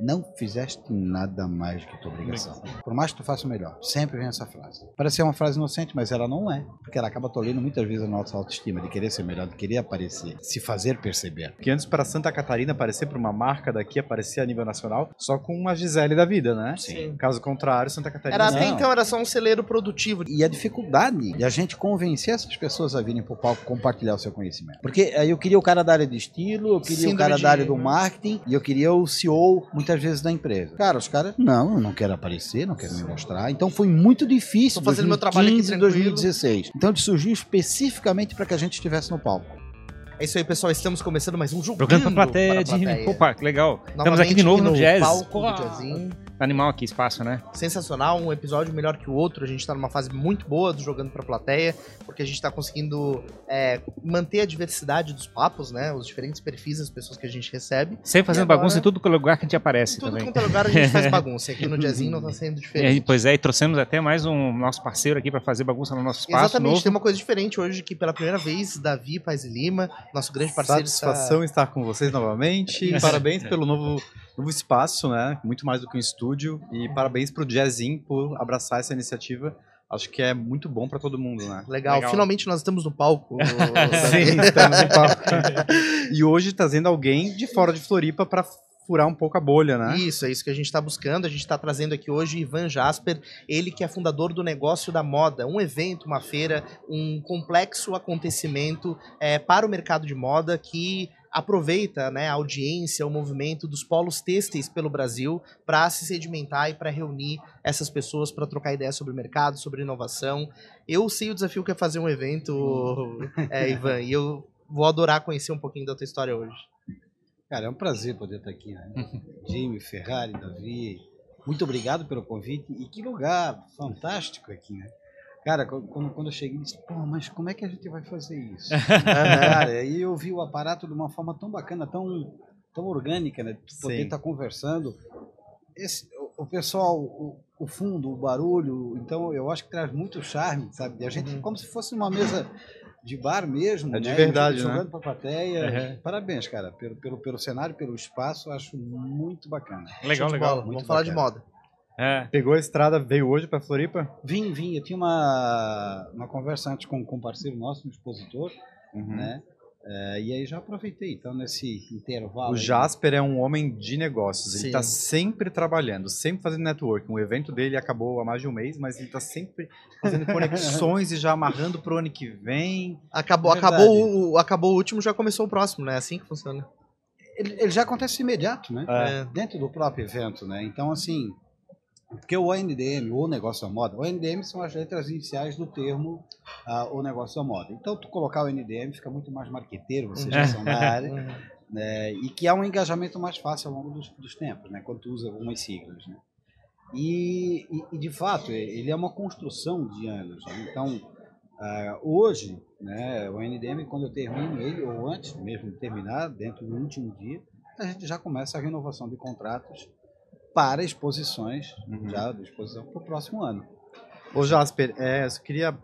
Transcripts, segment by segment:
Não fizeste nada mais do que tua obrigação. Por mais que tu faça o melhor. Sempre vem essa frase. Parece ser uma frase inocente, mas ela não é. Porque ela acaba tolhendo muitas vezes a nossa autoestima, de querer ser melhor, de querer aparecer, se fazer perceber. Que antes para Santa Catarina aparecer para uma marca daqui, aparecer a nível nacional, só com uma Gisele da vida, né? Sim. Caso contrário, Santa Catarina. Era até Não. então, era só um celeiro produtivo. E a dificuldade de a gente convencer essas pessoas a virem pro palco compartilhar o seu conhecimento. Porque aí eu queria o cara da área de estilo, eu queria Síndrome o cara de- da área do marketing e eu queria o CEO, muitas vezes, da empresa. Cara, os caras, não, eu não quero aparecer, não quero me mostrar. Então foi muito difícil. Tô fazendo meu trabalho aqui 2015, tranquilo. 2016. Então ele surgiu especificamente para que a gente estivesse no palco. É isso aí, pessoal. Estamos começando mais um Jogando, Jogando pra plateia para de. a plateia. Opa, que legal. Estamos Novamente aqui de novo no jazz. palco do jazzinho. Animal aqui, espaço, né? Sensacional, um episódio melhor que o outro. A gente tá numa fase muito boa do Jogando pra Plateia, porque a gente tá conseguindo é, manter a diversidade dos papos, né? Os diferentes perfis das pessoas que a gente recebe. Sempre fazendo agora- bagunça em tudo que é lugar que a gente aparece Tudo também. quanto é lugar a gente faz bagunça. Aqui no jazzinho não tá sendo E aí, diferente. pois é, e trouxemos até mais um nosso parceiro aqui pra fazer bagunça no nosso espaço Exatamente, novo. tem uma coisa diferente hoje que pela primeira vez, Davi Paz e Lima, nosso grande parceiro, Satisfação estar com vocês novamente. Parabéns pelo novo, novo espaço, né? Muito mais do que um estúdio. E parabéns pro Jazzin por abraçar essa iniciativa. Acho que é muito bom para todo mundo, né? legal. Legal. Finalmente nós estamos no palco. Sim, estamos no palco. e hoje trazendo alguém de fora de Floripa para furar um pouco a bolha, né? Isso, é isso que a gente está buscando. A gente está trazendo aqui hoje o Ivan Jasper, ele que é fundador do Negócio da Moda, um evento, uma feira, um complexo acontecimento é, para o mercado de moda que aproveita né, a audiência, o movimento dos polos têxteis pelo Brasil para se sedimentar e para reunir essas pessoas para trocar ideias sobre o mercado, sobre inovação. Eu sei o desafio que é fazer um evento, é, Ivan, e eu vou adorar conhecer um pouquinho da tua história hoje. Cara, é um prazer poder estar aqui, né? Jimmy, Ferrari, Davi, muito obrigado pelo convite. E que lugar fantástico aqui, né? Cara, qu- quando, quando eu cheguei, eu disse, pô, mas como é que a gente vai fazer isso? Cara, aí eu vi o aparato de uma forma tão bacana, tão, tão orgânica, né? De poder estar conversando. Esse, o, o pessoal, o, o fundo, o barulho, então eu acho que traz muito charme, sabe? De a gente, Uhum. como se fosse uma mesa de bar mesmo, É de né? verdade, né? Jogando pra plateia. Uhum. Parabéns, cara, pelo, pelo, pelo cenário, pelo espaço, eu acho muito bacana. Legal, legal. bola. muito Vamos falar de bacana. moda. É. Pegou a estrada, veio hoje para Floripa? Vim, vim, eu tinha uma, uma conversa antes com, com um parceiro nosso, um expositor, Uhum. né? É, e aí já aproveitei, então nesse intervalo. O aí- Jasper é um homem de negócios. Ele Sim. está sempre trabalhando, sempre fazendo networking. O evento dele acabou há mais de um mês, mas ele está sempre fazendo conexões e já amarrando pro ano que vem. Acabou, Verdade. acabou, o, acabou o último, já começou o próximo, né? É assim que funciona. Ele, ele já acontece imediato, né? É. Dentro do próprio evento, né? Então, assim, porque o ONDM, o Negócio da Moda, o ONDM são as letras iniciais do termo ah, o Negócio da Moda. Então, tu colocar o ONDM fica muito mais marqueteiro, vocês já são da área. né, e que há um engajamento mais fácil ao longo dos, dos tempos, né, quando tu usa algumas siglas. Né. E, e- e, de fato, e- ele é uma construção de anos. né. Então, ah, hoje, né, o NDM, quando eu termino ele, ou antes mesmo de terminar, dentro do último dia, a gente já começa a renovação de contratos para exposições, Uhum. já de exposição para o próximo ano. Ô Jasper, é, eu só queria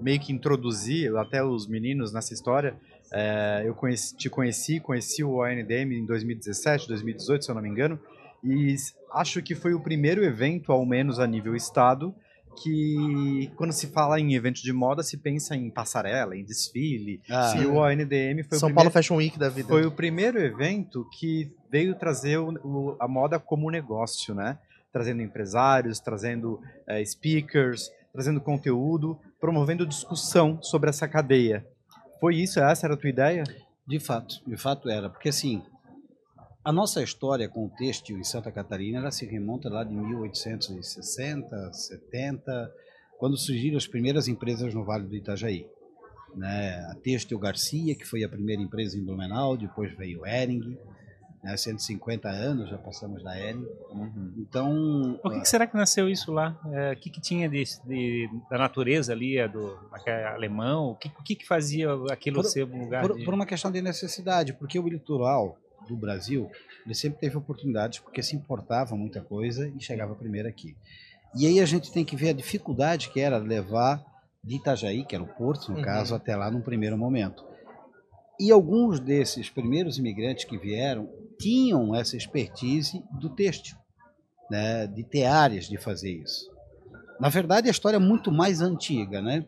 meio que introduzir até os meninos nessa história. É, eu conheci- te conheci, conheci o ONDM em 2017, 2018, se eu não me engano, e acho que foi o primeiro evento, ao menos a nível estado, que quando se fala em evento de moda se pensa em passarela, em desfile. Ah, e o ONDM foi São o Paulo primeiro, Fashion Week da vida. foi o primeiro evento que veio trazer o- o- a moda como negócio, né? Trazendo empresários, trazendo eh, speakers, trazendo conteúdo, promovendo discussão sobre essa cadeia. Foi isso? Essa era a tua ideia? De fato, de fato era, porque assim, a nossa história com o têxtil em Santa Catarina, ela se remonta lá de 1860, 70, quando surgiram as primeiras empresas no Vale do Itajaí. Né? A Têxtil Garcia, que foi a primeira empresa em Blumenau, depois veio Hering, né? 150 anos já passamos da Hering. Então, Por que, que será que nasceu isso lá? É, O que, que tinha de, de- da natureza ali, é do alemão? O que, que, que fazia aquilo Por- ser um lugar por, de... por uma questão de necessidade, porque o litoral do Brasil, ele sempre teve oportunidades, porque se importava muita coisa e chegava primeiro aqui. E aí a gente tem que ver a dificuldade que era levar de Itajaí, que era o porto, no Uhum. caso, até lá num primeiro momento. E alguns desses primeiros imigrantes que vieram tinham essa expertise do têxtil, né, de ter áreas de fazer isso. Na verdade, a história é muito mais antiga. Né?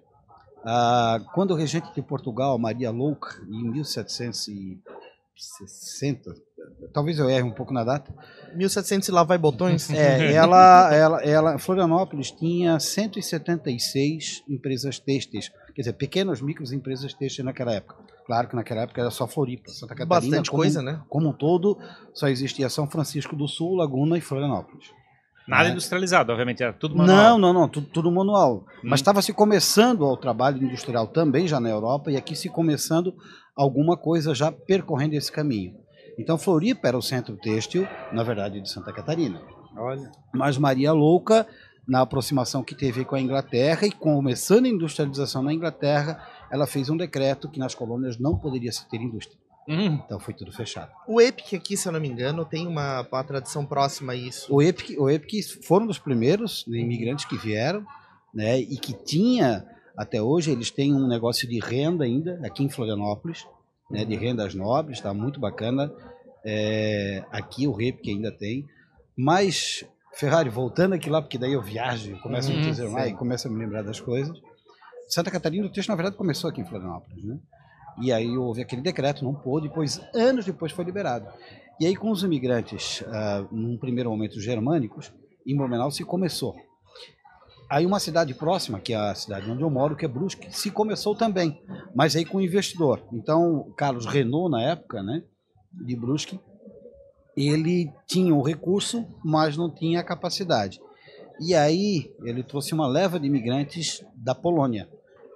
Ah, quando o regente de Portugal, Maria Louca, em 1760, talvez eu erre um pouco na data, 1700 e lá vai botões. é, ela, ela, ela, Florianópolis tinha 176 empresas têxteis, quer dizer, pequenas, micros empresas têxteis naquela época. Claro que naquela época era só Floripa, Santa Catarina. Bastante como, coisa, né? Como um todo, só existia São Francisco do Sul, Laguna e Florianópolis. Nada né? industrializado, obviamente, era tudo manual. Não, não, não, tudo, tudo manual. Hum. Mas estava se começando o trabalho industrial também já na Europa e aqui se começando alguma coisa já percorrendo esse caminho. Então Floripa era o centro têxtil, na verdade, de Santa Catarina. Olha. Mas Maria Louca, na aproximação que teve com a Inglaterra e começando a industrialização na Inglaterra, ela fez um decreto que nas colônias não poderia se ter indústria. Hum, Então foi tudo fechado. O EPIC aqui, se eu não me engano, tem uma, uma tradição próxima a isso. O EPIC, o EPIC foram dos primeiros imigrantes que vieram, né, e que tinha, até hoje, eles têm um negócio de renda ainda, aqui em Florianópolis, né, de rendas nobres, está muito bacana. É, aqui o EPIC ainda tem. Mas, Ferrari, voltando aqui lá, porque daí eu viajo, eu começo a me Uhum, dizer mais, e começo a me lembrar das coisas. Santa Catarina, o texto, na verdade, começou aqui em Florianópolis, né? E aí houve aquele decreto, não pôde, depois, anos depois, foi liberado. E aí, com os imigrantes, ah, num primeiro momento germânicos, em Blumenau se começou. Aí uma cidade próxima, que é a cidade onde eu moro, que é Brusque, se começou também, mas aí com investidor. Então, o Carlos Renault, na época, né, de Brusque, ele tinha o recurso, mas não tinha a capacidade. E aí ele trouxe uma leva de imigrantes da Polônia,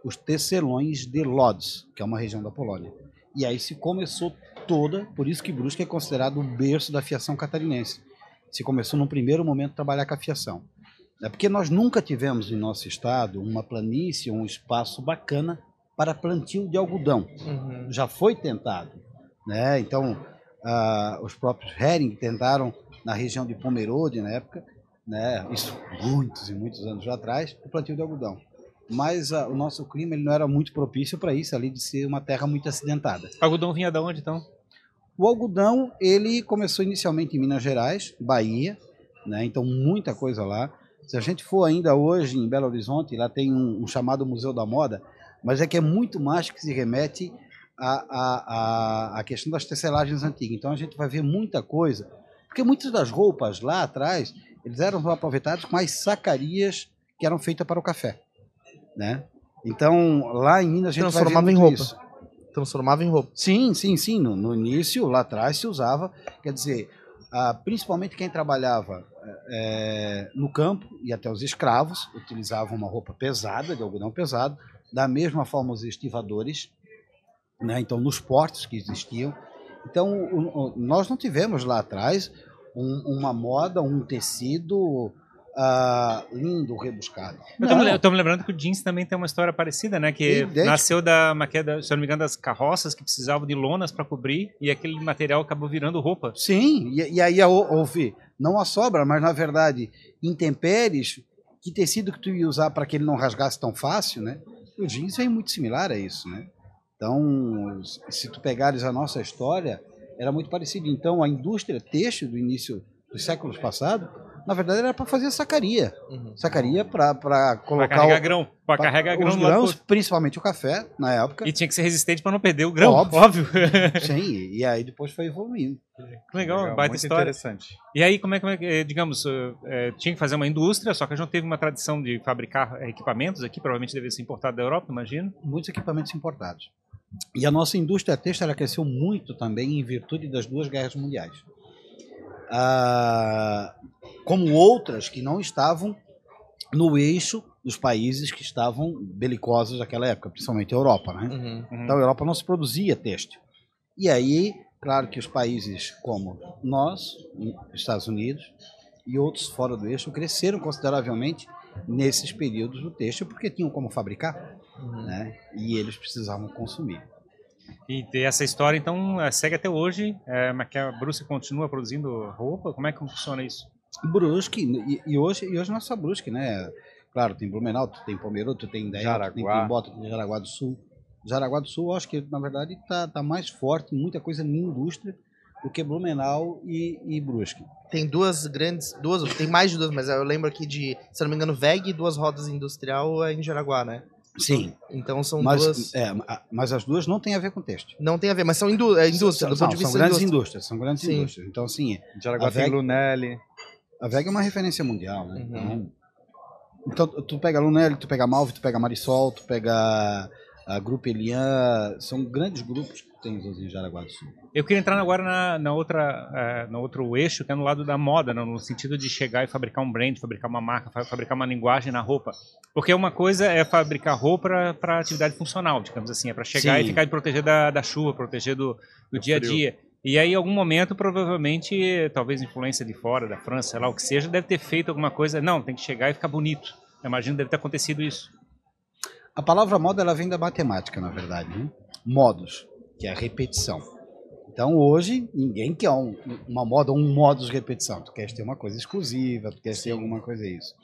os tecelões de Lodz, que é uma região da Polônia. E aí se começou toda, por isso que Brusque é considerado o berço da fiação catarinense. Se começou num primeiro momento a trabalhar com a fiação. É porque nós nunca tivemos em nosso estado uma planície, um espaço bacana para plantio de algodão. Uhum. Já foi tentado, né? Então, ah, os próprios Hering tentaram na região de Pomerode na época, né? Isso muitos e muitos anos atrás, o plantio de algodão. Mas ah, o nosso clima ele não era muito propício para isso, ali de ser uma terra muito acidentada. o algodão vinha da onde, então? O algodão, ele começou inicialmente em Minas Gerais, Bahia, né? Então muita coisa lá. Se a gente for ainda hoje em Belo Horizonte, lá tem um, um chamado Museu da Moda, mas é que é muito mais que se remete à, à, questão das tecelagens antigas. Então a gente vai ver muita coisa, porque muitas das roupas lá atrás, eles eram aproveitados com as sacarias que eram feitas para o café, né? Então lá em Minas a gente Transformava em roupa. isso. Transformava em roupa. Sim, sim, sim. No, no início, lá atrás, se usava. Quer dizer, ah, principalmente quem trabalhava eh, no campo e até os escravos utilizavam uma roupa pesada, de algodão pesado. Da mesma forma, os estivadores, né? então nos portos que existiam. Então, o- o- nós não tivemos lá atrás um- uma moda, um tecido ah, lindo, rebuscado. Eu tô, eu tô me lembrando que o jeans também tem uma história parecida, né? Que Idêntico. nasceu da, uma queda, se eu não me engano, das carroças que precisavam de lonas para cobrir e aquele material acabou virando roupa. Sim, e, e aí hou- houve não a sobra, mas na verdade intempéries, que tecido que tu ia usar para que ele não rasgasse tão fácil, né? O jeans é muito similar a isso, né? Então, se tu pegares a nossa história, era muito parecido. Então, a indústria têxtil do início dos séculos passados, na verdade era para fazer sacaria. Uhum. Sacaria para Para colocar carregar o, grão. Para carregar grão os grãos, principalmente o café, na época. E tinha que ser resistente para não perder o grão, Óbvio. óbvio. Sim, e aí depois foi evoluindo. Que legal, baita muito história. interessante. E aí, como é, como é que, eh, digamos, eh, tinha que fazer uma indústria, só que a gente não teve uma tradição de fabricar equipamentos aqui, provavelmente devia ser importado da Europa, imagino. muitos equipamentos importados. E a nossa indústria têxtil ela cresceu muito também em virtude das duas guerras mundiais. Ah, como outras que não estavam no eixo dos países que estavam belicosos naquela época, principalmente a Europa. Né? Uhum. Uhum. Então a Europa não se produzia têxtil. E aí, claro que os países como nós, Estados Unidos e outros fora do eixo cresceram consideravelmente nesses períodos do têxtil porque tinham como fabricar Uhum. né? E eles precisavam consumir. E ter essa história, então, eh, segue até hoje, eh, mas que a Brusque continua produzindo roupa? Como é que funciona isso? Brusque, e, e hoje, e hoje não é só Brusque, né? Claro, tem Blumenau, tu tem tu tem tu tem. Timbó, tu tem Jaraguá do Sul, Jaraguá do Sul, eu acho que na verdade está tá mais forte, muita coisa em indústria do que Blumenau e, e Brusque. Tem duas grandes, duas, tem mais de duas, mas eu lembro aqui de, se não me engano, VEG e duas rodas industrial é em Jaraguá, né? Sim. Então são mas, duas. É, mas as duas não têm a ver com têxtil. Não tem a ver, mas são indú é indústria, do são, vista são grandes indústria. indústrias, são grandes Sim. indústrias. Então, assim, Jaraguá VEG- Lunelli. a VEG é uma referência mundial, né? Uhum. Então, então, tu pega a Lunelli, tu pega Malve, tu pega Marisol, tu pega a Grupo Elian, são grandes grupos que tem em Jaraguá do Sul. Eu queria entrar agora na, na outra, eh, no outro eixo, que é no lado da moda, no, no sentido de chegar e fabricar um brand, fabricar uma marca, fa- fabricar uma linguagem na roupa. Porque uma coisa é fabricar roupa para atividade funcional, digamos assim, é para chegar Sim. e ficar e proteger da, da chuva, proteger do, do Do dia a frio. dia. E aí, em algum momento, provavelmente, talvez influência de fora, da França, sei lá o que seja, deve ter feito alguma coisa. Não, tem que chegar e ficar bonito. Eu imagino que deve ter acontecido isso. A palavra moda ela vem da matemática, na verdade. Né? Modos, que é a repetição. Então hoje ninguém quer um- uma moda, um modus repetição. Tu queres ter uma coisa exclusiva, tu queres ter alguma coisa isso.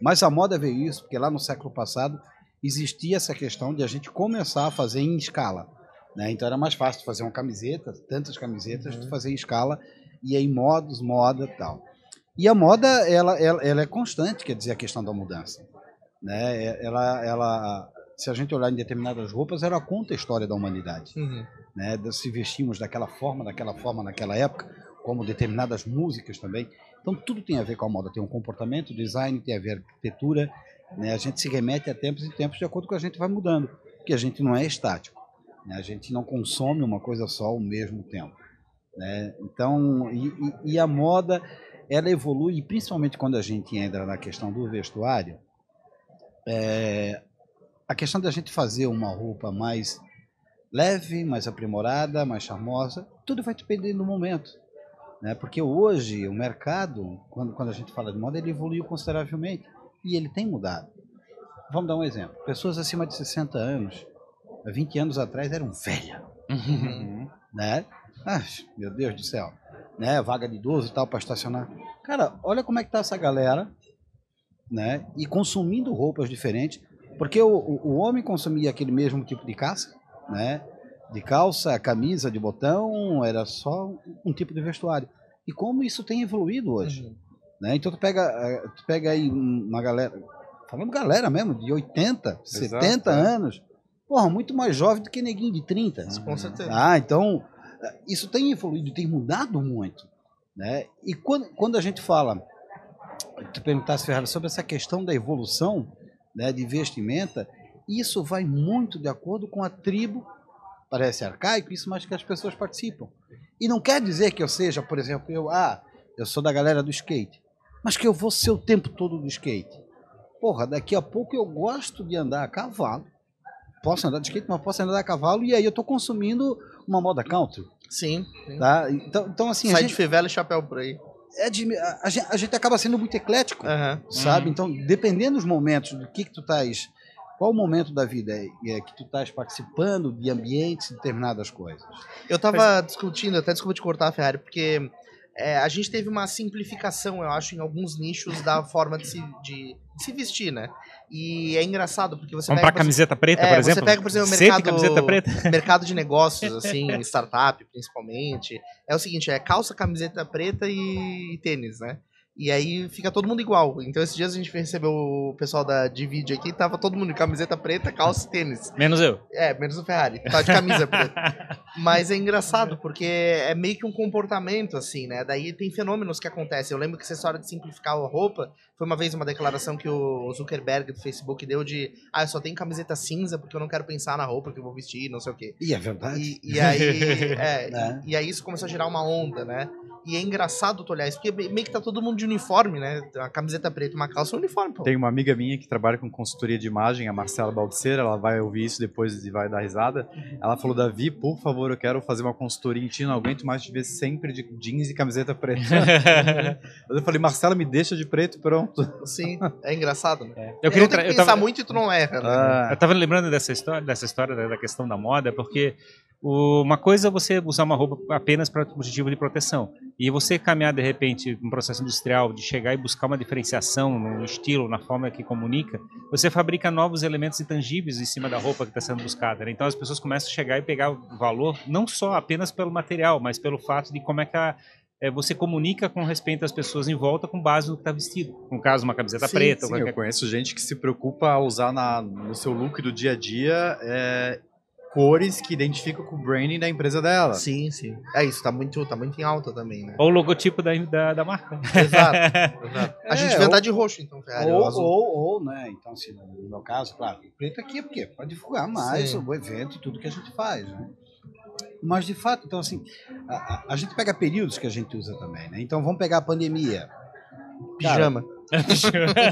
Mas a moda veio isso porque lá no século passado existia essa questão de a gente começar a fazer em escala. né? Então era mais fácil fazer uma camiseta, tantas camisetas, tu fazer em escala e aí modos, moda tal. E a moda ela, ela, ela é constante, quer dizer a questão da mudança né? É- Ela, ela, se a gente olhar em determinadas roupas, ela conta a história da humanidade, Uhum. né? Se vestimos daquela forma, daquela forma naquela época, como determinadas músicas também. Então tudo tem a ver com a moda, tem um comportamento, design, tem a ver arquitetura, né? A gente se remete a tempos e tempos de acordo com a gente vai mudando, porque a gente não é estático, né? A gente não consome uma coisa só ao mesmo tempo, né? Então, e, e- e a moda ela evolui, principalmente quando a gente entra na questão do vestuário, é, a questão da gente fazer uma roupa mais leve, mais aprimorada, mais charmosa, tudo vai depender do momento. Né? Porque hoje o mercado, quando, quando a gente fala de moda, ele evoluiu consideravelmente e ele tem mudado. Vamos dar um exemplo. Pessoas acima de 60 anos, há 20 anos atrás, eram velhas. Né? Ah, meu Deus do céu. Né? Vaga de idoso e tal para estacionar. Cara, olha como é que tá essa galera né? e consumindo roupas diferentes. Porque o, o, homem consumia aquele mesmo tipo de calça, né? De calça, camisa, de botão, era só um tipo de vestuário. E como isso tem evoluído hoje. Uhum. Né? Então tu pega, eh, tu pega aí uma galera, falando galera mesmo, de 80, 70 é. anos, porra, muito mais jovem do que neguinho de 30. Com certeza. Ah, então eh, isso tem evoluído, tem mudado muito. Né? E quando, quando a gente fala, tu perguntasse, Ferrari, sobre essa questão da evolução né, de vestimenta, isso vai muito de acordo com a tribo, parece arcaico isso, mas que as pessoas participam. E não quer dizer que eu seja, por exemplo, eu, ah, eu sou da galera do skate, mas que eu vou ser o tempo todo do skate. Porra, daqui a pouco eu gosto de andar a cavalo. Posso andar de skate, mas posso andar a cavalo e aí eu estou consumindo uma moda country. Sim. sim. Tá? Então, então assim, a Sai de gente, fivela e chapéu por aí. É de- a, a gente, acaba sendo muito eclético, Aham. sabe? Uhum. Então, dependendo dos momentos, do que, que tu estás. Qual o momento da vida é, é que tu estás participando de ambientes, de determinadas coisas. Eu tava discutindo, até desculpa te cortar, Ferrari, porque é, a gente teve uma simplificação, eu acho, em alguns nichos da forma de se, de, de se vestir, né? E é engraçado, porque você Comprar pega, por camiseta preta, É, por você exemplo? pega, por exemplo, mercado- camiseta preta. mercado de negócios, assim, startup, principalmente. É o seguinte, é calça, camiseta preta e, e tênis, né? E aí fica todo mundo igual. Então esses dias a gente recebeu o pessoal da Divide aqui, tava todo mundo de camiseta preta, calça e tênis. Menos eu. É, menos o Ferrari. Tá de camisa preta. Mas é engraçado, porque é meio que um comportamento, assim, né? Daí tem fenômenos que acontecem. Eu lembro que essa história de simplificar a roupa foi uma vez uma declaração que o Zuckerberg do Facebook deu de ah, eu só tenho camiseta cinza porque eu não quero pensar na roupa que eu vou vestir, não sei o quê. E é verdade. E, e aí. é, Né? e, e aí isso começou a gerar uma onda, né? E é engraçado tu olhar isso, porque meio que tá todo mundo de uniforme, né? Uma camiseta preta e uma calça é um uniforme, pô. Tem uma amiga minha que trabalha com consultoria de imagem, a Marcela Baldiceira, ela vai ouvir isso depois e vai dar risada. Ela falou, Davi, por favor, eu quero fazer uma consultoria em ti, não aguento mais te ver sempre de jeans e camiseta preta. eu falei, Marcela, me deixa de preto, pronto. Sim, é engraçado, né? Eu Eu queria que pensar tava- muito e tu não erra, né? Ah, Eu tava lembrando dessa história, dessa história da, da questão da moda, porque O- uma coisa é você usar uma roupa apenas para objetivo de proteção. E você caminhar, de repente, um processo industrial, de chegar e buscar uma diferenciação no estilo, na forma que comunica, você fabrica novos elementos intangíveis em cima da roupa que está sendo buscada. né? Então as pessoas começam a chegar e pegar o valor, não só apenas pelo material, mas pelo fato de como é que a, é, você comunica com respeito às pessoas em volta com base no que está vestido. No caso, uma camiseta Sim, preta. ou Sim, eu qualquer conheço gente que se preocupa a usar na, no seu look do dia a dia é, cores que identificam com o branding da empresa dela. Sim, sim. É isso, tá muito, tá muito em alta também, né? Ou o logotipo da, da, da marca. Exato, exato. A É, gente vai ou- andar de roxo, então, Ferrari. Ou, ou, ou, né? Então, assim, no meu caso, claro, preto aqui é porque para divulgar mais Sim. o evento e tudo que a gente faz, né? Mas de fato, então assim, a, a- gente pega períodos que a gente usa também, né? Então vamos pegar a pandemia. Pijama.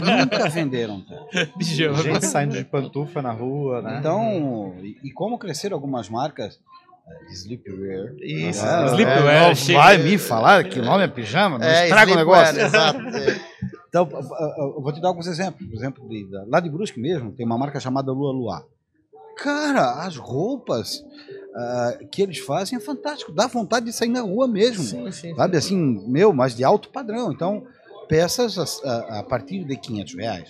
Nunca venderam tanto. Pijama. Gente saindo de pantufa na rua, né? Então, e, e como cresceram algumas marcas eh, sleepwear. Isso. né? Sleepwear, chega. vai me falar que o nome é pijama? Não estraga o negócio. Exato. é. Então, eu- vou te dar alguns exemplos. Por exemplo, de- lá de Brusque mesmo, tem uma marca chamada Lua Luar. Cara, as roupas ah, que eles fazem é fantástico. Dá vontade de sair na rua mesmo. Sim, sim. Sabe, assim, meu, mas de alto padrão. Então, peças a, a- a partir de 500 reais.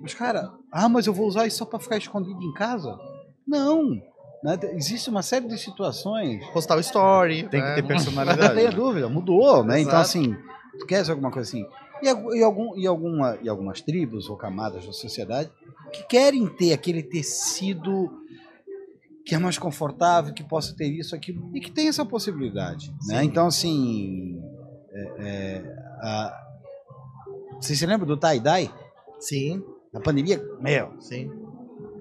Mas, cara, ah, mas eu vou usar isso só para ficar escondido em casa? Não. né? Existe uma série de situações Postal Story. Tem que né? ter não personalidade. tenha dúvida, mudou, né? Então, Exato. assim, tu queres alguma coisa assim. E, e, algum, e, alguma, e algumas tribos ou camadas da sociedade que querem ter aquele tecido que é mais confortável, que possa ter isso, aquilo, e que tem essa possibilidade. Né? Então, assim. É, é, a- Vocês se lembram do tie-dye? Sim, Na pandemia? Meu, sim.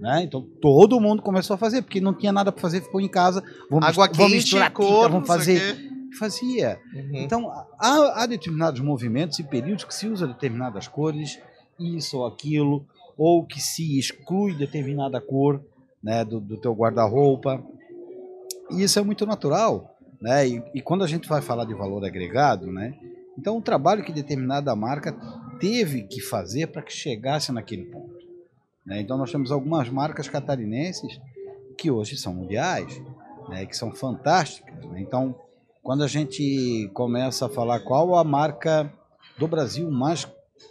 né? Então todo mundo começou a fazer, porque não tinha nada para fazer, ficou em casa. Vamos, Água vamos quente, misturar tinta, cor, vamos fazer. Fazia. Uhum. Então, há, há determinados movimentos e períodos que se usa determinadas cores, isso ou aquilo, ou que se exclui determinada cor né, do, do teu guarda-roupa. E isso é muito natural. Né? E, e quando a gente vai falar de valor agregado, né? então o trabalho que determinada marca teve que fazer para que chegasse naquele ponto. né? Então nós temos algumas marcas catarinenses que hoje são mundiais, né? que são fantásticas. né? Então, quando a gente começa a falar qual a marca do Brasil mais,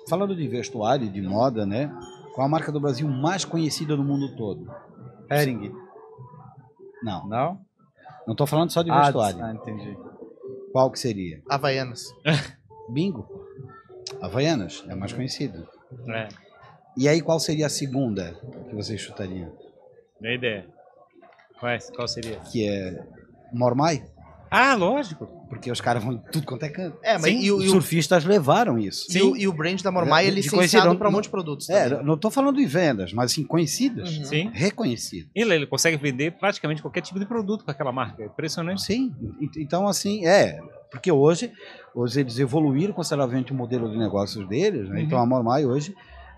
falando de vestuário, de moda, né? Qual a marca do Brasil mais conhecida no mundo todo? Hering. Não, Não? não estou falando só de Ah, vestuário. ah, entendi. Qual que seria? Havaianas. Bingo. Havaianas, é a mais conhecida. É, E aí qual seria a segunda que vocês chutariam? não é ideia. Qual, é? Qual seria? Que é Mormai? Ah, lógico. Porque os caras vão em tudo quanto é canto. É, mas Sim, e, o, Os e, o, surfistas levaram isso. e, o, e o brand da Mormai É, de licenciado conhecido, para um não- monte de produtos. É, também. não estou falando em vendas, mas assim, conhecidas. Uhum. Sim. Reconhecidas. Ele, ele consegue vender praticamente qualquer tipo de produto com aquela marca. É impressionante. Sim, e- então assim, é, porque hoje, hoje eles evoluíram consideravelmente o modelo de negócios deles, né? Uhum. então a Mormai hoje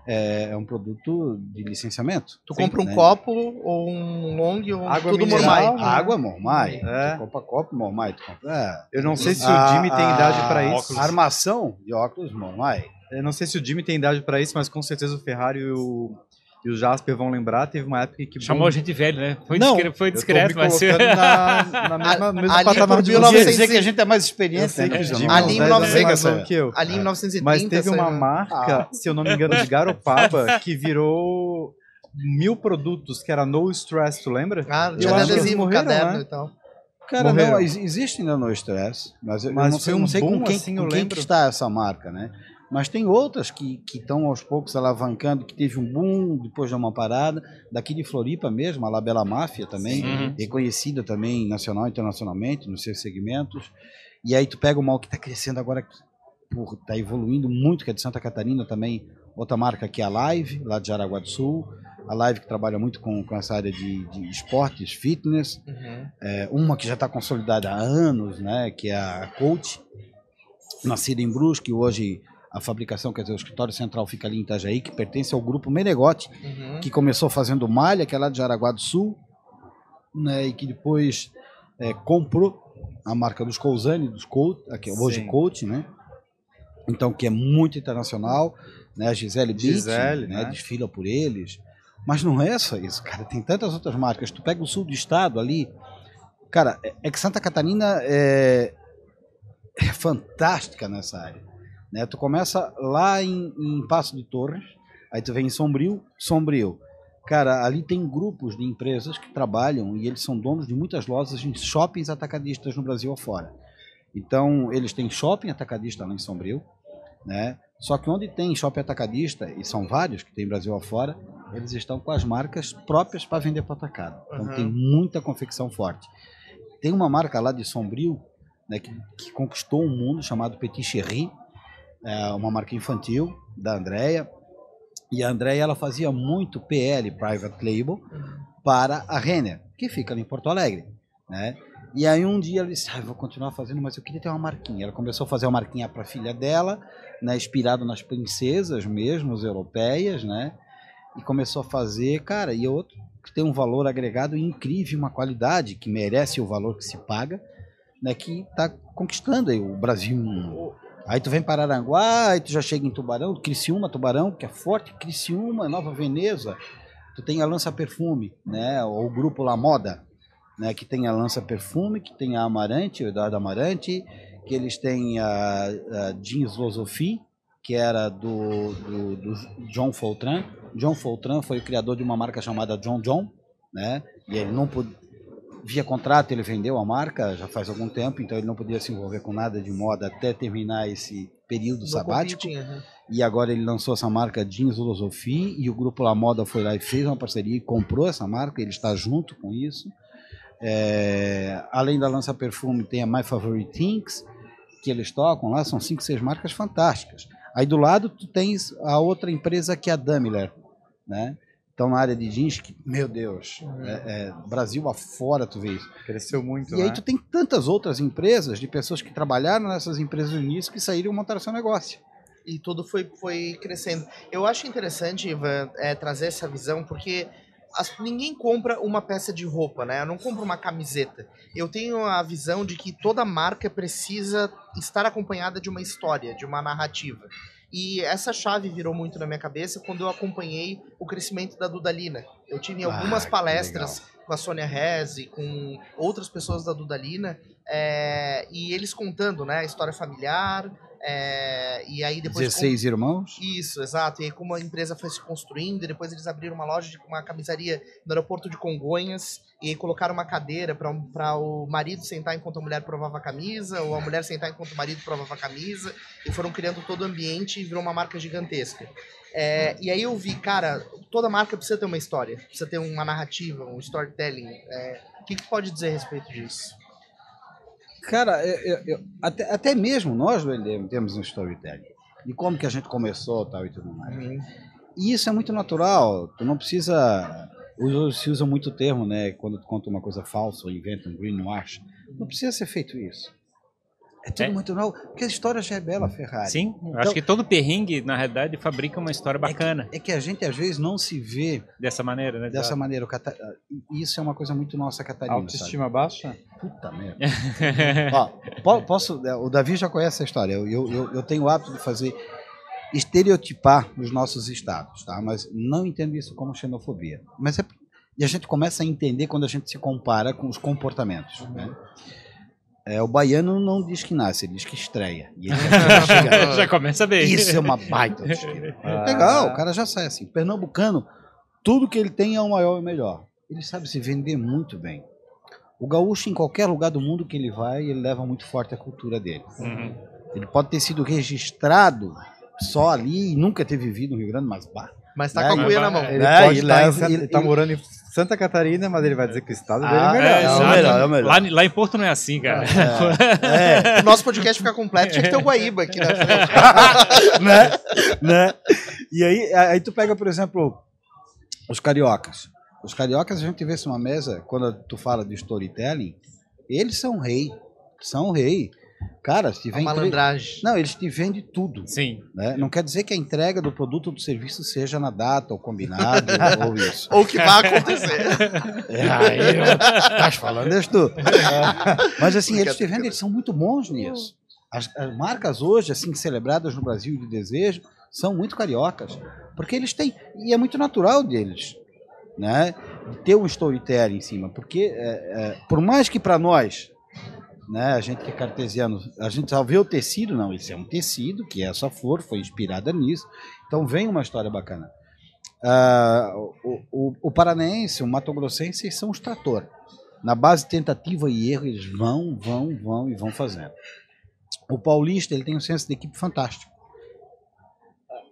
é, é um produto de licenciamento. Tu Sim, compra um né? copo ou um long ou Água tudo mineral, Mormai. né? Água, Mormai, É. tu compra copo, Mormai, tu compra, é. Eu não sei se A- o Jimmy tem idade a- pra isso. óculos. Armação de óculos, Mormai. Eu não sei se o Jimmy tem idade pra isso, mas com certeza o Ferrari e o, e o Jasper vão lembrar. Teve uma época que. Chamou a gente velho, né? Foi, Não, discre- foi Eu tô discreto, me mas. na, na mesma, no mesmo ali patamar de 1900 vocês. dizer que a gente é mais Eu experiente, sei né? Ali é em 10 anos 1900, mais novo que eu. Ali em 1930. Mas teve uma marca, se eu não me engano, de Garopaba, que virou mil produtos, que era No Stress, tu lembra? Ah, Eu tinha adesivo, morreram, caderno né? e tal. Cara, Morreram. não, ex- existe ainda no Stress, mas eu Mas não sei, foi um não sei com boom, quem, assim, com eu quem que está essa marca, né? Mas tem outras que estão aos poucos alavancando, que teve um boom depois de uma parada, daqui de Floripa mesmo, a Labela Máfia também, Sim. reconhecida também nacional e internacionalmente nos seus segmentos. E aí tu pega o mal que está crescendo agora, que está evoluindo muito, que é de Santa Catarina também, outra marca que é a Live, lá de Jaraguá do Sul, a Live que trabalha muito com, com essa área de, de esportes, fitness, Uhum. é, uma que já está consolidada há anos, né, que é a Coach, nascida em Brusque, hoje a fabricação, quer dizer, o escritório central fica ali em Itajaí, que pertence ao grupo Menegote, Uhum. que começou fazendo malha, que é lá de Jaraguá do Sul, né, e que depois é, comprou a marca dos Cousani, dos Coach, aqui, hoje Sim. Coach, né? Então, que é muito internacional, né? A Gisele Gisele, né? né? Desfila por eles. Mas não é só isso, cara. Tem tantas outras marcas. Tu pega o sul do estado ali, Cara, é- é que Santa Catarina é, é fantástica nessa área. Né? Tu começa lá em, em Passo de Torres, aí tu vem em Sombrio, Sombrio. Cara, ali tem grupos de empresas que trabalham e eles são donos de muitas lojas em shoppings atacadistas no Brasil afora. Então, eles têm shopping atacadista lá em Sombrio, né? Só que onde tem shopping atacadista, e são vários que tem Brasil afora, eles estão com as marcas próprias para vender para atacado. Então Uhum. tem muita confecção forte. Tem uma marca lá de Sombrio, né, que, que conquistou o mundo, chamado Petit Chéri, é uma marca infantil da Andrea. E a Andrea ela fazia muito PL, Private Label, para a Renner, que fica ali em Porto Alegre, né? E aí um dia ela disse, ah, vou continuar fazendo, mas eu queria ter uma marquinha. Ela começou a fazer uma marquinha para a filha dela, né, inspirado nas princesas mesmo, as europeias, né? E começou a fazer, cara, e outro que tem um valor agregado incrível, uma qualidade que merece o valor que se paga, né, que está conquistando aí o Brasil. Aí tu vem para Aranguá, aí tu já chega em Tubarão, Criciúma, Tubarão, que é forte, Criciúma, Nova Veneza. Tu tem a Lança Perfume, né, o grupo La Moda, né, que tem a Lança Perfume, que tem a Amarante, o Eduardo Amarante, que eles têm a, a Jeans Losofi, que era do, do, do John Foltran. John Foltran foi o criador de uma marca chamada John John, né? E ele não via contrato ele vendeu a marca já faz algum tempo, então ele não podia se envolver com nada de moda até terminar esse período No sabático. competing, aham. E agora ele lançou essa marca Jeans Filosofia e o grupo La Moda foi lá e fez uma parceria e comprou essa marca, ele está junto com isso. É, além da Lança Perfume, tem a My Favorite Things, que eles tocam lá, são cinco, seis marcas fantásticas. Aí do lado tu tens a outra empresa que é a Daimler, né? Então na área de jeans, que, meu Deus, é- é, Brasil afora tu vê isso. Cresceu muito, E aí né? tu tem tantas outras empresas, de pessoas que trabalharam nessas empresas no início, que saíram e montaram seu negócio. e tudo foi, foi crescendo. Eu acho interessante, Ivan, é, trazer essa visão, porque as- ninguém compra uma peça de roupa, né? Eu não compro uma camiseta. Eu tenho a visão de que toda marca precisa estar acompanhada de uma história, de uma narrativa. E essa chave virou muito na minha cabeça quando eu acompanhei o crescimento da Dudalina. Eu tive Ah, algumas palestras com a Sônia Reze, com outras pessoas da Dudalina, é, e eles contando né, a história familiar, é, e aí depois... 16 irmãos. Isso, exato. E aí como a empresa foi se construindo, e depois eles abriram uma loja de uma camisaria no aeroporto de Congonhas, e aí colocaram uma cadeira para o marido sentar enquanto a mulher provava a camisa, ou a mulher sentar enquanto o marido provava a camisa, e foram criando todo o ambiente e virou uma marca gigantesca. É, e aí eu vi, cara, toda marca precisa ter uma história, precisa ter uma narrativa, um storytelling. É, o que, que pode dizer a respeito disso? Cara, eu- eu- até, até mesmo nós do LDM temos um storytelling. E como que a gente começou tal e tudo mais. E isso é muito natural. Tu não precisa. Se usa muito o termo, né? Quando tu conta uma coisa falsa ou inventa um greenwash. Não precisa ser feito isso. É tudo É. muito normal. Porque a história já é bela, Ferrari. Sim, Então- acho que todo perrengue, na realidade, fabrica uma história bacana É que a gente às vezes não se vê dessa maneira, né? dessa maneira. Cata- isso é uma coisa muito nossa, Catarina. sabe? Autoestima baixa? Puta merda. Ó, po- posso, é, o Davi já conhece a história. Eu, eu, eu- eu tenho o hábito de fazer estereotipar os nossos estados, tá? Mas não entendo isso como xenofobia. Mas é, e a gente começa a entender quando a gente se compara com os comportamentos, né? É, o baiano não diz que nasce, ele diz que estreia. E ele já chega- Já começa bem. isso é uma baita. Ah. Legal, o cara já sai assim. Pernambucano, tudo que ele tem é o maior e o melhor. Ele sabe se vender muito bem. O gaúcho, em qualquer lugar do mundo que ele vai, ele leva muito forte a cultura dele. Uhum. Ele pode ter sido registrado só ali e nunca ter vivido no Rio Grande, mas bah, Mas tá É, com a cuia na mão. Ele É, pode leva- Santa- ele- ele tá morando em Santa Catarina, mas ele vai dizer que o estado dele Ah, é melhor. É, é o melhor, é o melhor. Lá, lá em Porto não é assim, cara. é, O nosso podcast ficar completo, tinha que ter o Guaíba aqui na frente. né? né? E aí, aí tu pega, por exemplo, os cariocas. Os cariocas, a gente vê se uma mesa, quando tu fala de storytelling, eles são rei. São rei. Cara, se A vem. tre- malandragem. Não, eles te vendem tudo. Sim. Né? Não quer dizer que a entrega do produto ou do serviço seja na data, ou combinado, ou isso. Ou que vai acontecer. É, aí, estás falando és tu. Mas assim, eles te vendem, eles são muito bons nisso. As, as marcas hoje, assim, celebradas no Brasil de desejo, são muito cariocas. Porque eles têm, e é muito natural deles. Né? de ter um storytelling em cima, porque é, é, por mais que para nós, né, a gente que é cartesiano, a gente só vê o tecido, não, isso é um tecido, que essa flor foi inspirada nisso, então vem uma história bacana. Ah, o, o, o paranaense, o mato-grossense são os trator. Na base tentativa e erro, eles vão, vão, vão e vão fazendo. O paulista ele tem um senso de equipe fantástico.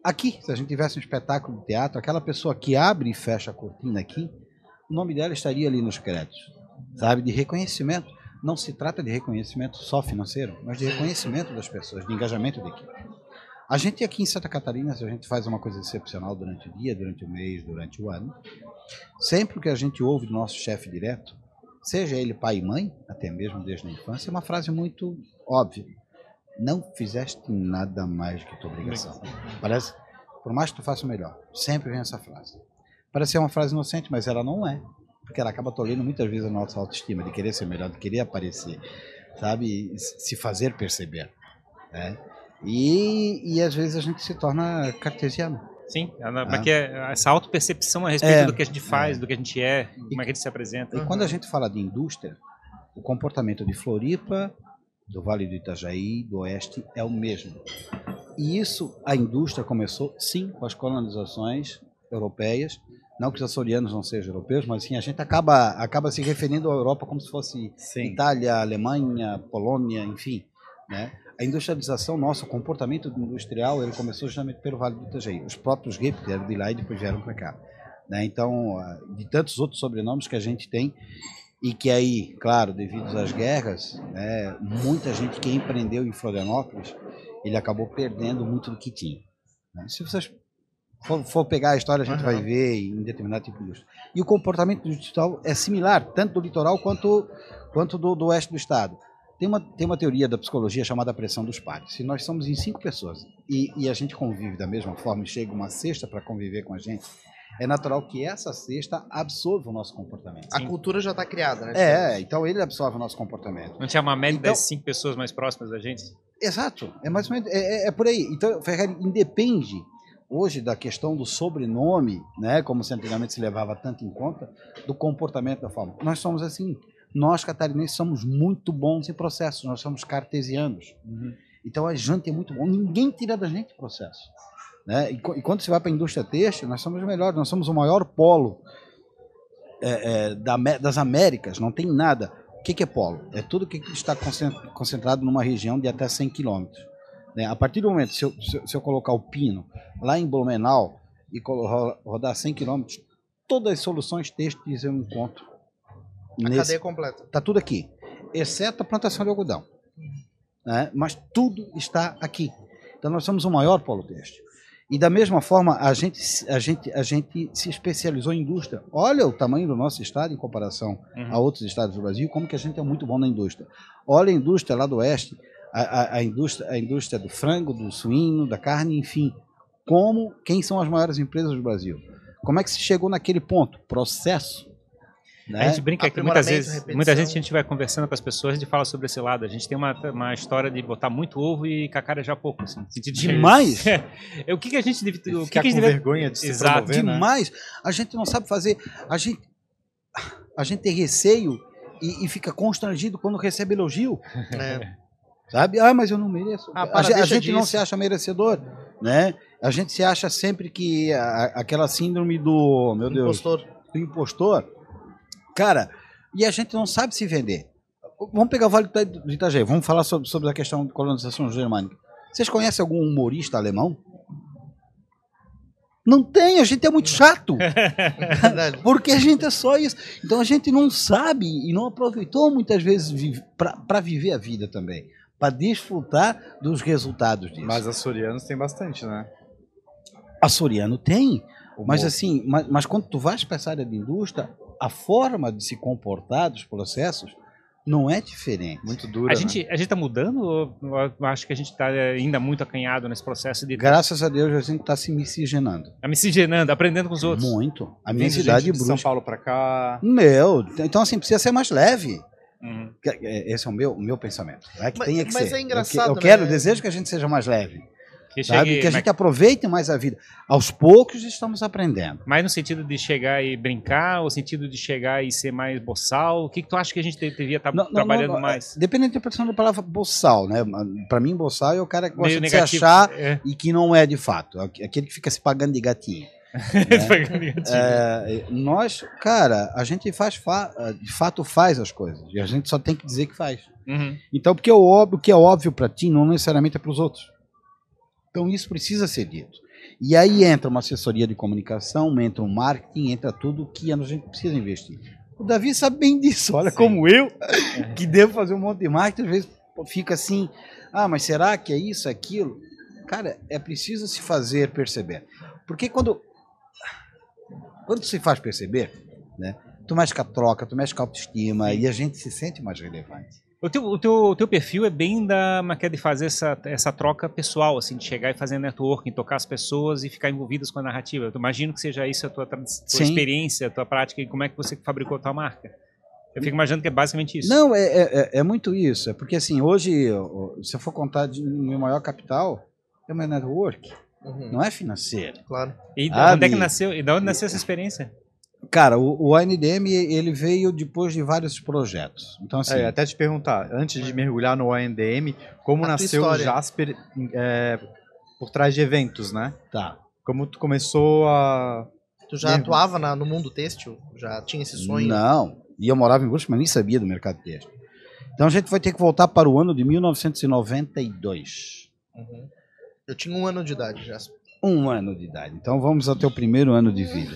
Aqui, se a gente tivesse um espetáculo de teatro, aquela pessoa que abre e fecha a cortina aqui, o nome dela estaria ali nos créditos, sabe? De reconhecimento. Não se trata de reconhecimento só financeiro, mas de reconhecimento das pessoas, de engajamento da equipe. A gente aqui em Santa Catarina, se a gente faz uma coisa excepcional durante o dia, durante o mês, durante o ano, sempre que a gente ouve do nosso chefe direto, seja ele pai e mãe, até mesmo desde a infância, é uma frase muito óbvia. Não fizeste nada mais que tua obrigação. Parece, por mais que tu faça o melhor, sempre vem essa frase. Parece ser uma frase inocente, mas ela não é. Porque ela acaba tolhendo muitas vezes a nossa autoestima, de querer ser melhor, de querer aparecer, sabe? E Se fazer perceber. Né? E, e às vezes a gente se torna cartesiano. Sim, ela- Ah. porque essa autopercepção a respeito É, do que a gente faz, é. do que a gente é, como é que a gente se apresenta. E quando a gente fala de indústria, o comportamento de Floripa, do Vale do Itajaí, do Oeste, é o mesmo. E isso, a indústria começou, sim, com as colonizações europeias. Não que os açorianos não sejam europeus, mas sim, a gente acaba, acaba se referindo à Europa como se fosse Sim. Itália, Alemanha, Polônia, enfim. Né? A industrialização nossa, o comportamento industrial, ele começou justamente pelo Vale do Itajaí. Os próprios Gep vieram de lá e depois vieram para cá. Né? Então, ah, de tantos outros sobrenomes que a gente tem, e que aí, claro, devido às guerras, né, muita gente que empreendeu em Florianópolis, ele acabou perdendo muito do que tinha. né? Se vocês for, for pegar a história, a gente vai ver em determinado tipo de indústria. E o comportamento digital é similar, tanto do litoral quanto, quanto do, do oeste do estado. Tem uma, tem uma teoria da psicologia chamada pressão dos pares. Se nós somos em cinco pessoas e, e a gente convive da mesma forma e chega uma cesta para conviver com a gente, é natural que essa cesta absorva o nosso comportamento. A cultura já tá criada, né? É, então ele absorve o nosso comportamento. Não tinha uma média Então- das cinco pessoas mais próximas da gente? Exato, é mais ou menos, é, é- é por aí. Então, Ferrari independe hoje da questão do sobrenome, né, como se antigamente se levava tanto em conta, do comportamento da forma. Nós somos assim, nós catarinenses somos muito bons em processos, nós somos cartesianos. Então a gente é muito bom, ninguém tira da gente processo. Né? E, e quando você vai para a indústria têxtil, nós somos os melhores, nós somos o maior polo é, é, da das Américas, não tem nada. O que, que é polo? É tudo que está concen- concentrado numa região de até 100 quilômetros. Né? A partir do momento, se eu, se eu- colocar o pino lá em Blumenau e rodar 100 quilômetros, todas as soluções têxteis eu encontro. A nesse- cadeia completa. Está tudo aqui, exceto a plantação de algodão. né? Mas tudo está aqui. Então nós somos o maior polo têxtil. E da mesma forma, a gente, a gente, a gente se especializou em indústria. Olha o tamanho do nosso estado em comparação Uhum. a outros estados do Brasil, como que a gente é muito bom na indústria. Olha a indústria lá do oeste, a, a, a indústria, a indústria do frango, do suíno, da carne, enfim. Como, quem são as maiores empresas do Brasil? Como é que se chegou naquele ponto? Processo. Né? A gente brinca que muitas vezes, repetição. muita gente a gente vai conversando com as pessoas, a gente fala sobre esse lado. A gente tem uma, uma história de botar muito ovo e cacarejar pouco, assim. de- Demais! É, o que, que a gente deve, o que, que a gente com deve vergonha de se Exato, promover, né? demais. A gente não sabe fazer. A gente, a gente tem receio e, e fica constrangido quando recebe elogio. É. Sabe? Ah, mas eu não mereço. Ah, a, a gente não disso. se acha merecedor, né? A gente se acha sempre que a- aquela síndrome do, meu Deus, Impostor. do impostor. Cara, e a gente não sabe se vender. Vamos pegar o Vale do Ita- do Itajaí, vamos falar sobre, sobre a questão de colonização germânica. Vocês conhecem algum humorista alemão? Não tem, a gente é muito chato. Verdade. Porque a gente é só isso. Então a gente não sabe e não aproveitou muitas vezes para viver a vida também. Para desfrutar dos resultados disso. Mas açorianos tem bastante, né? Açoriano tem. O Mas assim, mas, mas quando tu vais para essa área de indústria, a forma de se comportar dos processos não é diferente. muito dura, A né? gente, a gente tá mudando ou eu acho que a gente está ainda muito acanhado nesse processo de Graças a Deus a gente está se miscigenando. tá miscigenando, aprendendo com os outros? Muito. A minha Vindo cidade gente de São. Paulo pra cá. Meu, então assim, precisa ser mais leve. Uhum. É- Esse é o meu, o meu pensamento. É que Mas- tenha que mas ser. é engraçado, Eu, que- eu quero, né? desejo que a gente seja mais leve. Que sabe? chegue- Que a mas- gente aproveite mais a vida. Aos poucos estamos aprendendo. Mais no sentido de chegar e brincar, ou sentido de chegar e ser mais boçal? O que, que tu acha que a gente te- devia estar Não, não, trabalhando não, mais? Depende da interpretação da palavra boçal, né? Pra mim, boçal é o cara que gosta Meio de negativo. se achar É. e que não é de fato. Aquele que fica se pagando de gatinho. Negativo. É, nós, cara, a gente faz, fa- de fato faz as coisas. E a gente só tem que dizer que faz. Uhum. Então, porque o, óbvio, o que é óbvio para ti não necessariamente é para os outros. Então, isso precisa ser dito. E aí entra uma assessoria de comunicação, entra um marketing, entra tudo que a gente precisa investir. O Davi sabe bem disso. Olha Sim. como eu, que devo fazer um monte de marketing, às vezes fica assim: ah, mas será que é isso, aquilo? Cara, é preciso se fazer perceber. Porque quando, quando se faz perceber, né, tu mexe com a troca, tu mexe com a autoestima e a gente se sente mais relevante. O teu, o, teu, o teu perfil é bem da maquia de fazer essa, essa troca pessoal, assim, de chegar e fazer networking, tocar as pessoas e ficar envolvidas com a narrativa. Eu imagino que seja isso a tua, tua Sim. experiência, a tua prática e como é que você fabricou a tua marca. Eu fico imaginando que é basicamente isso. Não, é, é, é- é muito isso. É porque assim, hoje, se eu for contar de meu maior capital, é o meu network. Uhum, Não é financeiro. Claro. E Ah, onde é que nasceu? E da onde nasceu essa experiência? Cara, o, o ANDM ele veio depois de vários projetos. Então, assim, É, até te perguntar, antes de mergulhar no ONDM, como nasceu o. Jasper é, por trás de eventos, né? tá. Como tu começou a. Tu já Mesmo. atuava na- no mundo têxtil? Já tinha esse sonho? Não. E eu morava em Brusque, mas nem sabia do mercado têxtil. Então a gente vai ter que voltar para o ano de 1992. Uhum. Eu tinha um ano de idade já. Um ano de idade. Então vamos ao teu primeiro ano de vida.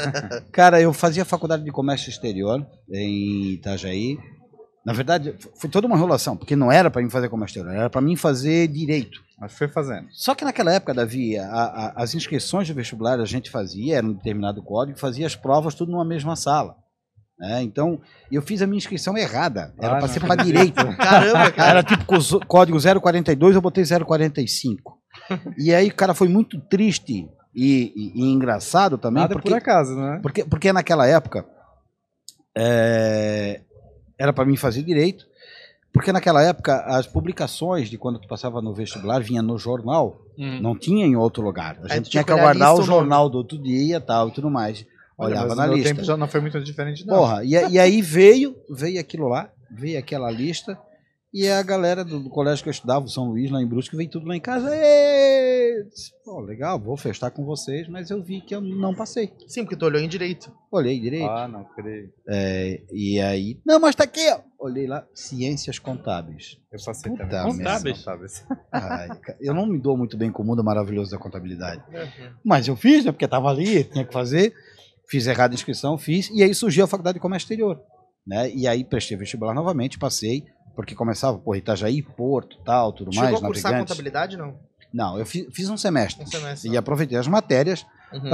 Cara, eu fazia faculdade de comércio exterior em Itajaí. Na verdade, foi toda uma enrolação, porque não era para mim fazer comércio exterior, era para mim fazer direito. Mas foi fazendo. Só que naquela época, Davi, a- a- as inscrições de vestibular a gente fazia, era um determinado código, fazia as provas tudo numa mesma sala. né? Então, eu fiz a minha inscrição errada. Era Ah, para ser para direito. Caramba, cara. Era tipo código 042, eu botei 045. E aí o cara foi muito triste e, e- e engraçado também, Nada porque, por acaso, né? porque, porque naquela época é, era para mim fazer direito, porque naquela época as publicações de quando tu passava no vestibular vinha no jornal, Hum. não tinha em outro lugar. A Aí gente tinha que a aguardar o jornal do outro dia e tal e tudo mais. Olha, Olhava mas na lista. tempo já não foi muito diferente, não. Porra, e, e aí veio, veio aquilo lá, veio aquela lista, e a galera do, do colégio que eu estudava, o São Luís, lá em Brusque, veio tudo lá em casa. Disse, Pô, legal, vou festar com vocês, mas eu vi que eu não passei. Sim, porque tu olhou em direito. Olhei direito. Ah, não, creio. é, e aí. Não, mas tá aqui, ó. Olhei lá, ciências contábeis. Eu passei Puta também. Contábeis. Contábeis. Ai, eu não me dou muito bem com o mundo maravilhoso da contabilidade. Mas eu fiz, né? Porque tava ali, tinha que fazer. Fiz errado a inscrição, fiz. E aí surgiu a faculdade de comércio exterior. Né? E aí prestei vestibular novamente, passei, porque começava, por Itajaí, Porto, tal, tudo Chegou mais, a cursar navegantes. contabilidade, não? Não, eu fiz, fiz um semestre. Um semestre. E aproveitei as matérias. Uhum,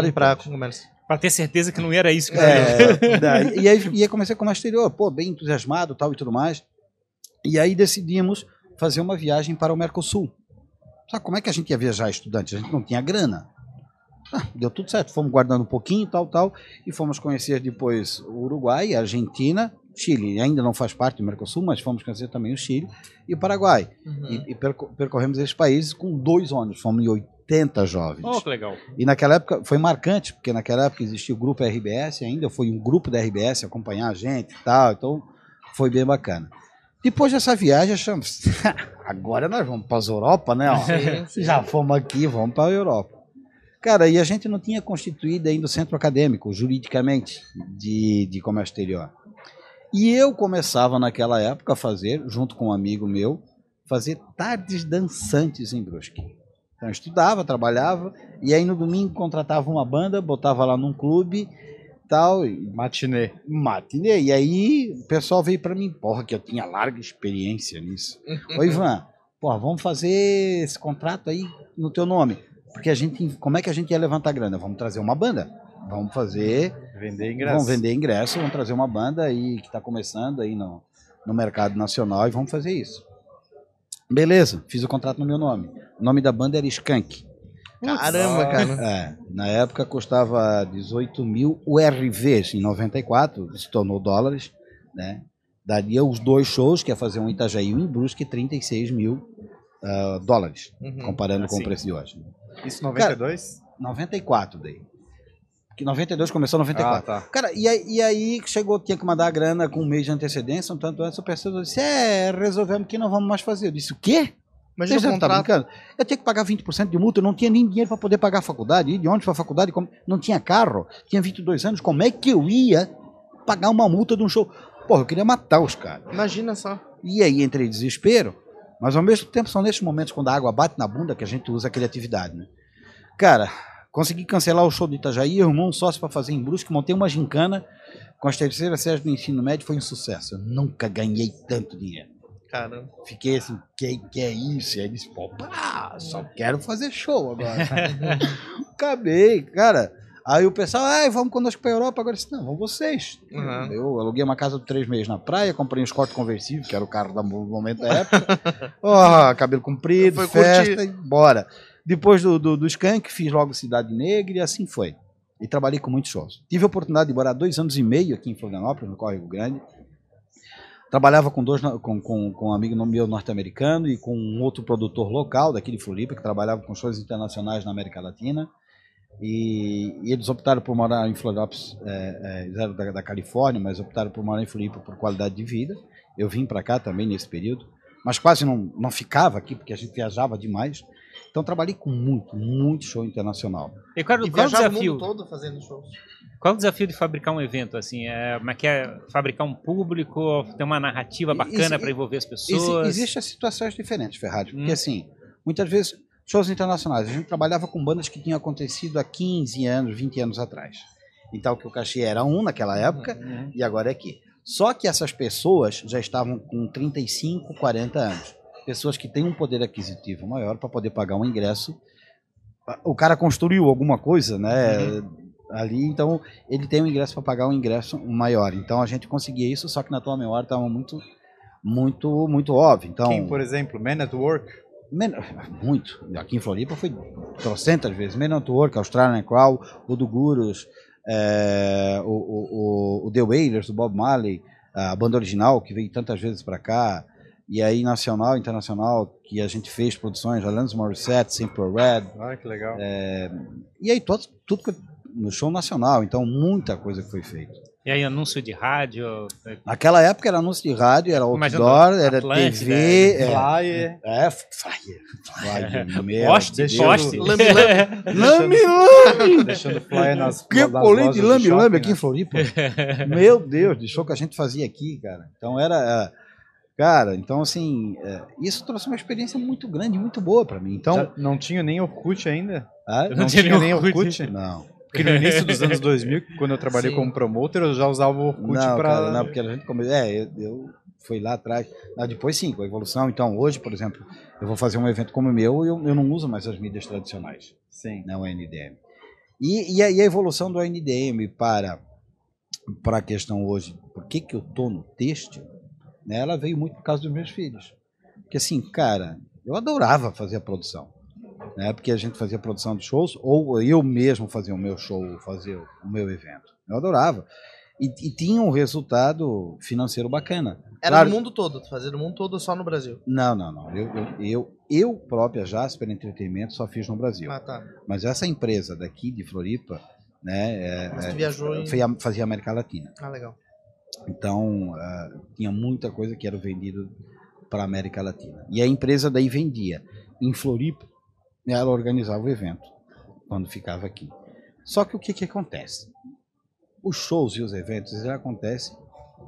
comércio. Pra ter certeza que não era isso que. É, daí- e aí e aí comecei a comércio exterior, pô, bem entusiasmado tal e tudo mais. E aí decidimos fazer uma viagem para o Mercosul. Sabe como é que a gente ia viajar estudante? A gente não tinha grana. Ah, deu tudo certo, fomos guardando um pouquinho, tal, tal, e fomos conhecer depois o Uruguai, a Argentina, Chile, ainda não faz parte do Mercosul, mas fomos conhecer também o Chile e o Paraguai. Uhum. E, e perco- percorremos esses países com dois ônibus, fomos em 80 jovens. Oh, que legal. E naquela época foi marcante, porque naquela época existia o grupo RBS ainda, foi um grupo da RBS acompanhar a gente e tal, então foi bem bacana. Depois dessa viagem, achamos, agora nós vamos para as Europa, né? ó? Sim, sim. Já fomos aqui, vamos para a Europa. Cara, e a gente não tinha constituído ainda o centro acadêmico, juridicamente, de, de comércio exterior. E eu começava naquela época a fazer, junto com um amigo meu, fazer tardes dançantes em Brusque. Então eu estudava, trabalhava, e aí no domingo contratava uma banda, botava lá num clube, tal, e Matinê. matinê. E aí o pessoal veio para mim, porra, que eu tinha larga experiência nisso. Ô Ivan, porra, vamos fazer esse contrato aí no teu nome. Porque a gente, como é que a gente ia levantar grana? Vamos trazer uma banda. Vamos fazer, Vender ingresso. vamos vender ingresso, vamos trazer uma banda aí que está começando aí no, no mercado nacional e vamos fazer isso. Beleza, fiz o contrato no meu nome. O nome da banda era Skank. Caramba, cara. É, na época custava 18 mil URVs em 94, se tornou dólares, né? Daria os dois shows, que ia fazer um em Itajaí e um em Brusque, 36 mil ah, dólares, Uhum. comparando com assim. o preço de hoje. Isso 92? 94 daí. Que 92 começou 94. Ah, tá. Cara, e aí, e aí chegou, tinha que mandar a grana com um mês de antecedência, um tanto antes, o pessoal disse, é, resolvemos que não vamos mais fazer. Eu disse, o quê? Imagina Vocês tá contrato. brincando? Eu tinha que pagar 20% de multa, eu não tinha nem dinheiro para poder pagar a faculdade, ir de ônibus para a faculdade, como- não tinha carro, tinha 22 anos, como é que eu ia pagar uma multa de um show? Porra, eu queria matar os caras. Imagina só. E aí entrei em desespero, mas ao mesmo tempo são nesses momentos quando a água bate na bunda que a gente usa a criatividade, né? Cara, consegui cancelar o show de Itajaí, arrumou um sócio para fazer em Brusque, montei uma gincana com as terceiras séries do ensino médio, foi um sucesso. Eu nunca ganhei tanto dinheiro. Cara, Fiquei assim, que, que é isso? E aí disse, pô, pá, só quero fazer show agora. Acabei, cara. Aí o pessoal, ai, vamos conosco pra Europa. Agora eu disse, não, vão vocês. Uhum. Eu aluguei uma casa de três meses na praia, comprei um Escort conversível, que era o carro do momento da época. Ó, cabelo comprido, Foi festa curtir. e bora. Depois do, do, do Skank, fiz logo Cidade Negra e assim foi. E trabalhei com muitos shows. Tive a oportunidade de morar dois anos e meio aqui em Florianópolis, no Córrego Grande. Trabalhava com, dois, com, com, com um amigo meu norte-americano e com um outro produtor local daqui de Floripa, que trabalhava com shows internacionais na América Latina. E, e eles optaram por morar em Florianópolis, é, é, da, da Califórnia, mas optaram por morar em Floripa por qualidade de vida. Eu vim para cá também nesse período, mas quase não, não ficava aqui, porque a gente viajava demais. Então trabalhei com muito, muito show internacional. E qual, e qual o viajar o desafio? mundo todo fazendo shows. Qual o desafio de fabricar um evento assim? É, como é que é fabricar um público, ter uma narrativa bacana para envolver as pessoas? Existem situações diferentes, Ferrari, porque Hum. assim, muitas vezes, shows internacionais, a gente trabalhava com bandas que tinham acontecido há 15 anos, 20 anos atrás. Então que o cachê era um naquela época, Uhum. e agora é aqui. Só que essas pessoas já estavam com 35, 40 anos. Pessoas que têm um poder aquisitivo maior para poder pagar um ingresso. O cara construiu alguma coisa, né? Ali, então ele tem um ingresso para pagar um ingresso maior. Então a gente conseguia isso, só que na tua memória estava muito, muito, muito óbvio. Então, Quem, por exemplo, Man at Work? Men- muito. Aqui em Floripa foi trocentas vezes. Men at Work, Australian Crow, o do Gurus, é, o, o, o, o The Wailers, do Bob Marley, a banda original que veio tantas vezes para cá. E aí, nacional, internacional, que a gente fez produções, Alanis Morissette, Simple Red. Ah, que legal. E aí, todo, tudo no show nacional. Então, muita coisa que foi feita. E aí, anúncio de rádio. é, Naquela época era anúncio de rádio, era Imagina, outdoor, era Atlântida, TV. É, Flyer. é, flyer. Flyer. meu Poste, Deus. poste. Lame, lame! Deixando flyer nas, Que lojas de shopping, lambe aqui né? em Floripa. Meu Deus, de show que a gente fazia aqui, cara. Então era. era- Cara, então assim, é, isso trouxe uma experiência muito grande, muito boa pra mim. Então. Já não tinha nem Orkut ainda? Ah, Não Não, tinha tinha nem Orkut. Orkut? não. Porque no início dos anos 2000, quando eu trabalhei Sim. como promoter, eu já usava o Orkut Não, pra... cara, não, porque a gente começou. É, eu, eu fui lá atrás. Ah, depois sim, com a evolução. Então, hoje, por exemplo, eu vou fazer um evento como o meu e eu, eu não uso mais as mídias tradicionais. Sim. né, o NDM. E, e, a, e a evolução do NDM para, para a questão hoje, por que, que eu estou no têxtil, né, ela veio muito por causa dos meus filhos. Porque assim, cara, eu adorava fazer a produção. Né, porque a gente fazia a produção de shows, ou eu mesmo fazia o meu show, fazia o meu evento. Eu adorava. E, e tinha um resultado financeiro bacana. Era Claro- no mundo todo, fazer no mundo todo só no Brasil? Não, não, não. Eu, eu, eu, eu própria, Jasper Entretenimento, só fiz no Brasil. Ah, tá. Mas essa empresa daqui de Floripa, né, é, Mas é, tu viajou em... foi a- fazia América Latina. Ah, legal. Então, ah, tinha muita coisa que era vendido para a América Latina. E a empresa daí vendia. Em Floripa, ela organizava o evento, quando ficava aqui. Só que o que, que acontece? Os shows e os eventos eles acontecem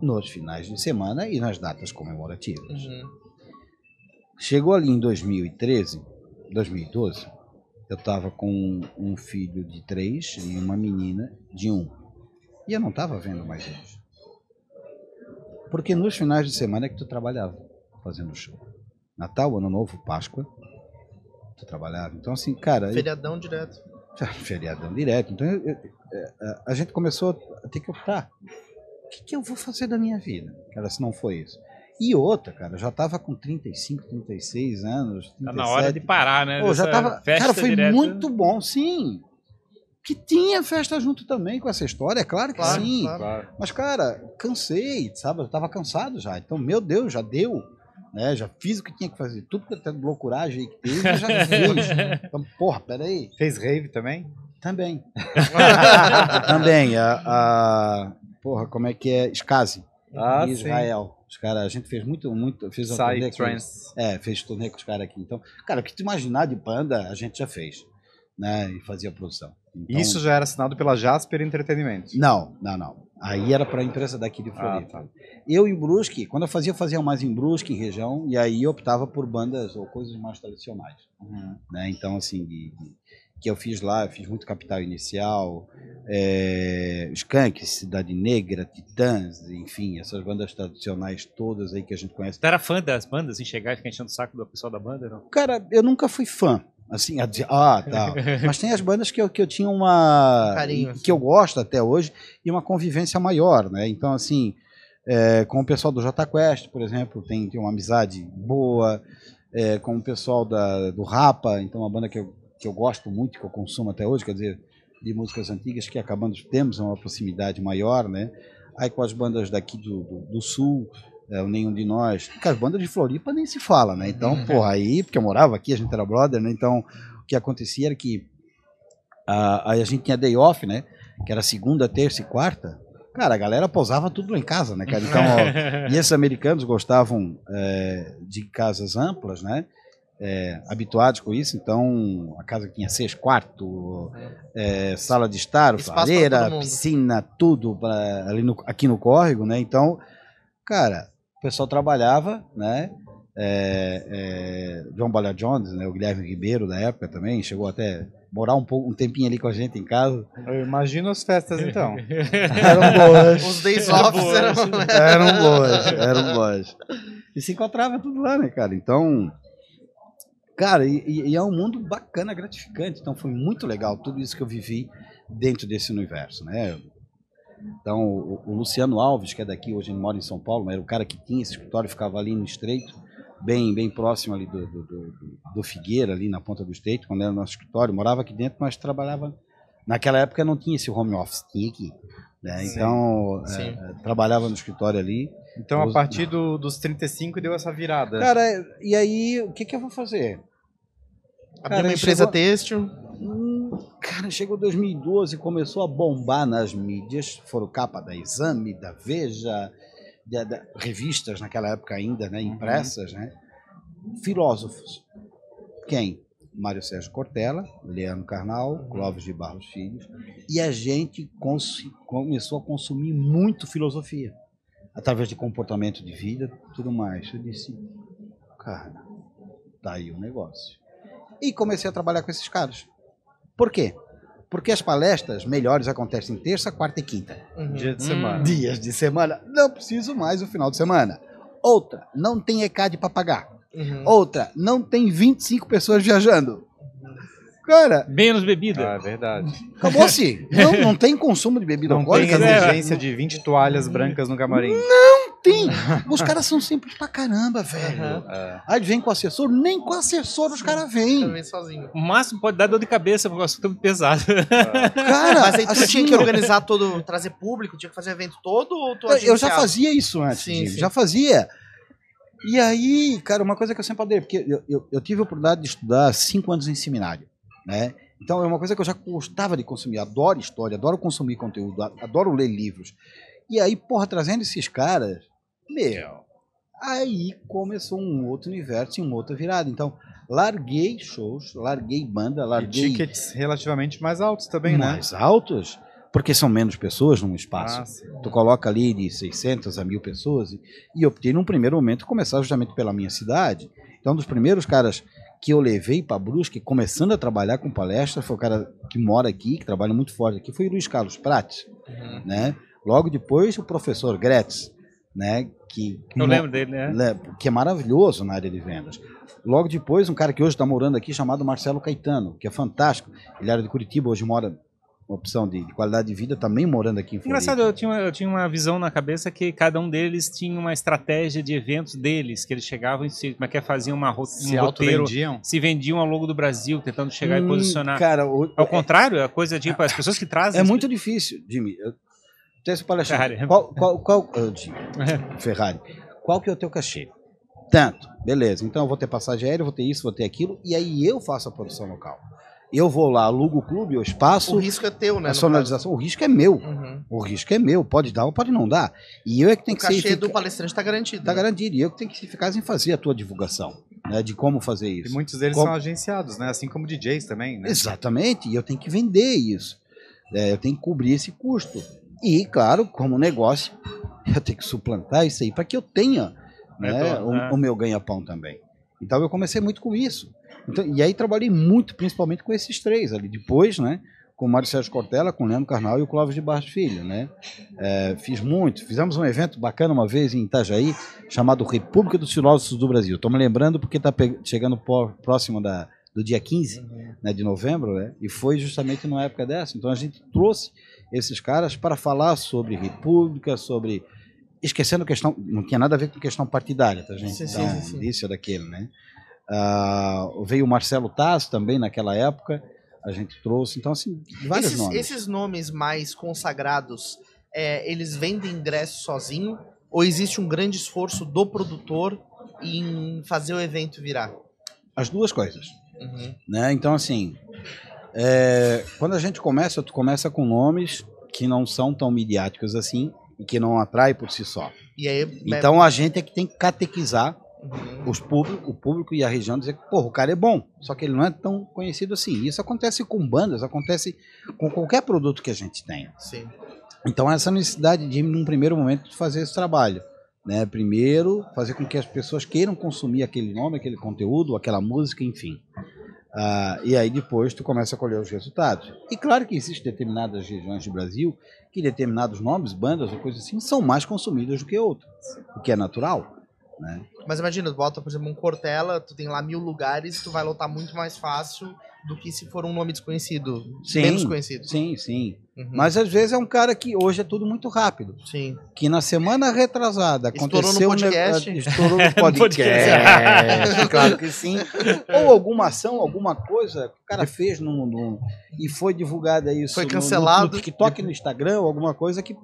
nos finais de semana e nas datas comemorativas. Uhum. Chegou ali em 2013, 2012, eu estava com um filho de três e uma menina de um. E eu não estava vendo mais eles. Porque nos finais de semana é que tu trabalhava fazendo show. Natal, Ano Novo, Páscoa, tu trabalhava. Então, assim, cara, Feriadão direto. feriadão direto. Então, eu- eu- é, a gente começou a ter que optar. O que, que eu vou fazer da minha vida? Cara, se não foi isso. E outra, cara, eu já estava com 35, 36 anos. 37, Tá na hora de parar, né? Pô, já tava, festa cara, foi direto. muito bom, sim. Que tinha festa junto também com essa história, é claro que Claro, sim. claro. Mas, cara, cansei, sabe? Eu tava cansado já. Então, meu Deus, já deu. né? Já fiz o que tinha que fazer. Tudo que eu loucuragem aí que teve, eu já fiz. Então, porra, peraí. Fez rave também? Também. Também. A, a- Porra, como é que é? Skazi. Ah, Israel. Os cara, a gente fez muito, muito. Fez um turnê com eles. Psytrance. É, fez turnê com os caras aqui. Então, cara, o que tu imaginar de banda, a gente já fez. Né? E fazia produção. Então- Isso já era assinado pela Jasper Entretenimento. Não, não, não. Aí era para a empresa daqui de Ah, Floripa. tá. Eu em Brusque, quando eu fazia, eu fazia mais em Brusque, em região, e aí eu optava por bandas ou coisas mais tradicionais. Né? Então, assim, de- de- que eu fiz lá, eu fiz muito Capital Inicial, é, Skank, Cidade Negra, Titãs, enfim, essas bandas tradicionais todas aí que a gente conhece. Tu era fã das bandas, chegar e ficar enchendo o saco do pessoal da banda, não? Cara, eu nunca fui fã. Assim, a ah, tal. Mas tem as bandas que eu, que eu tinha uma. Um carinho, assim. Que eu gosto até hoje e uma convivência maior, né? Então, assim, é, com o pessoal do J Quest, por exemplo, tem, tem uma amizade boa. é, com o pessoal da, do Rapa, então, uma banda que eu, que eu gosto muito, que eu consumo até hoje, quer dizer, de músicas antigas que acabando temos uma proximidade maior, né? Aí com as bandas daqui do, do, do Sul, é, o Nenhum de Nós. Porque as bandas de Floripa nem se fala, né? Então, porra, aí, porque eu morava aqui, a gente era brother, né? Então, o que acontecia era que a, a gente tinha day off, né? Que era segunda, terça e quarta. Cara, a galera pousava tudo em casa, né, cara? Então, ó, e esses americanos gostavam é, de casas amplas, né? É, habituados com isso, então a casa tinha seis quartos, é, sala de estar, mundo. piscina, tudo pra, ali no, aqui no córrego, né? Então, cara, o pessoal trabalhava, né? É, é, John Bala Jones, né? O Guilherme Ribeiro da época também chegou até morar um pouco, um tempinho ali com a gente em casa. Eu imagino as festas então. Eram boas. Os days off eram... eram boas, eram boas. E se encontrava tudo lá, né, cara? Então, cara, e- e é um mundo bacana, gratificante. Então foi muito legal tudo isso que eu vivi dentro desse universo, né? Então, o, o Luciano Alves, que é daqui, hoje ele mora em São Paulo, mas era o cara que tinha esse escritório, ficava ali no Estreito, bem, bem próximo ali do, do, do- do- Figueira, ali na ponta do Estreito, quando era nosso escritório, morava aqui dentro, mas trabalhava. Naquela época não tinha esse home office, tinha aqui. Né? Sim, Então, sim. é, é, trabalhava no escritório ali. Então, a partir do- dos 35 deu essa virada. Cara, e aí, o que, que eu vou fazer? Abriu Cara, uma empresa chegou- têxtil. Cara, chegou 2012 e começou a bombar nas mídias. Foram capa da Exame, da Veja, da- da- revistas naquela época ainda, né, impressas, né? Filósofos. Quem? Mário Sérgio Cortella, Leandro Carnal, Clóvis de Barros Filhos. E a gente começou a consumir muito filosofia. Através de comportamento de vida, tudo mais. Eu disse, cara, tá aí o negócio. E comecei a trabalhar com esses caras. Por quê? Porque as palestras melhores acontecem terça, quarta e quinta. Uhum. Dia de Hum. semana. Dias de semana. Não preciso mais o final de semana. Outra, não tem ECAD para pagar. Uhum. Outra, não tem 25 pessoas viajando. Cara, Menos bebida. Ah, é verdade. acabou-se. Não, não tem consumo de bebida Não tem alcoólica. não exigência de 20 toalhas brancas no camarim. Tem. Os caras são simples pra caramba, velho. É. Aí vem com o assessor, nem com o assessor os caras vêm. Também sozinho. O máximo pode dar dor de cabeça, porque o assunto é muito pesado. Cara, Mas aí tu assim, tinha que organizar todo, trazer público, tinha que fazer evento todo ou tu Eu- já fazia isso antes, Sim, sim. já fazia. E aí, cara, uma coisa que eu sempre adorei, porque eu, eu, eu tive a oportunidade de estudar cinco anos em seminário, né? Então é uma coisa que eu já gostava de consumir, adoro história, adoro consumir conteúdo, adoro ler livros. E aí, porra, trazendo esses caras, meu, aí começou um outro universo e uma outra virada. Então, larguei shows, larguei banda, E larguei tickets relativamente mais altos também, né? mais altos, porque são menos pessoas num espaço. Ah. Tu coloca ali de 600 a 1000 pessoas e, e optei num primeiro momento começar justamente pela minha cidade. Então, um dos primeiros caras que eu levei para Brusque, começando a trabalhar com palestra, foi o cara que mora aqui, que trabalha muito forte aqui, foi o Luiz Carlos Prates, Uhum. né? Logo depois, o professor Gretz, né? Que, Eu lembro dele, né? que é maravilhoso na área de vendas. Logo depois, um cara que hoje está morando aqui, chamado Marcelo Caetano, que é fantástico. Ele era de Curitiba, hoje mora, uma opção de, de qualidade de vida, também morando aqui em Floripa. Engraçado, eu tinha, uma- eu tinha uma visão na cabeça que cada um deles tinha uma estratégia de eventos deles, que eles chegavam e se, como é que é, faziam uma, ro- Se um roteiro, auto-vendiam. se vendiam ao longo do Brasil, tentando chegar e Hum, posicionar. Cara, o- Ao contrário, a coisa tipo, as pessoas que trazem. é muito difícil, Jimmy. Eu, tem esse palestrante. Ferrari. Qual, qual, qual, eu digo, Ferrari. Qual que é o teu cachê? Tanto, beleza. Então eu vou ter passagem aérea, vou ter isso, vou ter aquilo, e aí eu faço a produção local. Eu vou lá, alugo o clube, eu espaço, O risco é teu, né? a no sonorização, o risco é meu. Uhum. O risco é meu, pode dar ou pode não dar. E eu é que O tenho que ser cachê do palestrante tá garantido. tá né? garantido. E eu que tenho que ser eficaz em fazer a tua divulgação, né? De como fazer E isso. muitos deles Como- são agenciados, né? Assim como DJs também, né? Exatamente, e eu tenho que vender isso. É, eu tenho que cobrir esse custo. E, claro, como negócio, eu tenho que suplantar isso aí para que eu tenha né, Retorno, o, né? o meu ganha-pão também. Então eu comecei muito com isso. Então, e aí trabalhei muito, principalmente com esses três ali. Depois, né? Com o Mário Sérgio Cortella, com o Leandro Carnal e o Clóvis de Barros Filho, né? É, fiz muito. Fizemos um evento bacana uma vez em Itajaí, chamado República dos Filósofos do Brasil. Estou me lembrando porque está chegando próximo da, do dia 15 né, de novembro, né? E foi justamente numa época dessa. Então a gente trouxe esses caras para falar sobre república, sobre esquecendo questão, não tinha nada a ver com questão partidária, tá gente? Sim, sim, então, sim, sim. disso ou daquele, né? Ah, veio o Marcelo Taz também naquela época, a gente trouxe, então assim, vários Esses, nomes. esses nomes mais consagrados, é, eles vendem ingresso sozinho? Ou existe um grande esforço do produtor em fazer o evento virar? As duas coisas. Uhum. né? Então, assim, é, quando a gente começa, tu começa com nomes que não são tão midiáticos assim e que não atraem por si só. Aí, Então a gente é que tem que catequizar Uhum. os público, o público e a região dizer que, porra, o cara é bom, só que ele não é tão conhecido assim. Isso acontece com bandas, acontece com qualquer produto que a gente tenha. Sim. Então essa necessidade de, num primeiro momento, fazer esse trabalho. Né? Primeiro, fazer com que as pessoas queiram consumir aquele nome, aquele conteúdo, aquela música, enfim. Ah, e aí depois tu começa a colher os resultados. E claro que existem determinadas regiões do Brasil que determinados nomes, bandas ou coisas assim, são mais consumidas do que outras, o que é natural. Né? Mas imagina, tu bota, por exemplo, um Cortella, tu tem lá mil lugares, tu vai lotar muito mais fácil do que se for um nome desconhecido, Sim, menos conhecido. Sim, sim. Uhum. Mas às vezes é um cara que hoje é tudo muito rápido. Sim. Que na semana retrasada Estourou no aconteceu podcast? estourou no podcast. podcast. claro que sim. Ou alguma ação, alguma coisa que o cara fez no, no- e foi divulgada isso Foi cancelado. no, no TikTok, no Instagram, alguma coisa que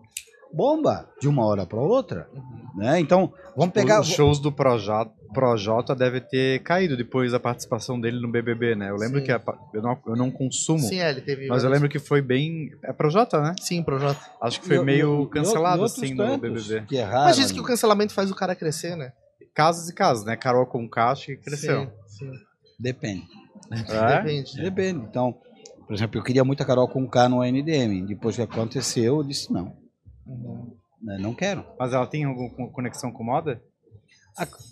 bomba de uma hora para outra. Né? Então, vamos pegar. Os shows do Projota, Projota deve ter caído depois da participação dele no BBB, né? Eu lembro Sim. que a eu, não, eu não consumo, Sim, é, ele teve. mas eu lembro que foi bem. É Projota, né? Sim, Projota. Acho que foi E- e- meio e- cancelado e assim no BBB. Que erraram, Mas diz que né? o cancelamento faz o cara crescer, né? Casos e casos, né? Carol com acho que cresceu. Sim, sim. Depende. É? Depende. Depende. Então, por exemplo, eu queria muito a Carol com K no NDM. Depois que aconteceu, eu disse não. Uhum. Não quero. Mas ela tem alguma co- conexão com moda?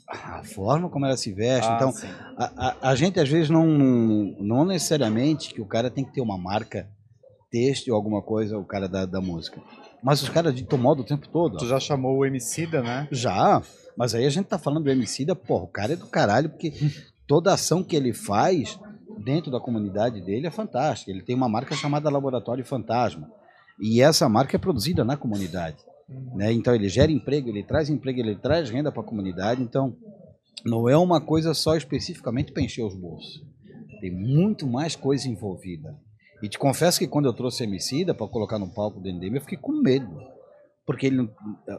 A forma como ela se veste. Ah, então, a, a- a gente às vezes não, não necessariamente que o cara tem que ter uma marca têxtil ou alguma coisa, o cara da, da música. Mas os caras ditam moda o tempo todo. Tu ó. já chamou o Emicida, né? Já, mas aí a gente tá falando do MC da, porra, o cara é do caralho, porque toda ação que ele faz dentro da comunidade dele é fantástica. Ele tem uma marca chamada Laboratório Fantasma. E essa marca é produzida na comunidade. Né? Então ele gera emprego, ele traz emprego, ele traz renda para a comunidade. Então não é uma coisa só especificamente para encher os bolsos. Tem muito mais coisa envolvida. E te confesso que quando eu trouxe Emicida para colocar no palco do NDM, eu fiquei com medo. Porque ele,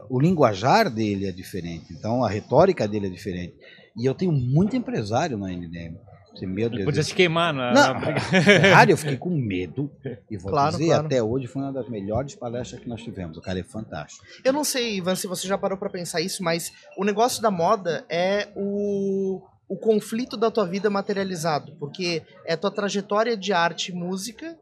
o linguajar dele é diferente, então a retórica dele é diferente. E eu tenho muito empresário na NDM. Você, meu Deus, Podia te queimar na, Não, na briga. Ferrari eu fiquei com medo. E vou Claro, dizer, claro. até hoje foi uma das melhores palestras que nós tivemos. O cara é fantástico. Eu não sei, Ivan, se você já parou pra pensar isso, mas o negócio da moda é o, o conflito da tua vida materializado, porque é a tua trajetória de arte e música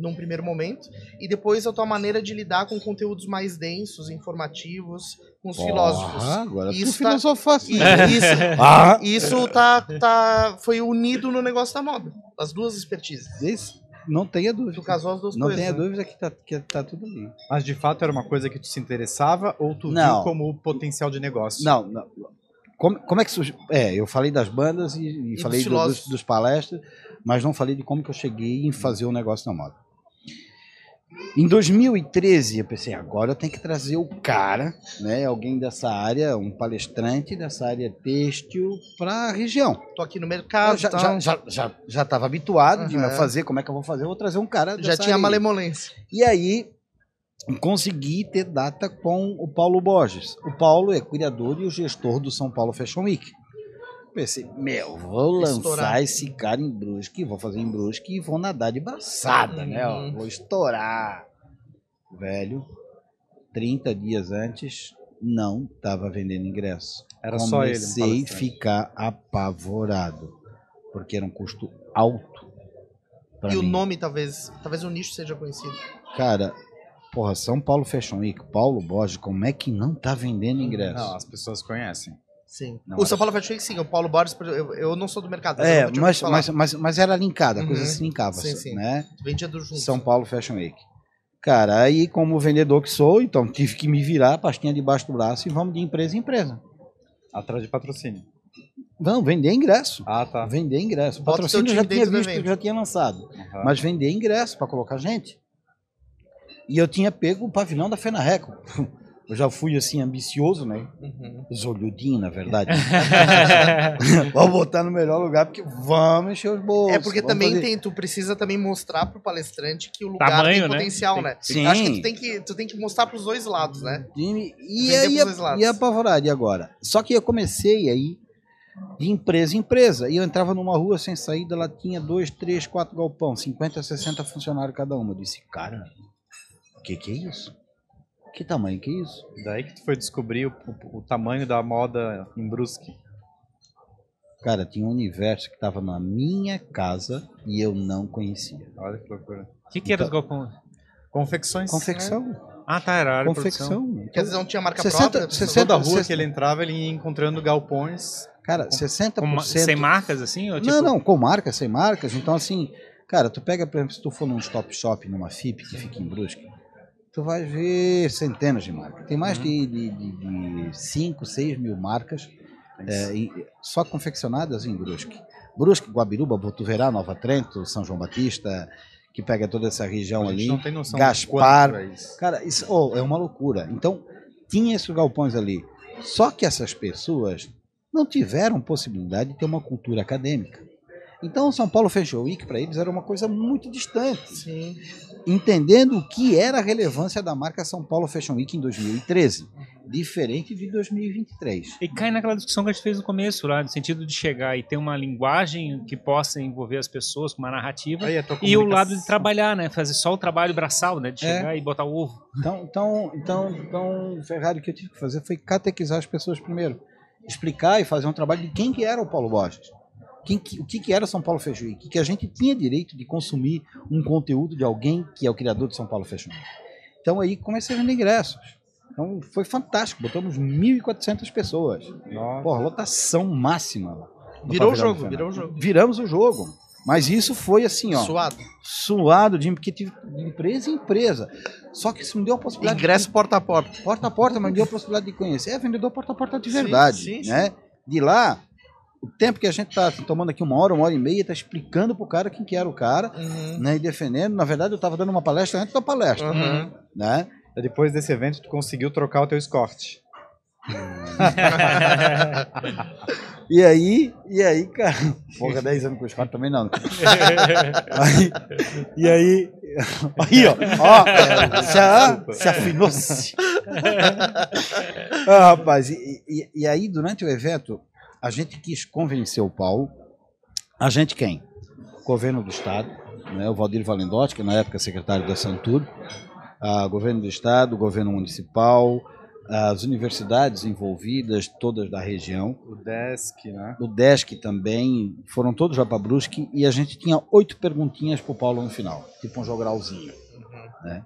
num primeiro momento, e depois a tua maneira de lidar com conteúdos mais densos, informativos, com os filósofos. Porra, agora tu Isso tá- filosofasse. E isso, Ah, isso tá, tá, foi unido no negócio da moda. As duas expertises. esse- não tenha dúvida. Tu casou as duas Não coisas. tenha né? dúvida que tá, que tá tudo ali. Mas de fato era uma coisa que tu se interessava ou tu Não. viu como potencial de negócio? Não, não. Como, como é que surgiu? É, eu falei das bandas e, e dos falei do- dos, filósofos. dos palestras, mas não falei de como que eu cheguei em fazer o negócio na moda. Em 2013, eu pensei, agora eu tenho que trazer o cara, né, alguém dessa área, um palestrante dessa área têxtil para a região. Tô aqui no mercado, já já, já já já estava habituado de Aham. fazer, como é que eu vou fazer? Eu vou trazer um cara já tinha área malemolência. E aí consegui ter data com o Paulo Borges. O Paulo é criador e o gestor do São Paulo Fashion Week. Pensei, meu, vou lançar Estourar. esse cara em Brusque, vou fazer em Brusque e vou nadar de braçada, né? ó, Uhum. vou estourar. Velho, 30 dias antes, não tava vendendo ingresso. Era só ele. Comecei a ficar apavorado, porque era um custo alto. E o mim. nome, talvez, talvez o nicho seja conhecido. Cara, porra, São Paulo Fashion Week, Paulo Borges, como é que não tá vendendo ingresso? Não, as pessoas conhecem. Sim. Não, o São Paulo Fashion Week, sim. O Paulo Borges, eu, eu não sou do mercado. mas É, mas, mas, mas, mas era linkada, a coisa Uhum. se linkava, Sim, sim. né? Vendia do junto. São Paulo Fashion Week. Cara, aí como vendedor que sou, então tive que me virar, pastinha debaixo do braço e vamos de empresa em empresa. Atrás de patrocínio. Vamos vender ingresso. Ah, tá. Vender ingresso. O Bota patrocínio já tinha visto, já tinha lançado. Uhum. Mas vender ingresso para colocar gente. E eu tinha pego o pavilhão da Fenareco. Eu já fui assim ambicioso, né? Uhum. Zolhudinho, na verdade. vamos botar no melhor lugar porque vamos encher os bolsos. É porque também fazer- tem, tu precisa também mostrar pro palestrante que o lugar Tamanho, tem né? potencial, Tem- né? Sim. Acho que tu tem que, tu tem que mostrar pros dois lados, né? E, e aí ia apavorado, e agora? Só que eu comecei aí de empresa em empresa. E eu entrava numa rua sem saída, lá tinha dois, três, quatro galpão, 50, 60 funcionários cada uma. Eu disse, cara, o que, que é isso? Que tamanho que é isso? Daí que tu foi descobrir o, o- o tamanho da moda em Brusque. Cara, tinha um universo que estava na minha casa e eu não conhecia. Olha que loucura. O que, que era os galpões? Confecções. Confecção, Ah, tá, era a área confecção. Porque às vezes não tinha marca 60, própria. 60 Toda rua Sessenta- que ele entrava, ele ia encontrando galpões. Cara, 60%. Com sem marcas, assim? Ou, tipo, Não, não, com marcas, sem marcas. Então, assim, cara, tu pega, por exemplo, se tu for num stop shop, numa FIP, que fica em Brusque, tu vai ver centenas de marcas. Tem mais Uhum. de, de, 5, 6 mil marcas é, em- só confeccionadas em Brusque. Brusque, Guabiruba, Botuverá, Nova Trento, São João Batista, que pega toda essa região ali. não tem noção Gaspar. de é isso. Cara, isso oh, é uma loucura. Então, tinha esses galpões ali. Só que essas pessoas não tiveram possibilidade de ter uma cultura acadêmica. Então, o São Paulo Fashion Week, para eles, era uma coisa muito distante. Sim. Entendendo o que era a relevância da marca São Paulo Fashion Week em 2013, diferente de 2023. E cai naquela discussão que a gente fez no começo, lá, no sentido de chegar e ter uma linguagem que possa envolver as pessoas com uma narrativa. Tua E o lado de trabalhar, né? Fazer só o trabalho braçal, né? De É. chegar e botar o ovo. Então, então, então, então, Ferrari, o que eu tive que fazer foi catequizar as pessoas primeiro. Explicar e fazer um trabalho de quem que era o Paulo Borges. Quem que- o que, que era São Paulo Fashion Week. Que a gente tinha direito de consumir um conteúdo de alguém que é o criador de São Paulo Fashion Week. Então aí comecei a vender ingressos. Então foi fantástico. Botamos 1.400 pessoas. Nossa. Porra, lotação máxima. Virou o jogo, virou o jogo. Viramos o jogo. Mas isso foi assim, ó Suado. suado de porque tive de empresa em empresa. Só que isso me deu a possibilidade Ingresso porta a porta. de, porta a porta, mas me deu a possibilidade de conhecer. É vendedor porta a porta de Sim, verdade, sim, sim. né? De lá, o tempo que a gente tá tomando aqui uma hora, uma hora e meia, tá explicando pro cara quem que era o cara, Uhum. né, e defendendo. Na verdade, eu tava dando uma palestra antes da palestra, Uhum. né? Depois desse evento, tu conseguiu trocar o teu escort. E aí, e aí, cara, porra, 10 anos com os caras também não. Aí, e aí, aí, ó, ó, se, se afinou-se. ah, rapaz, e, e- e aí, durante o evento, a gente quis convencer o Paulo, a gente quem? Governo do Estado, né, o Valdir Valendotti, que na época secretário da Santur, a governo do Estado, governo municipal, as universidades envolvidas, todas da região, O desk, né? o Desk também, foram todos lá para Brusque e a gente tinha oito perguntinhas para o Paulo no final, tipo um jogralzinho. Né?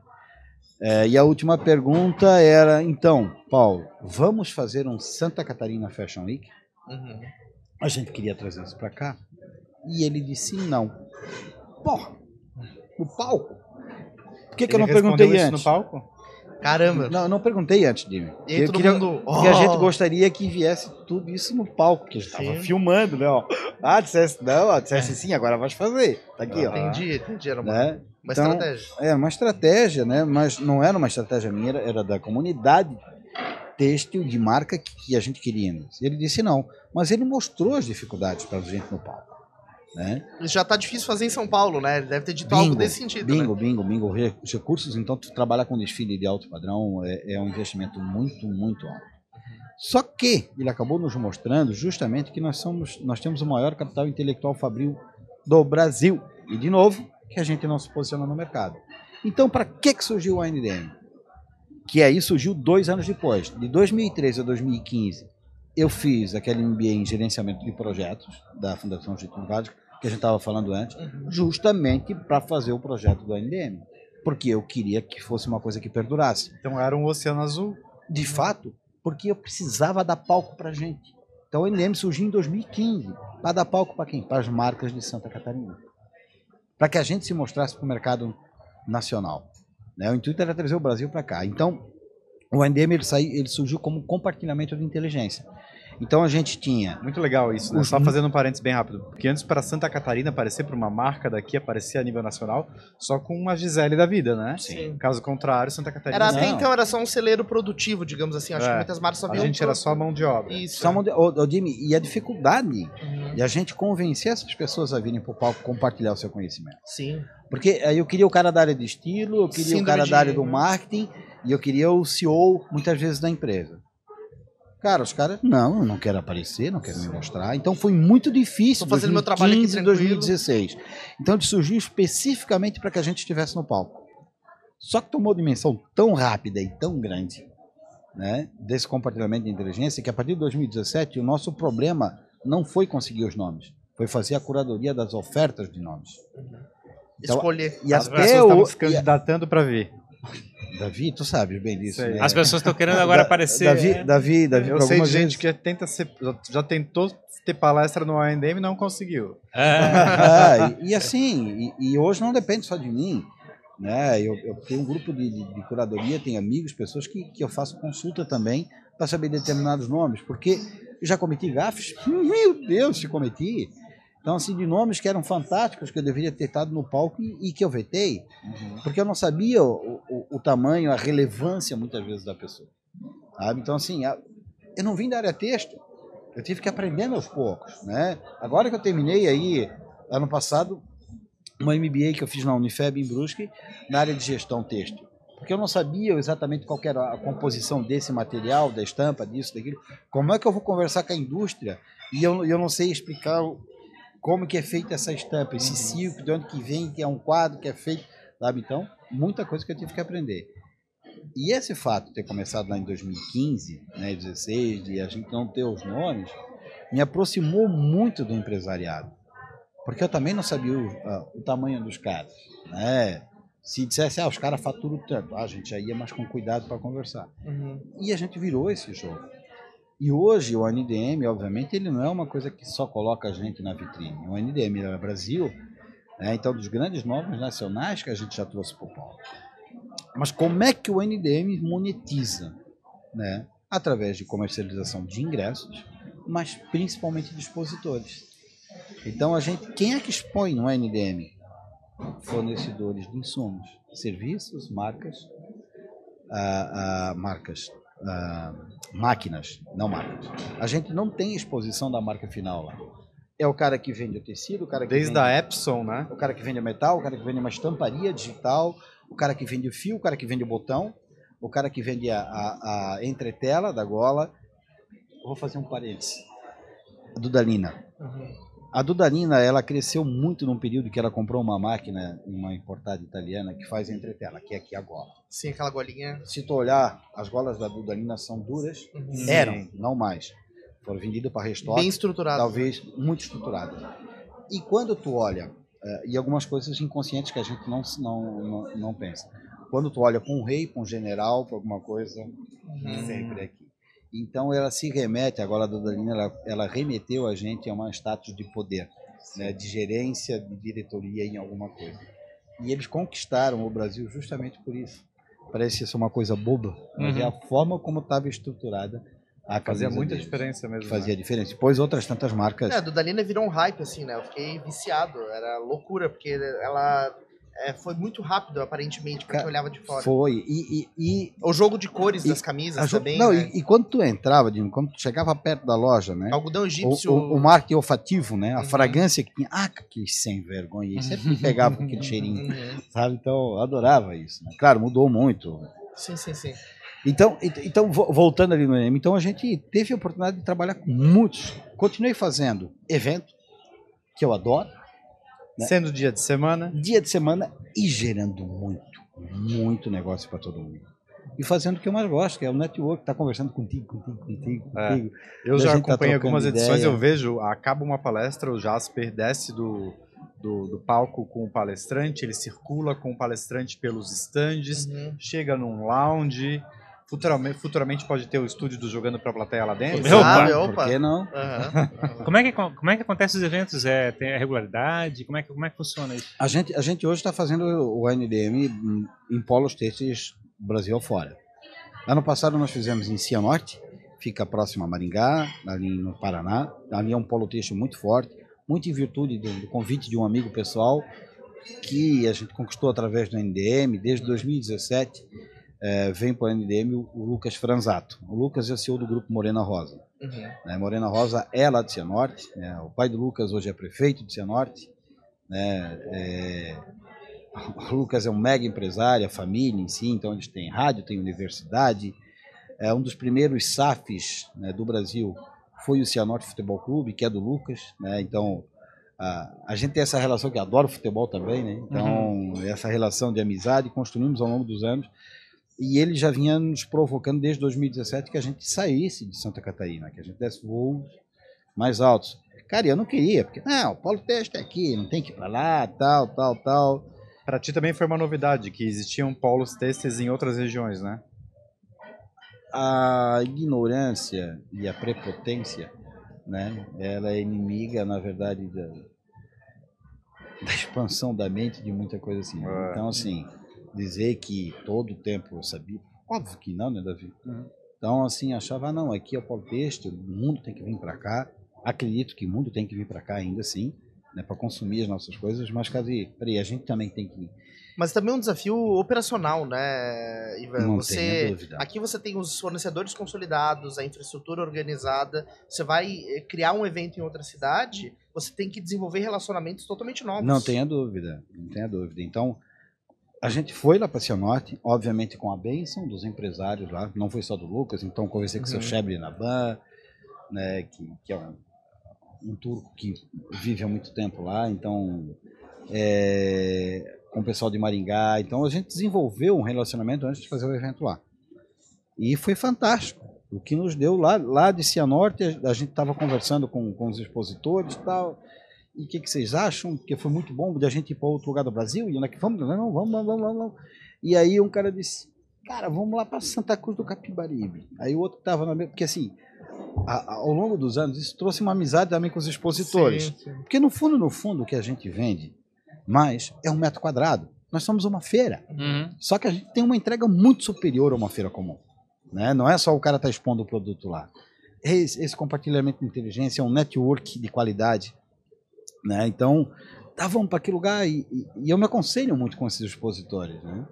É, e a última pergunta era, então, Paulo, vamos fazer um Santa Catarina Fashion Week? Uhum. A gente queria trazer isso para cá. E ele disse não. Porra, no palco? Por que, que eu não perguntei antes? no palco? Caramba. Não, eu não perguntei antes, Dimi. E aí Eu queria- mundo. Porque a gente "Oh". gostaria que viesse tudo isso no palco, que a gente estava Sim. filmando, né? Ó. Ah, dissesse não, ó, dissesse sim, agora vai fazer. Tá aqui, ó. Entendi, entendi. Era uma, Né? uma Então, estratégia. Era uma estratégia, né? Mas não era uma estratégia minha, era- era da comunidade têxtil de marca que, que a gente queria. Ele disse não, mas ele mostrou as dificuldades para a gente no palco. Né? Já tá difícil fazer em São Paulo, né? Ele deve ter dito algo desse sentido, bingo, né? bingo, bingo. Os recursos, então, trabalhar com desfile de alto padrão é, é um investimento muito, muito alto. Só que ele acabou nos mostrando justamente que nós somos, nós temos o maior capital intelectual fabril do Brasil. E de novo, que a gente não se posiciona no mercado. Então, para que que surgiu o ANDM? Que aí surgiu dois anos depois. De 2013 a 2015, eu fiz aquele MBA em gerenciamento de projetos da Fundação Getúlio Vargas, que a gente estava falando antes, justamente para fazer o projeto do ANDM. Porque eu queria que fosse uma coisa que perdurasse. Então era um oceano azul. De fato, porque eu precisava dar palco para gente. Então o NM surgiu em 2015 para dar palco para quem? Para as marcas de Santa Catarina. Para que a gente se mostrasse para o mercado nacional. Né? O intuito era trazer o Brasil para cá. Então, o NDM ele, saiu, ele surgiu como compartilhamento de inteligência. Então a gente tinha. Muito legal isso, né? Os- Só fazendo um parênteses bem rápido. Porque antes para Santa Catarina aparecer para uma marca daqui, aparecer a nível nacional, só com uma Gisele da vida, né? Sim. Caso contrário, Santa Catarina. Era Não. até então era só um celeiro produtivo, digamos assim. Acho É. que muitas marcas só a gente era só mão de obra. Isso. Só uma de- ô, ô, Jimmy, e a dificuldade Uhum. de a gente convencer essas pessoas a virem para o palco compartilhar o seu conhecimento. Sim. Porque aí eu queria o cara da área de estilo, eu queria Síndrome o cara de- da área do marketing e eu queria o CEO, muitas vezes, da empresa. Cara, os caras, não, eu não quero aparecer, não quero me mostrar. Então foi muito difícil. Tô fazendo meu trabalho aqui 2015, tranquilo. 2016. Então ele surgiu especificamente para que a gente estivesse no palco. Só que tomou dimensão tão rápida e tão grande né, desse compartilhamento de inteligência que a partir de 2017 o nosso problema não foi conseguir os nomes, foi fazer a curadoria das ofertas de nomes. Então, Escolher. E As até pessoas estavam o, se candidatando para vir. Davi, tu sabes bem disso, né? As pessoas estão querendo agora Da- aparecer. Davi, né? Davi, Davi, Eu sei de algumas gente vezes- que tenta ser, já, já tentou ter palestra no ANDM e não conseguiu. É. Ah, e, e assim, e, e hoje não depende só de mim. Né? Eu, eu tenho um grupo de, de- de curadoria, tenho amigos, pessoas que, que eu faço consulta também para saber determinados nomes, porque eu já cometi gafes, meu Deus, se cometi. Então, assim, de nomes que eram fantásticos, que eu deveria ter estado no palco e, e que eu vetei, porque eu não sabia o, o, o tamanho, a relevância, muitas vezes, da pessoa. Sabe? Então, assim, a- eu não vim da área texto, eu tive que aprender aos poucos, né? Agora que eu terminei aí, ano passado, uma MBA que eu fiz na Unifeb em Brusque, na área de gestão têxtil. Porque eu não sabia exatamente qual era a composição desse material, da estampa, disso, daquilo. Como é que eu vou conversar com a indústria e eu, eu não sei explicar o- como que é feita essa estampa, esse círculo, de onde que vem, que é um quadro que é feito, sabe? Então, muita coisa que eu tive que aprender. E esse fato de ter começado lá em 2015, né, 16, de a gente não ter os nomes, me aproximou muito do empresariado. Porque eu também não sabia o, o tamanho dos caras, né? Se dissesse, ah, os caras faturam tanto, ah, a gente já ia mais com cuidado para conversar. Uhum. E a gente virou esse jogo. E hoje o NDM, obviamente, ele não é uma coisa que só coloca a gente na vitrine. O NDM é Brasil, né? então dos grandes nomes nacionais que a gente já trouxe para o palco. Mas como é que o NDM monetiza? Né? Através de comercialização de ingressos, mas principalmente de expositores. Então a gente, quem é que expõe no NDM? Fornecedores de insumos, serviços, marcas, ah, ah, marcas, ah, máquinas, não marcas. A gente não tem exposição da marca final lá. É o cara que vende o tecido, o cara que Desde vende, a Epson, né? o cara que vende metal, o cara que vende uma estamparia digital, o cara que vende o fio, o cara que vende o botão, o cara que vende a, a, a entretela da gola. Vou fazer um parênteses. A Dudalina. Uhum. A Dudalina, ela cresceu muito num período que ela comprou uma máquina, uma importada italiana, que faz entretela, que é aqui a gola. Sim, aquela golinha. Se tu olhar, as golas da Dudalina são duras, Uhum. eram, não mais. Foram vendidas para restoque Bem estruturada. talvez muito estruturada. E quando tu olha, eh, e algumas coisas inconscientes que a gente não, não, não, não pensa. Quando tu olha para um rei, para um general, para alguma coisa, Uhum. sempre aqui. Então ela se remete, agora a Dudalina, ela, ela remeteu a gente a um status de poder, né, de gerência, de diretoria em alguma coisa. E eles conquistaram o Brasil justamente por isso. Parece ser uma coisa boba, mas Uhum. é a forma como estava estruturada a Fazia muita deles diferença mesmo. né? fazia diferença. Depois outras tantas marcas. É, a Dudalina virou um hype, assim, né? Eu fiquei viciado. Era loucura, porque ela é, foi muito rápido, aparentemente, Ca- quem olhava de fora. Foi. E, e, e, O jogo de cores E das camisas jo- também, não, né? e, quando tu entrava, Dino, quando tu chegava perto da loja, né? Algodão O, egípcio. o, o marketing olfativo, né? A Uhum. fragrância que tinha. Ah, que sem vergonha. E sempre pegava com aquele cheirinho, Uhum. sabe? Então, eu adorava isso. Né? Claro, mudou muito. Sim, sim, sim. Então, ent- então vo- voltando ali no EM, então a gente teve a oportunidade de trabalhar com muitos. Continuei fazendo evento, que eu adoro, Né? Sendo dia de semana. dia de semana e gerando muito, muito negócio para todo mundo. E fazendo o que eu mais gosto, que é o network, tá conversando contigo, contigo, contigo, É. contigo. Eu já tá acompanhei trocando algumas edições, ideia. eu vejo, acaba uma palestra, o Jasper desce do, do, do palco com o palestrante, ele circula com o palestrante pelos stands, Uhum. chega num lounge, futuramente, futuramente pode ter o estúdio do Jogando pra Plateia lá dentro. Quem sabe, Por opa. que não? Aham. Como é que, como é que acontece os eventos? É, tem a regularidade? Como é que, como é que funciona isso? A gente, a gente hoje está fazendo o NDM em- polos têxteis Brasil afora. Ano passado nós fizemos em Cianorte, fica próximo a Maringá, ali no Paraná. Ali é um polo têxtil muito forte, muito em virtude do, do convite de um amigo pessoal que a gente conquistou através do NDM. Desde 2017 eh, vem para o NDM o, Lucas Franzato. O Lucas é CEO do grupo Morena Rosa. Uhum. Né? Morena Rosa é lá de Cianorte, né? o pai do Lucas hoje é prefeito de Cianorte. Né? É, O Lucas é um mega empresário, a família em si, então eles têm rádio, têm universidade. É um dos primeiros SAFs né, do Brasil foi o Cianorte Futebol Clube, que é do Lucas. Né? Então a, a gente tem essa relação que adora o futebol também, né? Então essa relação de amizade construímos ao longo dos anos. E ele já vinha nos provocando desde 2017 que a gente saísse de Santa Catarina, que a gente desse voos mais altos. Cara, eu não queria, porque não, o Paulo Teste é aqui, não tem que ir para lá, tal, tal, tal. Para ti também foi uma novidade, que existiam polos têxteis em outras regiões, né? a ignorância e a prepotência, né, ela é inimiga, na verdade, da, da expansão da mente de muita coisa assim. É. Então, assim, dizer que todo o tempo eu sabia, óbvio que não, né, Davi? Então, assim, achava, ah, não, aqui é o Paulo Têxtil, o mundo tem que vir para cá. Acredito que o mundo tem que vir para cá ainda sim, né, para consumir as nossas coisas, mas, cadê? Peraí, a gente também tem que. Mas também é um desafio operacional, né, Ivan? Não você, tenha dúvida. aqui você tem os fornecedores consolidados, a infraestrutura organizada. Você vai eh, criar um evento em outra cidade, você tem que desenvolver relacionamentos totalmente novos. Não tenha dúvida, não tenha dúvida. Então, a gente foi lá para Cianorte, obviamente com a bênção dos empresários lá, não foi só do Lucas, então conversei com o seu Uhum. Chebre Naban, né, que, que é um, um turco que vive há muito tempo lá, então é, com o pessoal de Maringá, então a gente desenvolveu um relacionamento antes de fazer o evento lá. E foi fantástico. O que nos deu lá, lá de Cianorte, a, a gente estava conversando com, com os expositores e tal, e o que, que vocês acham? Porque foi muito bom de a gente ir para outro lugar do Brasil. E onde é que vamos? Não, não, vamos, vamos, vamos, vamos. E aí um cara disse, cara, vamos lá para Santa Cruz do Capibaribe. Aí o outro estava na mesma, porque assim, a- a- ao longo dos anos, isso trouxe uma amizade também com os expositores. Sim, sim. Porque no fundo, no fundo, o que a gente vende mais é um metro quadrado. Nós somos uma feira. Só que a gente tem uma entrega muito superior a uma feira comum. Né? Não é só o cara estar expondo o produto lá. Esse, esse compartilhamento de inteligência é um network de qualidade. Né? Então, tá, vamos para aquele lugar e, e- eu me aconselho muito com esses expositores. Né?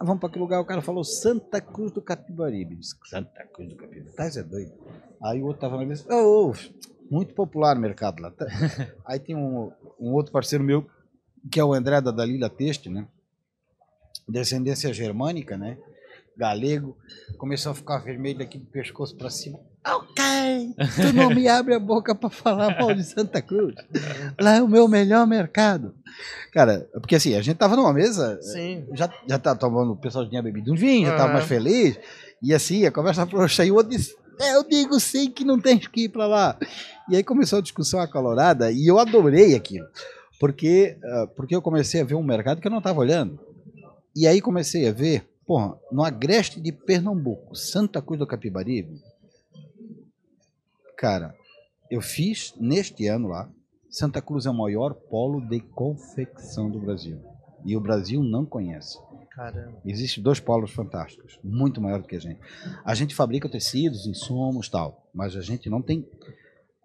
Ah, vamos para aquele lugar, o cara falou Santa Cruz do Capibaribe. Santa Cruz do Capibaribe, tá, é doido. Aí o outro tava na mesa, ô, ô, muito popular no mercado lá. Tá- Aí tem um, um outro parceiro meu, que é o André da Dalila Teste, né? Descendência germânica, né? Galego, começou a ficar vermelho daqui do pescoço para cima. Ok, tu não me abre a boca para falar mal de Santa Cruz. Lá é o meu melhor mercado. Cara, porque assim, a gente tava numa mesa, Sim. já, já tá tomando, o pessoal tinha bebido um vinho, já tava Ah. mais feliz. E assim, a conversa frouxa. E o outro disse: "É, Eu digo sim que não tem que ir para lá. E aí começou a discussão acalorada e eu adorei aquilo. Porque, ah, porque eu comecei a ver um mercado que eu não estava olhando. E aí comecei a ver, porra, no Agreste de Pernambuco, Santa Cruz do Capibaribe. Cara, eu fiz neste ano lá. Santa Cruz é o maior polo de confecção do Brasil. E o Brasil não conhece. Caramba. Existem dois polos fantásticos, muito maior do que a gente. A gente fabrica tecidos, insumos tal, mas a gente não tem.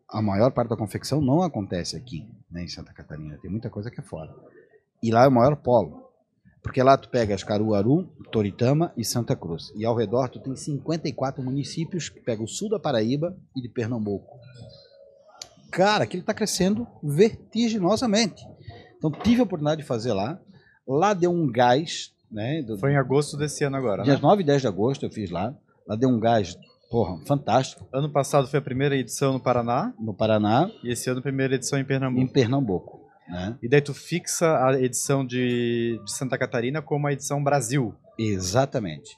A maior parte da confecção não acontece aqui, né, em Santa Catarina. Tem muita coisa que é fora. E lá é o maior polo. Porque lá tu pegas Caruaru, Toritama e Santa Cruz. E ao redor tu tem 54 municípios que pegam o sul da Paraíba e de Pernambuco. Cara, aquilo está crescendo vertiginosamente. Então tive a oportunidade de fazer lá. Lá deu um gás né? Do, Foi em agosto desse ano agora, dias né? 9 e 10 de agosto eu fiz lá. Lá deu um gás, porra, fantástico, Ano passado foi a primeira edição no Paraná no Paraná e esse ano a primeira edição em Pernambuco. em Pernambuco. Né? E daí tu fixa a edição de, de Santa Catarina como a edição Brasil. Exatamente.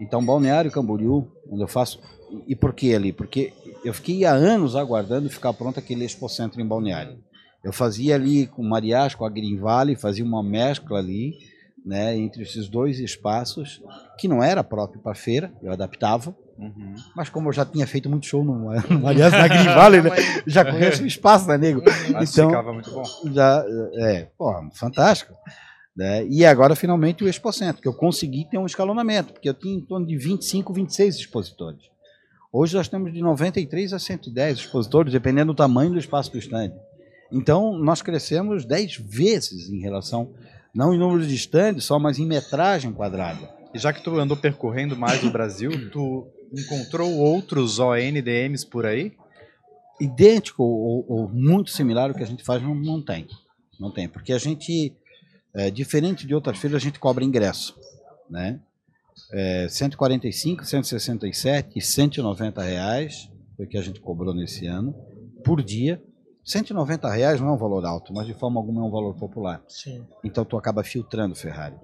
Então, Balneário Camboriú, onde eu faço. E por que ali? Porque eu fiquei há anos aguardando ficar pronto aquele Expo Center em Balneário. Eu fazia ali com Mariás, com a Green Valley, fazia uma mescla ali, né, entre esses dois espaços, que não era próprio para feira, eu adaptava, Uhum. mas como eu já tinha feito muito show no, no Mariás, na Green Valley, né, já conheço o espaço, né, nego? Mas Então- ficava muito bom. já é, porra, fantástico. Né? E agora, finalmente, o Expo que eu consegui ter um escalonamento, porque eu tinha em torno de 25, 26 expositores. Hoje nós temos de 93 a 110 expositores, dependendo do tamanho do espaço do stand. Então, nós crescemos 10 vezes em relação, não em número de stands só, mas em metragem quadrada. E já que tu andou percorrendo mais o Brasil, tu encontrou outros ONDMs por aí? idêntico ou, ou muito similar ao que a gente faz, não, não tem. Não tem, porque a gente, é, diferente de outras feiras, a gente cobra ingresso. Né? É, 145, 167 e 190 reais foi o que a gente cobrou nesse ano, por dia. 190 reais não é um valor alto, mas de forma alguma é um valor popular. Sim. Então tu acaba filtrando Ferrari.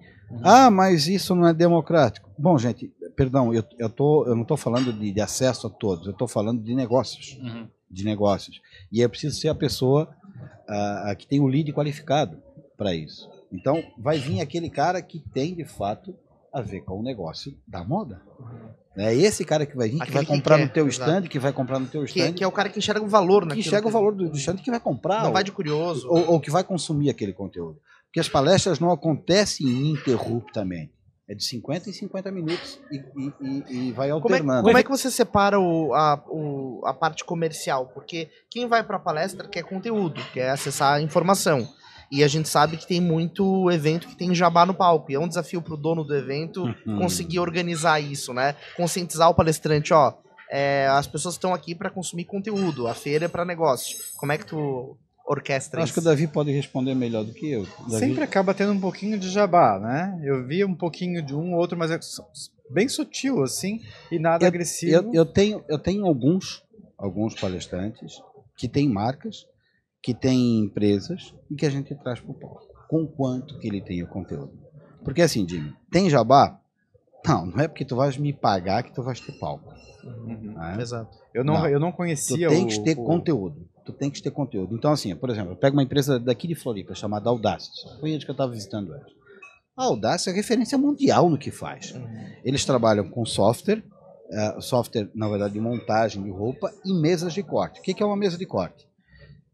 Ah, mas isso não é democrático. Bom, gente, perdão, eu, eu, tô, eu não estou falando de, de acesso a todos, eu estou falando de negócios Uhum. de negócios. E é preciso ser a pessoa ah, ah, que tem o lead qualificado para isso. Então, vai vir aquele cara que tem, de fato, a ver com o negócio da moda. É esse cara que vai vir, que Aquele vai que comprar quer, no teu exato. stand, que vai comprar no teu Que, stand, que é o cara que enxerga o valor que naquilo. enxerga o valor do, do stand que vai comprar. Não ou- vai de curioso. ou, ou que vai consumir aquele conteúdo. Porque as palestras não acontecem ininterruptamente. É de 50 em 50 minutos e, e- e- vai Como é, alternando. como é que você separa o- a, o- a parte comercial? Porque quem vai para a palestra quer conteúdo, quer acessar a informação. E a gente sabe que tem muito evento que tem jabá no palco. E é um desafio para o dono do evento Uhum. conseguir organizar isso, né? Conscientizar o palestrante, ó. é, as pessoas estão aqui para consumir conteúdo, a feira é para negócio. Como é que tu orquestra Acho que o? Davi pode responder melhor do que eu. Davi, Sempre acaba tendo um pouquinho de jabá, né? Eu vi um pouquinho de um ou outro, mas é bem sutil, assim, e nada agressivo. eu, eu tenho, eu tenho alguns, alguns palestrantes que têm marcas, que têm empresas e que a gente traz para o palco. Com quanto que ele tem o conteúdo. Porque assim, Jimmy, tem jabá? Não, não é porque tu vais me pagar que tu vais ter palco. Uhum. né? Exato. Eu, não, Não. eu não Tu conhecia tem o... que ter o- conteúdo. Tu tem que ter conteúdo. Então, assim, por exemplo, eu pego uma empresa daqui de Floripa chamada Audacity. Foi eles que eu estava visitando hoje. A Audacity é referência mundial no que faz. Eles trabalham com software, eh, software, na verdade, de montagem de roupa e mesas de corte. O que que é uma mesa de corte?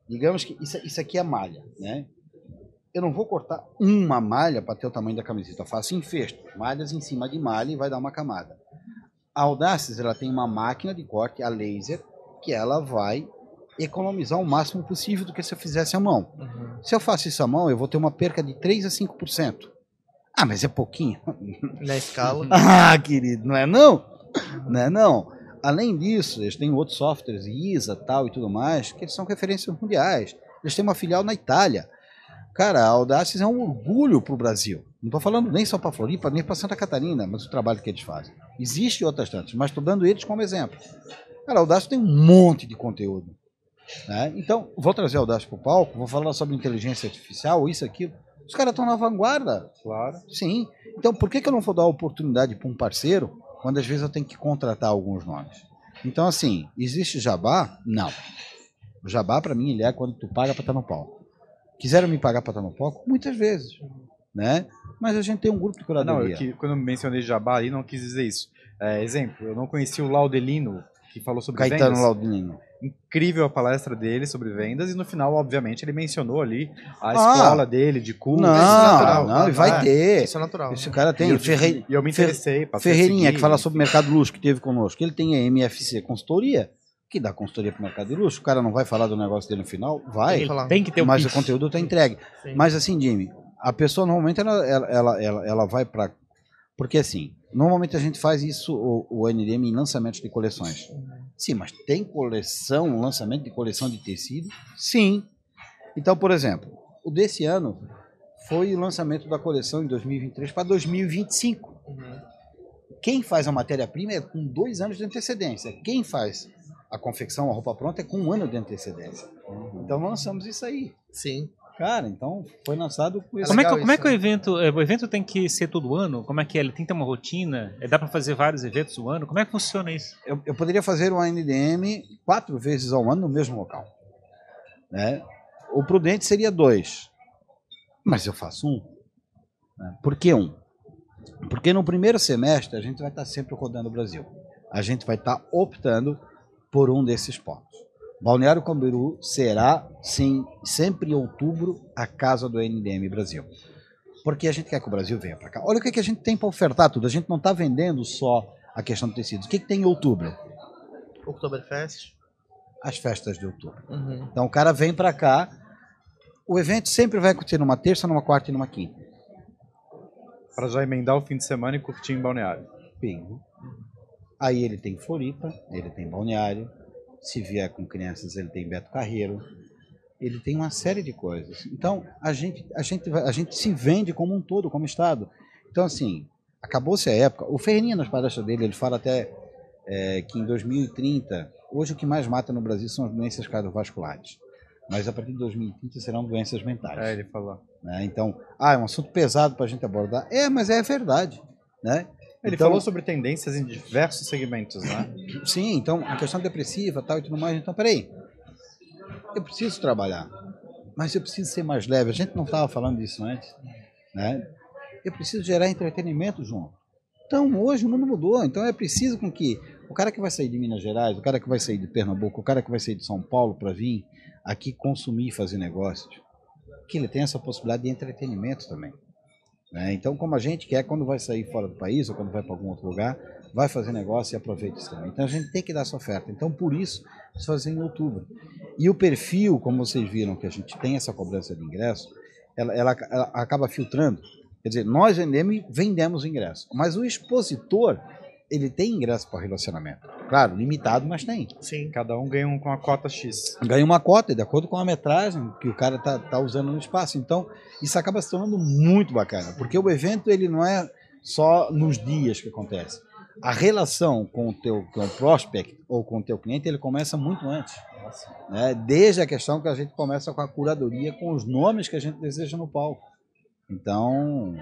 Digamos que isso, isso aqui é malha, né? Eu não vou cortar uma malha para ter o tamanho da camiseta. Eu faço em festo, malhas em cima de malha e vai dar uma camada. A Audaces ela tem uma máquina de corte a laser que ela vai economizar o máximo possível do que se eu fizesse à mão. Uhum. Se eu faço isso à mão, eu vou ter uma perca de 3 a 5%. Ah, mas é pouquinho. Na escala. Ah, querido, não é não? Não é não. Além disso, eles têm outros softwares, ISA tal e tudo mais, que eles são referências mundiais. Eles têm uma filial na Itália. Cara, a Audaces é um orgulho para o Brasil. Não estou falando nem só para Floripa, nem para Santa Catarina, mas o trabalho que eles fazem. Existem outras tantas, mas estou dando eles como exemplo. Cara, a Audaces tem um monte de conteúdo. Né? Então, vou trazer a Audaces para o palco, vou falar sobre inteligência artificial, isso, aquilo. Os caras estão na vanguarda. Claro. Sim. Então, por que, que eu não vou dar oportunidade para um parceiro quando às vezes eu tenho que contratar alguns nomes? Então, assim, existe jabá? Não. O jabá, para mim, ele é quando tu paga para estar no palco. Quiseram me pagar para estar no palco? Muitas vezes. Né? Mas a gente tem um grupo de Ah, Não, curadoria. eu, que, quando eu mencionei jabá ali, não quis dizer isso. É, exemplo, eu não conhecia o Laudelino, que falou sobre Caetano vendas. Laudinino. Incrível a palestra dele sobre vendas, e no final, obviamente, ele mencionou ali a Ah! escola dele, de curso. Não, isso é natural, não, e vai vai. ter. Isso é natural. Esse cara E tem. eu, Ferre... e eu me interessei. Ferreirinha, seguir. que fala sobre mercado luxo, que teve conosco. Ele tem a MFC Consultoria, que dá consultoria para o mercado de luxo. O cara não vai falar do negócio dele no final? Vai. Tem. Tem que ter o mas o pitch. conteúdo está entregue. Sim. Mas assim, Jimmy, a pessoa normalmente ela, ela, ela, ela, ela vai para. Porque assim, normalmente a gente faz isso, o, o NDM, em lançamentos de coleções. Sim, mas tem coleção, lançamento de coleção de tecido? Sim. Então, por exemplo, o desse ano foi o lançamento da coleção em 2023 para 2025. Uhum. Quem faz a matéria-prima é com dois anos de antecedência. Quem faz a confecção, a roupa pronta, é com um ano de antecedência. Então lançamos isso aí. Sim. Cara, então foi lançado com esse Como é, que, como é que o evento. é, O evento tem que ser todo ano? Como é que é? Ele tem que ter uma rotina? É, dá pra fazer vários eventos no ano? Como é que funciona isso? eu, eu poderia fazer um ANDM quatro vezes ao ano no mesmo local. Né? O prudente seria dois. Mas eu faço um. né? Por que um? Porque no primeiro semestre a gente vai estar sempre rodando o Brasil. A gente vai estar optando por um desses pontos. Balneário Camboriú será, sim, sempre em outubro, a casa do NDM Brasil. Porque a gente quer que o Brasil venha para cá. Olha o que, que a gente tem para ofertar tudo. A gente não está vendendo só a questão do tecido. O que, que tem em outubro? Oktoberfest. As festas de outubro. Uhum. Então o cara vem para cá. O evento sempre vai acontecer numa terça, numa quarta e numa quinta. Pra já emendar o fim de semana e curtir em Balneário. Bingo. Aí ele tem Floripa, ele tem Balneário. Se vier com crianças, ele tem Beto Carreiro. Ele tem uma série de coisas. Então, a gente, a gente, a gente se vende como um todo, como Estado. Então, assim, acabou-se a época. O Ferreirinha, nas palestras dele, ele fala até é, que em 2030, hoje o que mais mata no Brasil são as doenças cardiovasculares. Mas a partir de 2030 serão doenças mentais É, ele falou. né? Então, ah, é um assunto pesado para a gente abordar. É, mas é verdade, né? Ele Então- falou sobre tendências em diversos segmentos, né? Sim, então, a questão depressiva tal e tudo mais. Então, peraí, eu preciso trabalhar, mas eu preciso ser mais leve. A gente não estava falando disso antes, né? Eu preciso gerar entretenimento junto. Então, hoje o mundo mudou. Então, é preciso com que o cara que vai sair de Minas Gerais, o cara que vai sair de Pernambuco, o cara que vai sair de São Paulo para vir aqui consumir e fazer negócios, que ele tenha essa possibilidade de entretenimento também. Né? Então, como a gente quer, quando vai sair fora do país ou quando vai para algum outro lugar, vai fazer negócio e aproveita isso também. Então, a gente tem que dar essa oferta. Então, por isso, se fazer em outubro. E o perfil, como vocês viram que a gente tem essa cobrança de ingresso, ela, ela- ela acaba filtrando. Quer dizer, nós vendemos, vendemos ingresso, mas o expositor, ele tem ingresso para relacionamento. Claro, limitado, mas tem. Sim. Cada um ganha um com a cota X. Ganha uma cota, de acordo com a metragem que o cara tá, tá usando no espaço. Então, isso acaba se tornando muito bacana, porque o evento ele não é só nos dias que acontece. A relação com o teu com o prospect ou com o teu cliente, ele começa muito antes. Né? Desde a questão que a gente começa com a curadoria, com os nomes que a gente deseja no palco. Então,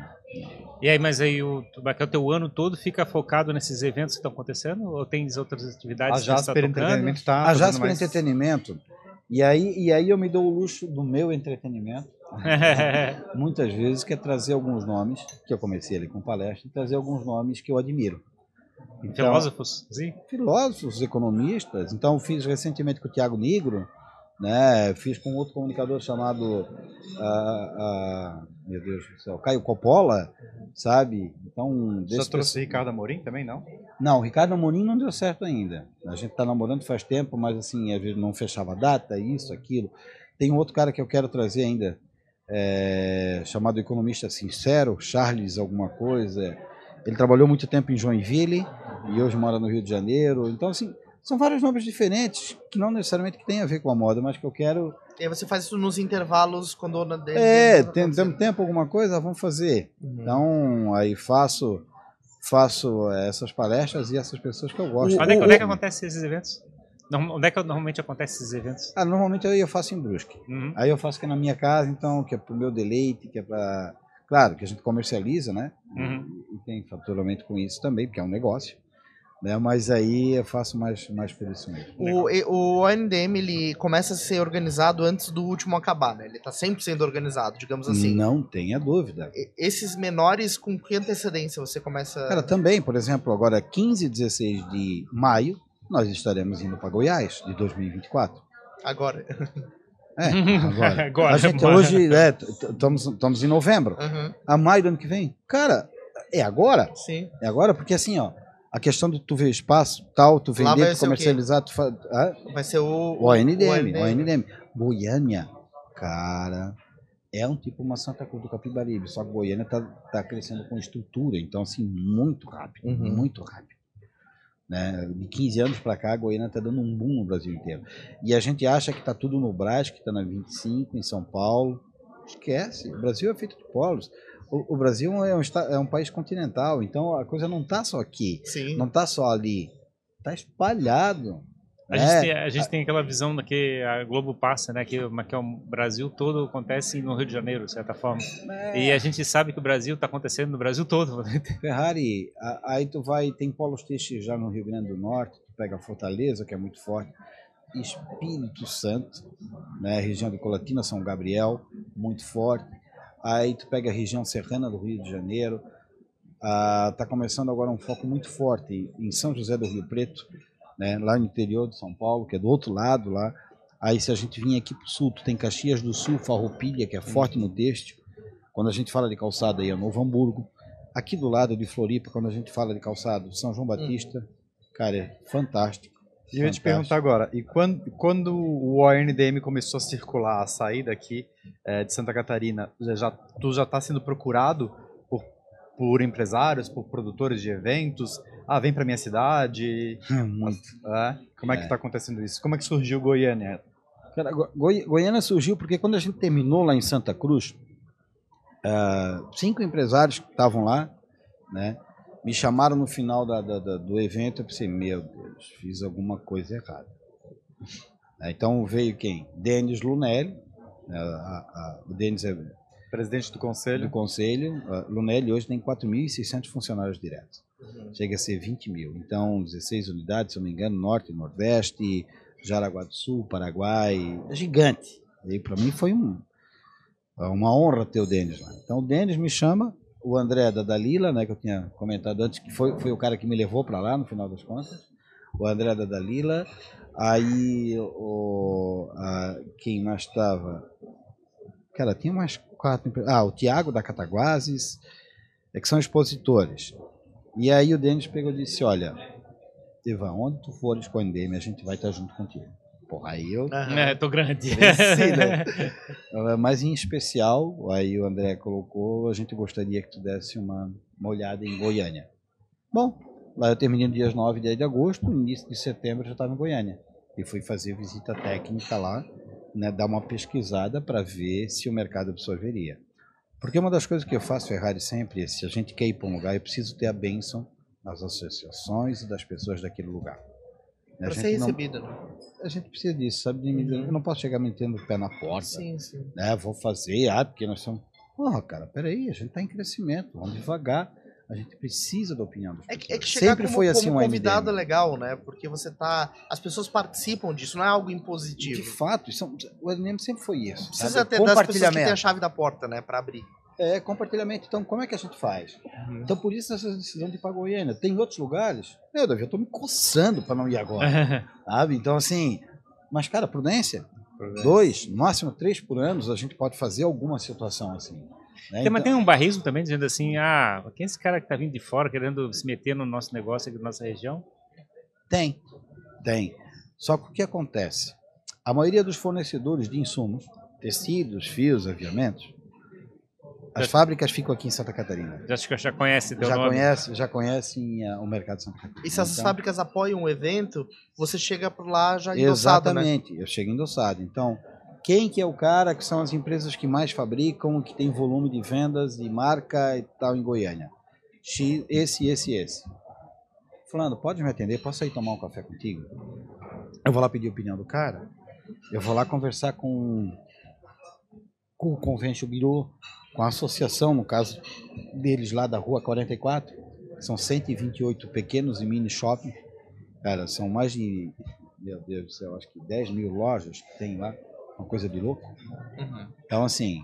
E aí, mas aí o, o teu ano todo fica focado nesses eventos que estão acontecendo? Ou tem outras atividades A que você tá Jasper tocando? Entretenimento tá a Jasper mais... Entretenimento, e aí, e aí eu me dou o luxo do meu entretenimento, muitas vezes, que é trazer alguns nomes, que eu comecei ali com palestra, e trazer alguns nomes que eu admiro. Então, Filósofos, sim? filósofos, economistas. Então, fiz recentemente com o Tiago Negro, né? fiz com outro comunicador chamado, ah, ah, meu Deus do céu, Caio Coppola, sabe? Então, desse trouxe Ricardo Amorim também, não? não, o Ricardo Amorim não deu certo ainda. A gente está namorando faz tempo, mas assim, às vezes não fechava data, isso, aquilo. Tem um outro cara que eu quero trazer ainda, é, chamado Economista Sincero, Charles alguma coisa. Ele trabalhou muito tempo em Joinville e hoje mora no Rio de Janeiro. Então, assim, são vários nomes diferentes, que não necessariamente que tem a ver com a moda, mas que eu quero... E aí você faz isso nos intervalos quando na dele. É, tem, temos tempo alguma coisa? Vamos fazer. Uhum. Então, aí faço, faço essas palestras e essas pessoas que eu gosto. Onde é, que- onde é que acontecem esses eventos? Onde é que normalmente acontecem esses eventos? Ah, normalmente eu, eu faço em Brusque. Uhum. Aí eu faço aqui na minha casa, então, que é pro meu deleite, que é para. Claro, que a gente comercializa, né? Uhum. E tem faturamento com isso também, porque é um negócio. Né? Mas aí eu faço mais, mais por isso mesmo. O, o ONDM ele começa a ser organizado antes do último acabar, né? Ele tá sempre sendo organizado, digamos assim. Não tenha dúvida. E- Esses menores, com que antecedência você começa. Cara, também, por exemplo, agora 15 e 16 de maio, nós estaremos indo para Goiás, de 2024. Agora. É, agora. Agora, a gente hoje, é, t- t- estamos estamos em novembro. Aham, A maio do ano que vem. Cara, é agora? Sim. É agora? Porque assim, ó, a questão de tu ver espaço, tal, tu vender, tu comercializar, tu fa... Vai ser o. o ONDM, ONDM. o ONDM. Goiânia, cara, é um tipo uma Santa Cruz do Capibaribe, só que Goiânia tá, tá crescendo com estrutura, então assim, muito rápido, Uhum. muito rápido. Né? De 15 anos para cá, a Goiânia tá dando um boom no Brasil inteiro. E a gente acha que tá tudo no Brás, que tá na 25, em São Paulo, Esquece. O Brasil é feito de polos. O, o Brasil é um, é um país continental, então a coisa não está só aqui, Sim. não está só ali. Está espalhado. A, É, gente tem, a gente tem aquela visão que a Globo passa, né? Que, que é o Brasil todo acontece no Rio de Janeiro, de certa forma. é, E a gente sabe que o Brasil está acontecendo no Brasil todo. Ferrari, aí tu vai, tem polos textos já no Rio Grande do Norte, tu pega Fortaleza, que é muito forte, Espírito Santo, né, região de Colatina, São Gabriel, muito forte. Aí tu pega a região serrana do Rio de Janeiro, ah, tá começando agora um foco muito forte em São José do Rio Preto, né, lá no interior de São Paulo, que é do outro lado lá. Aí se a gente vir aqui para o sul, tu tem Caxias do Sul, Farroupilha, que é forte no têxtil. Quando a gente fala de calçado aí é Novo Hamburgo. Aqui do lado de Floripa, quando a gente fala de calçado, São João Batista, cara, é fantástico. E eu ia te perguntar agora, e quando, quando o ONDM começou a circular, a sair daqui eh, de Santa Catarina, já, tu já está sendo procurado por, por empresários, por produtores de eventos? Ah, vem para minha cidade. Muito. É? Como é, que está acontecendo isso? Como é que surgiu Goiânia? Cara, Go- Goi- Goiânia surgiu porque quando a gente terminou lá em Santa Cruz, ah, cinco empresários que estavam lá, né, me chamaram no final da- da- da- do evento. Eu pensei, meu Deus, fiz alguma coisa errada. Né, Então veio quem? Denis Lunelli. né, a- a- o Denis é Presidente do do conselho. conselho. A Lunelli hoje tem 4.600 funcionários diretos. Chega a ser 20 mil. Então, 16 unidades, se não me engano, Norte, Nordeste, Jaraguá do Sul, Paraguai. É gigante. E para mim foi um, uma honra ter o Denis lá. Então, o Denis me chama, o André da Dalila, né, que eu tinha comentado antes, que foi, foi o cara que me levou para lá, no final das contas. O André da Dalila. Aí, o, a- quem mais estava? Cara, tinha mais quatro. Ah, o Tiago da Cataguases, é que são expositores. E aí o Denis pegou e disse: Olha, Ivan, onde tu o NDM, a gente vai estar junto contigo. Porra, aí eu. Aham. É, tô grande. Venci, né? Mas em especial, aí o André colocou, a gente gostaria que tu desse uma, uma olhada em Goiânia. Bom, lá eu terminei no dias 9 e 10 de agosto, início de setembro eu já estava em Goiânia. E fui fazer visita técnica lá, né, dar uma pesquisada para ver se o mercado absorveria. Porque uma das coisas que eu faço, Ferrari, sempre é, se a gente quer ir para um lugar, eu preciso ter a bênção das associações e das pessoas daquele lugar. Né, Pra a ser gente não- recebido, né? a gente precisa disso, sabe? De- Eu não posso chegar metendo o pé na porta, Sim, sim. né? Vou fazer, ah, porque nós somos. Porra, cara, peraí, a gente está em crescimento, vamos devagar. A gente precisa da opinião das É que, é que chegar Sempre como, foi assim como um convidado é NDM. legal, né? Porque você tá. As pessoas participam disso, não é algo De impositivo. fato, isso, o NDM sempre foi isso. Precisa sabe? ter das pessoas que têm a chave da porta, né? Pra abrir. É, compartilhamento. Então, como é que a gente faz? Então, por isso essa decisão de ir para Goiânia. Tem outros lugares? Meu, Davi, eu estou me coçando para não ir agora. sabe? Então, assim. Mas, cara, prudência. Dois, no máximo três por ano, a gente pode fazer alguma situação assim. né? Tem, mas Então- tem um barrismo também dizendo assim, ah, quem é esse cara que tá vindo de fora querendo se meter no nosso negócio aqui da nossa região? Tem, tem. Só que o que acontece? A maioria dos fornecedores de insumos, tecidos, fios, aviamentos, as Já- fábricas ficam aqui em Santa Catarina. Já, já conhece teu Já nome. conhece, já conhecem eh, o mercado de Santa Catarina. E se essas Então, fábricas apoiam o evento, você chega por lá já endossado, né? Exatamente, eu chego endossado. Então, quem que é o cara que são as empresas que mais fabricam, que tem volume de vendas de marca e tal em Goiânia? X, esse, esse, esse. Fulano, pode me atender? Posso ir tomar um café contigo? Eu vou lá pedir a opinião do cara. Eu vou lá conversar com, com o Convention Bureau, com a associação, no caso deles lá da Rua 44. São 128 pequenos e mini shoppings. Cara, são mais de, meu Deus do céu, acho que 10 mil lojas que tem lá. Uma coisa de louco. Uhum. Então, assim,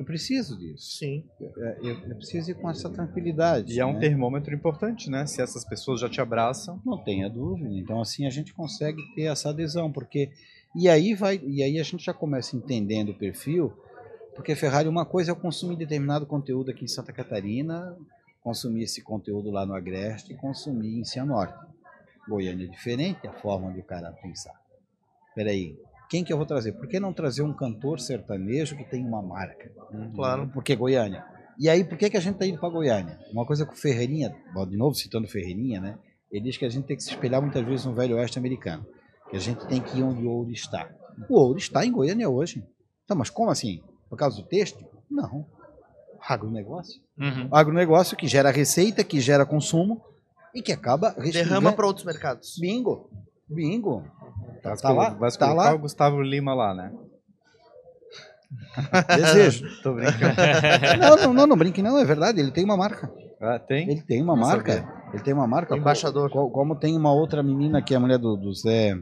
eu preciso disso. Sim. É, Eu, eu preciso ir com essa tranquilidade. E é um né? termômetro importante, né? Se essas pessoas já te abraçam. Não tenha dúvida. Então, assim, a gente consegue ter essa adesão, porque. E aí vai. E aí a gente já começa entendendo o perfil, porque Ferrari, uma coisa é eu consumir determinado conteúdo aqui em Santa Catarina, consumir esse conteúdo lá no Agreste e consumir em Cianorte. Goiânia é diferente a forma de o cara pensar. Peraí, quem que eu vou trazer? Por que não trazer um cantor sertanejo que tem uma marca? Claro. Por que Goiânia? E aí, por que, que a gente está indo para Goiânia? Uma coisa que o Ferreirinha, de novo citando o Ferreirinha, né? Ele diz que a gente tem que se espelhar muitas vezes no velho oeste americano. Que a gente tem que ir onde o ouro está. O ouro está em Goiânia hoje. Então, mas como assim? Por causa do texto? Não. Agronegócio. Uhum. Agronegócio que gera receita, que gera consumo e que acaba Derrama para outros mercados. Bingo. Bingo. Tá, Vai, tá lá, vai tá lá. o Gustavo Lima lá, né? Desejo. Tô brincando. Não, não, não, não brinque não, é verdade, ele tem uma marca. Ah, tem? Ele tem uma Não marca. Ele tem uma marca. Embaixador. Co- Como, tem uma outra menina que é a mulher do, do Zé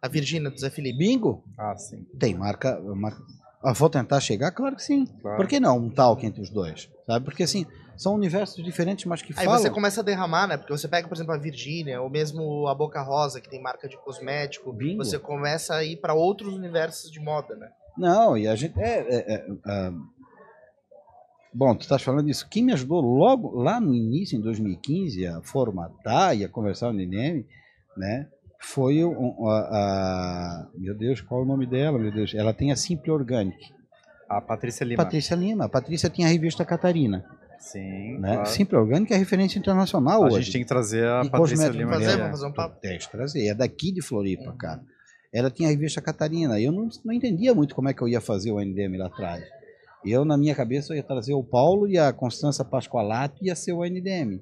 A Virgínia do Zé Felipe. Bingo, Ah, sim. tem marca. marca. Ah, vou tentar chegar? Claro que sim. Claro. Por que não um talk entre os dois? Sabe? Porque assim, são universos diferentes, mas que Aí falam. você começa a derramar, né? Porque você pega, por exemplo, a Virgínia, ou mesmo a Boca Rosa, que tem marca de cosmético. Bingo. Você começa a ir para outros universos de moda, né? Não, e a gente. É, é, é, ah, Bom, tu estás falando disso. Quem me ajudou logo lá no início, em 2015, a formatar e a conversar no INEM, né? Foi um, a, a- Meu Deus, qual é o nome dela? Meu Deus, ela tem a Simple Organic. A Patrícia Lima. Patrícia Lima. A Patrícia tinha a revista Catarina. Sim, Né? claro. Simple Organic é referência internacional A hoje. gente tem que trazer a E Patrícia. Lima. Fazer, vamos fazer um papo. Tem que trazer. É daqui de Floripa, cara. Ela tinha a revista Catarina. Eu não, não entendia muito como é que eu ia fazer o NDM lá atrás. Eu, na minha cabeça, eu ia trazer o Paulo e a Constança Pascoalato ia ser o NDM.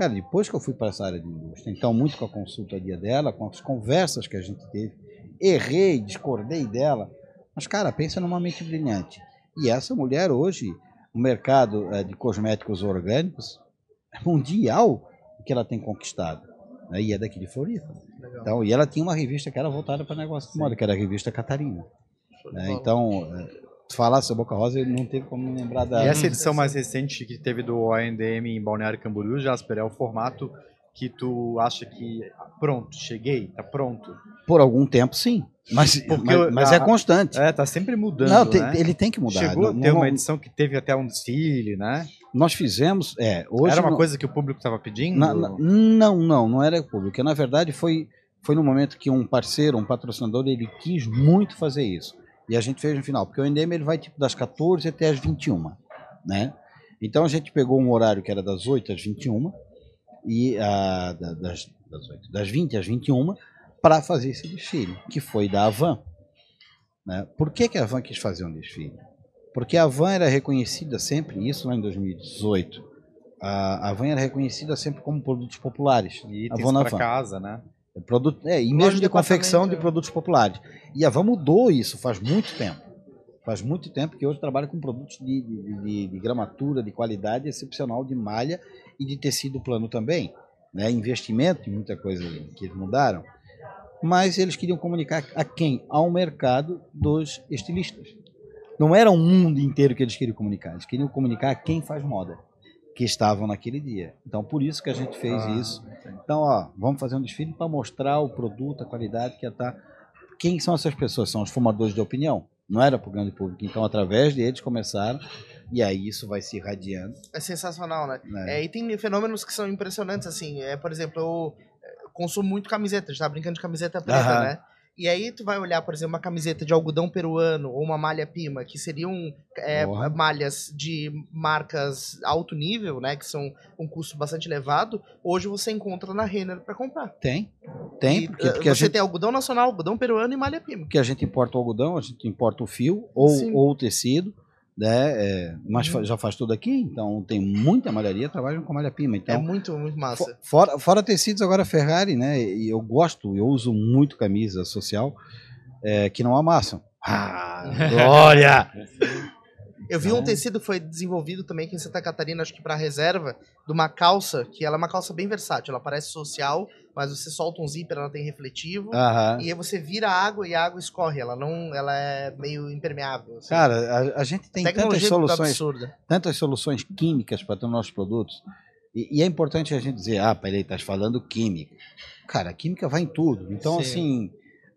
Cara, depois que eu fui para essa área de indústria, então, muito com a consultoria dela, com as conversas que a gente teve, errei, discordei dela. Mas, cara, pensa numa mente brilhante. E essa mulher, hoje, o mercado eh, de cosméticos orgânicos é mundial o que ela tem conquistado. Né? E é daqui de Floripa. Legal. Então, e ela tinha uma revista que era voltada para negócio de moda, que era a revista Catarina. Né? Então, é, falar sobre Boca Rosa, ele não teve como me lembrar da. E essa edição mais recente que teve do ONDM em Balneário Camboriú, Jasper, é o formato que tu acha que pronto, cheguei, tá pronto. Por algum tempo, sim. Mas, Porque mas, mas a- é constante. É, tá sempre mudando, não, tem- né? ele tem que mudar. Chegou a Não- ter não- uma edição que teve até um desfile, né? Nós fizemos. É, hoje Era uma não- coisa que o público estava pedindo? na- na- não, não, não era público. Na verdade, foi, foi no momento que um parceiro, um patrocinador, ele quis muito fazer isso. E a gente fez no final, porque o NDM ele vai tipo das 14 até as 21, né? Então a gente pegou um horário que era das 8 às 21 e ah, da- das, das, 8, das 20 às 21 para fazer esse desfile, que foi da Avan. Né? Por que, que a Avan quis fazer um desfile? Porque a Avan era reconhecida sempre, isso lá em 2018, a a Avan era reconhecida sempre como produtos populares. E a itens Van. casa, né? É Produto, é, e mesmo de de confecção de é. produtos populares. E a Van mudou isso faz muito tempo. Faz muito tempo que hoje trabalha com produtos de, de, de- de gramatura, de qualidade excepcional, de malha e de tecido plano também. Né? Investimento em muita coisa que eles mudaram. Mas eles queriam comunicar a quem? Ao mercado dos estilistas. Não era o mundo inteiro que eles queriam comunicar. Eles queriam comunicar a quem faz moda, que estavam naquele dia. Então, por isso que a gente fez Ah, isso. Então, ó, vamos fazer um desfile para mostrar o produto, a qualidade que está. Quem são essas pessoas? São os formadores de opinião. Não era para o grande público. Então, através deles começaram, e aí isso vai se irradiando. É sensacional, né? né? É, e tem fenômenos que são impressionantes, assim. É, por exemplo, eu eh, consumo muito camiseta, a gente tá brincando de camiseta preta, Aham. né? E aí tu vai olhar, por exemplo, uma camiseta de algodão peruano ou uma malha pima, que seriam é, malhas de marcas alto nível, né? Que são um custo bastante elevado. Hoje você encontra na Renner para comprar. Tem, tem, E, porque, eh, porque a você gente tem algodão nacional, algodão peruano e malha pima. porque a gente importa o algodão, a gente importa o fio ou, Sim. ou o tecido, né? é, mas Uhum. já faz tudo aqui, então tem muita malharia, trabalham com malha pima. é Então, muito, muito massa. fo- fora, fora tecidos, agora Ferrari, né? E eu gosto, eu uso muito camisa social é, que não amassam. Ah, glória! Eu vi um Então- tecido que foi desenvolvido também aqui em Santa Catarina, acho que para reserva, de uma calça, que ela é uma calça bem versátil. Ela parece social, mas você solta um zíper, ela tem refletivo. E aí você vira a água e a água escorre. Ela não, ela é meio impermeável. assim. Cara, a, a gente tem tantas Tecnologia soluções, absurda. tantas soluções químicas para ter nossos produtos. E, e é importante a gente dizer, ah, peraí, estás falando química. Cara, a química vai em tudo. Então, Sim. assim,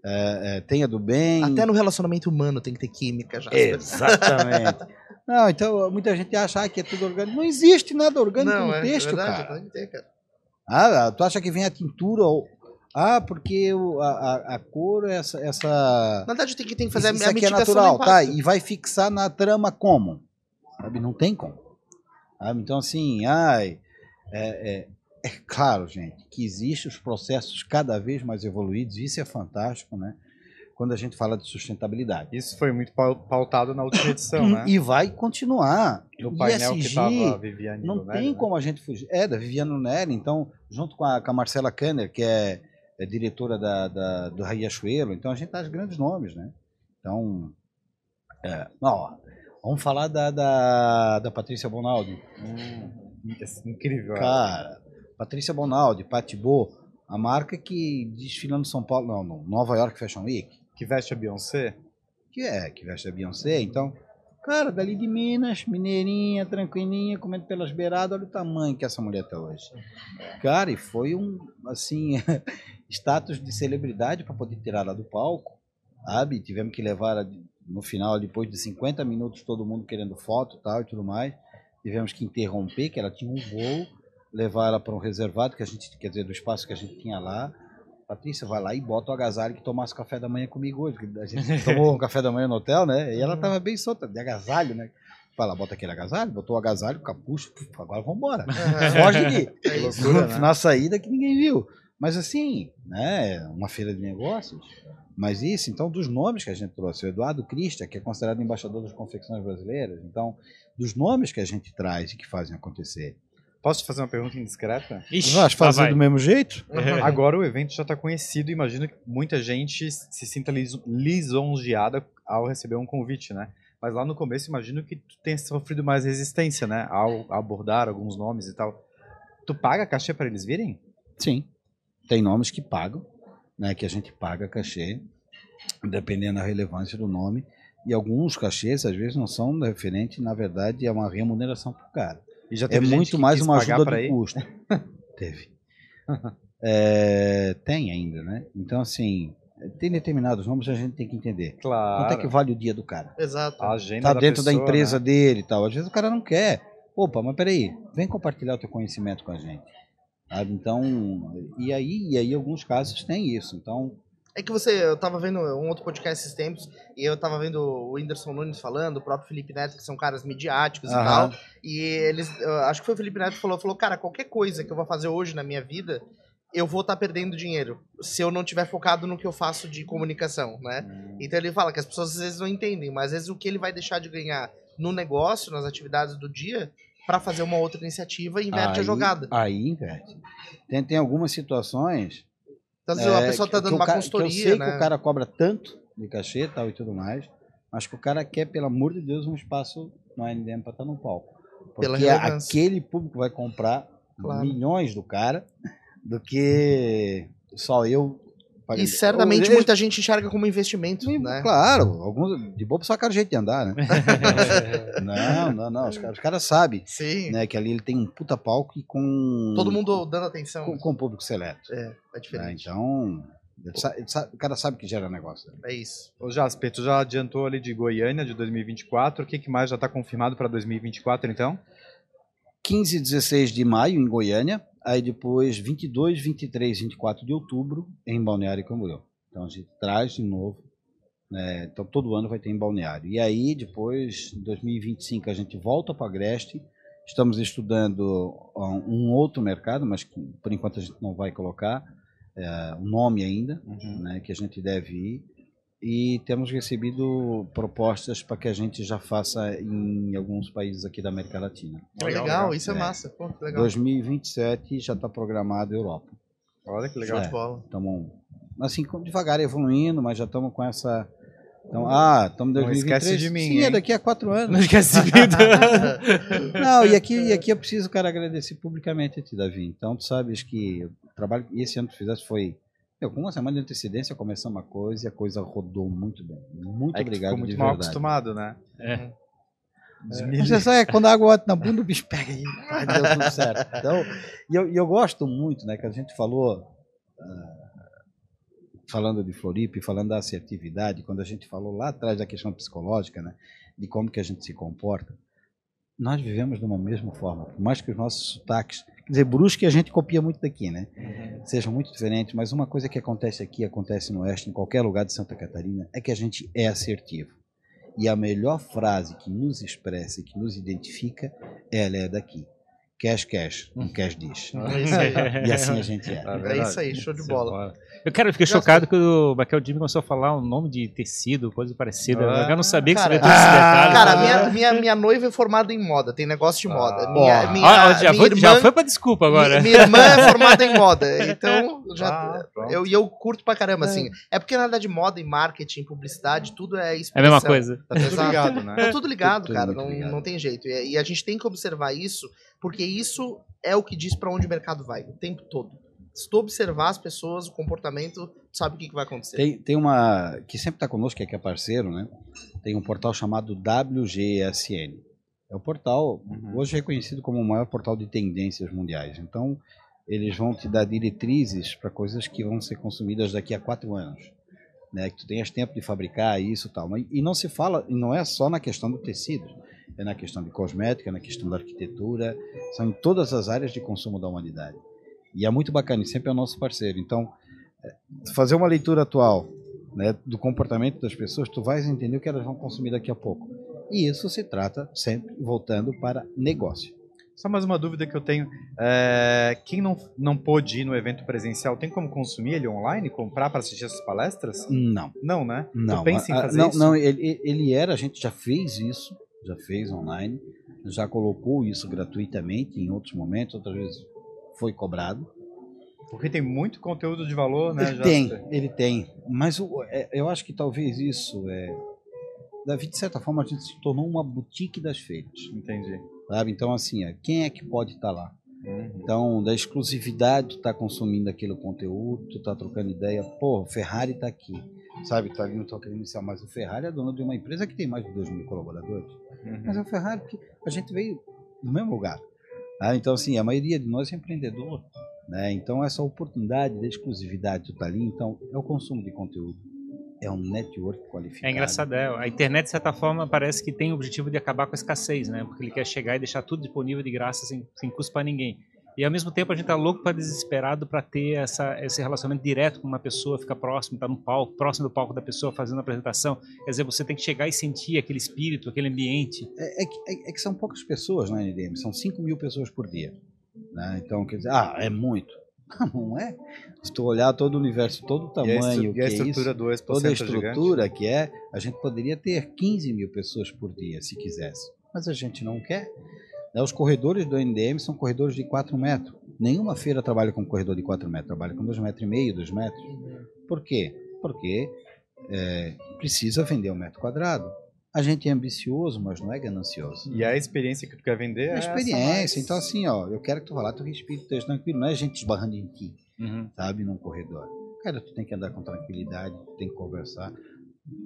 é, é, tenha do bem. Até no relacionamento humano tem que ter química já. Exatamente. Não, então muita gente acha ah, que é tudo orgânico. Não existe nada orgânico Não, no é, texto, é verdade, cara. tem que ter, cara. Ah, tu acha que vem a tintura ou. Ah, porque o- a, a, cor, essa. essa... Na verdade, tem que, tem que fazer isso a, a aqui é natural, tá? E vai fixar na trama como? Sabe? Não tem como. Sabe? Então, assim, ai. É, é- é claro, gente, que existem os processos cada vez mais evoluídos, isso é fantástico, né? Quando a gente fala de sustentabilidade. Isso foi muito pau- pautado na última edição, né? E vai continuar. No painel que ESG, estava a Viviane não Lunelli, tem né? como a gente fugir. É, da Viviane Lunelli, então, junto com a, com a Marcela Kanner, que é, é diretora da, da- do Riachuelo, então a gente tá os grandes nomes, né? Então, é, ó, vamos falar da, da, da Patrícia Bonaldi. Hum, é incrível. Cara, Patrícia Bonaldi, Patibô, a marca que desfila no São Paulo, não, no Nova York Fashion Week, Que veste a Beyoncé? que é, que veste a Beyoncé, então, cara, dali de Minas, mineirinha, tranquilinha, comendo pelas beiradas, olha o tamanho que essa mulher tá hoje. Cara, e foi um, assim, status de celebridade para poder tirar ela do palco, sabe? Tivemos que levar ela no final, depois de 50 minutos, todo mundo querendo foto tal e tudo mais, tivemos que interromper, que ela tinha um voo, levar ela para um reservado, que a gente, quer dizer, do espaço que a gente tinha lá, Patrícia, vai lá e bota o agasalho que tomasse café da manhã comigo hoje. porque A gente tomou um café da manhã no hotel, né? E ela tava bem solta, de agasalho, né? Fala, bota aquele agasalho, botou o agasalho, capucho, agora vambora. Foge daqui. É isso. loucura, né? Na saída que ninguém viu. Mas assim, né? Uma feira de negócios. Mas isso, então, dos nomes que a gente trouxe, o Eduardo Crista, que é considerado embaixador das confecções brasileiras, então, dos nomes que a gente traz e que fazem acontecer. Posso te fazer uma pergunta indiscreta? Ixi, Vais fazer vai. do mesmo jeito? Agora o evento já está conhecido, imagino que muita gente se sinta lis- lisonjeada ao receber um convite, né? Mas lá no começo imagino que tu tenha sofrido mais resistência, né? Ao abordar alguns nomes e tal. Tu paga cachê para eles virem? Sim. Tem nomes que pagam, né, que a gente paga cachê, dependendo da relevância do nome. E alguns cachês, às vezes, não são referentes, na verdade, é uma remuneração para o cara. É muito mais uma ajuda do ir? custo. Teve. É, tem ainda, né? Então, assim, tem determinados nomes que a gente tem que entender. Claro. Quanto é que vale o dia do cara? Exato. A agenda Tá da dentro da pessoa, empresa né? dele e tal. Às vezes o cara não quer. Opa, mas peraí, vem compartilhar o teu conhecimento com a gente. Sabe? Então, e aí, e aí alguns casos tem isso. Então, É que você, eu tava vendo um outro podcast esses tempos, e eu tava vendo o Whindersson Nunes falando, o próprio Felipe Neto, que são caras midiáticos e Aham. tal. E eles, acho que foi o Felipe Neto que falou, falou, cara, qualquer coisa que eu vou fazer hoje na minha vida, eu vou estar perdendo dinheiro, se eu não tiver focado no que eu faço de comunicação, né? Hum. Então ele fala que as pessoas às vezes não entendem, mas às vezes o que ele vai deixar de ganhar no negócio, nas atividades do dia, pra fazer uma outra iniciativa, inverte a aí- jogada. Aí inverte. Tem, tem algumas situações. Então, vezes a é, pessoa tá que- dando uma ca- consultoria, eu sei né? que o cara cobra tanto de cachê tal e tudo mais, mas que o cara quer, pelo amor de Deus, um espaço no ANDM para estar no palco. Porque aquele público vai comprar Claro. milhões do cara do que só eu. E certamente Ele- muita gente enxerga como investimento, né? Claro, alguns de bobo só cara jeito de andar, né? não, não, não. Os caras, os caras sabem Sim. né, que ali ele tem um puta palco e com. Todo mundo dando atenção. com, com público seleto. É, é né? diferente. Então, ele sa- ele sa- o cara sabe que gera negócio. É isso. Ô Jasper, tu já adiantou ali de Goiânia de 2024. O que, que mais já está confirmado para 2024, então? 15 e 16 de maio em Goiânia, aí depois 22, 23, 24 de outubro em Balneário Camboriú. Então a gente traz de novo, né, então todo ano vai ter em Balneário. E aí depois, em 2025, a gente volta para Agreste, estamos estudando um outro mercado, mas por enquanto a gente não vai colocar é, o nome ainda, né, que a gente deve ir. E temos recebido propostas para que a gente já faça em alguns países aqui da América Latina. Que Legal, legal, isso é, É. massa. Pô, que legal. 2027 já está programado a Europa. Olha que legal. É. de bola. Estamos assim com- devagar evoluindo, mas já estamos com essa. Então, ah, estamos em Não 2023. esquece de mim, Sim, é hein? daqui a quatro Não anos. esquece de vida. Não, e aqui, e aqui eu preciso, cara, agradecer publicamente a ti, Davi. Então, tu sabes que o trabalho que esse ano tu fizeste foi. Meu, com uma semana de antecedência começamos uma coisa e a coisa rodou muito bem. Muito É obrigado. ficou muito de mal verdade. acostumado, né? É. Mas Você sabe, quando a água bate na bunda, o bicho pega aí. Ai, deu tudo certo. Então, e eu, eu gosto muito, né, que a gente falou, ah, falando de Floripa e falando da assertividade, quando a gente falou lá atrás da questão psicológica, né, de como que a gente se comporta, nós vivemos de uma mesma forma, por mais que os nossos sotaques, quer dizer, Brusque a gente copia muito daqui, né, sejam muito diferentes, mas uma coisa que acontece aqui, acontece no Oeste, em qualquer lugar de Santa Catarina, é que a gente é assertivo. E a melhor frase que nos expressa e que nos identifica, ela é daqui. Cash, cash, um cash dish. É isso aí. E assim a gente é. É isso aí, show de bola. Eu, cara, eu fiquei chocado que o Michael Jimmy começou a falar o nome de tecido, coisa parecida. Ah. eu não sabia que Cara, você ia ter esse detalhe. Cara, minha, minha, minha noiva é formada em moda, tem negócio de moda. Ah. minha, minha, ó, já, minha foi, já foi pra desculpa agora. Minha, minha irmã é formada em moda, então já, Ah, eu, eu curto pra caramba, assim. É porque na verdade moda e marketing, publicidade, tudo é É a expressão. mesma coisa. Tá tudo ligado, né? Tá tudo ligado, Tudo cara, muito não, ligado. não tem jeito. E, e a gente tem que observar isso, porque isso é o que diz pra onde o mercado vai, o tempo todo. Se tu observar as pessoas, o comportamento, tu sabe o que, que vai acontecer. Tem, tem uma que sempre está conosco, que é, que é parceiro, né? Tem um portal chamado WGSN. É o portal, Uhum. hoje reconhecido como o maior portal de tendências mundiais. Então, eles vão te dar diretrizes para coisas que vão ser consumidas daqui a quatro anos. Né? Que tu tenhas tempo de fabricar isso e tal. Mas, e não se fala, e não é só na questão do tecido. É na questão de cosmética, é na questão da arquitetura, são em todas as áreas de consumo da humanidade. E é muito bacana, e sempre é o nosso parceiro. Então, fazer uma leitura atual né, do comportamento das pessoas, tu vais entender o que elas vão consumir daqui a pouco. E isso se trata sempre voltando para negócio. Só mais uma dúvida que eu tenho. É, quem não, não pôde ir no evento presencial, tem como consumir ele online, comprar para assistir essas palestras? Não, Não, né? não. Tu pensa em fazer não, isso? não, ele, ele era, a gente já fez isso, já fez online, já colocou isso gratuitamente em outros momentos, outras vezes foi cobrado. Porque tem muito conteúdo de valor, né? Ele já- tem, ele tem. Mas o- é, eu acho que talvez isso é. Davi, de certa forma, a gente se tornou uma boutique das feiras. Entendi. Sabe? Então, assim, é, quem é que pode estar lá? Uhum. Então, da exclusividade, tu tá consumindo aquele conteúdo, tu tá trocando ideia, pô, o Ferrari tá aqui, sabe? Tá ali no toque inicial, mas o Ferrari é dono de uma empresa que tem mais de 2 mil colaboradores. Uhum. Mas é o Ferrari porque a gente veio do mesmo lugar. Ah, então, assim, a maioria de nós é empreendedor, né? Então, essa oportunidade da exclusividade, tu tá ali, então, é o consumo de conteúdo. É um network qualificado. É engraçado, é. A internet, de certa forma, parece que tem o objetivo de acabar com a escassez, né? Porque ele quer chegar e deixar tudo disponível de graça, sem, sem custo para ninguém. E ao mesmo tempo a gente tá louco para desesperado para ter essa, esse relacionamento direto com uma pessoa, ficar próximo, estar no palco, próximo do palco da pessoa fazendo a apresentação. Quer dizer, você tem que chegar e sentir aquele espírito, aquele ambiente. É, é que, é- é que são poucas pessoas na NDM, são 5 mil pessoas por dia. né? Então, quer dizer, ah, é muito. Não, não é. Se tu olhar todo o universo, todo o E a, tamanho, e a é estrutura isso, do Expo toda a Center gigante? estrutura que é, a gente poderia ter 15 mil pessoas por dia, se quisesse. Mas a gente não quer. Né, Os corredores do NDM são corredores de 4 metros. Nenhuma feira trabalha com corredor de 4 metros, trabalha com 2 metros e meio, 2 metros. Por quê? Porque é, precisa vender um metro quadrado. A gente é ambicioso, mas não é ganancioso. E a experiência que tu quer vender é É essa experiência. Então, assim, ó, eu quero que tu vá lá, tu respire, tu esteja tranquilo. Não é gente esbarrando em ti, Uhum. sabe, num corredor. Cara, tu tem que andar com tranquilidade, tu tem que conversar.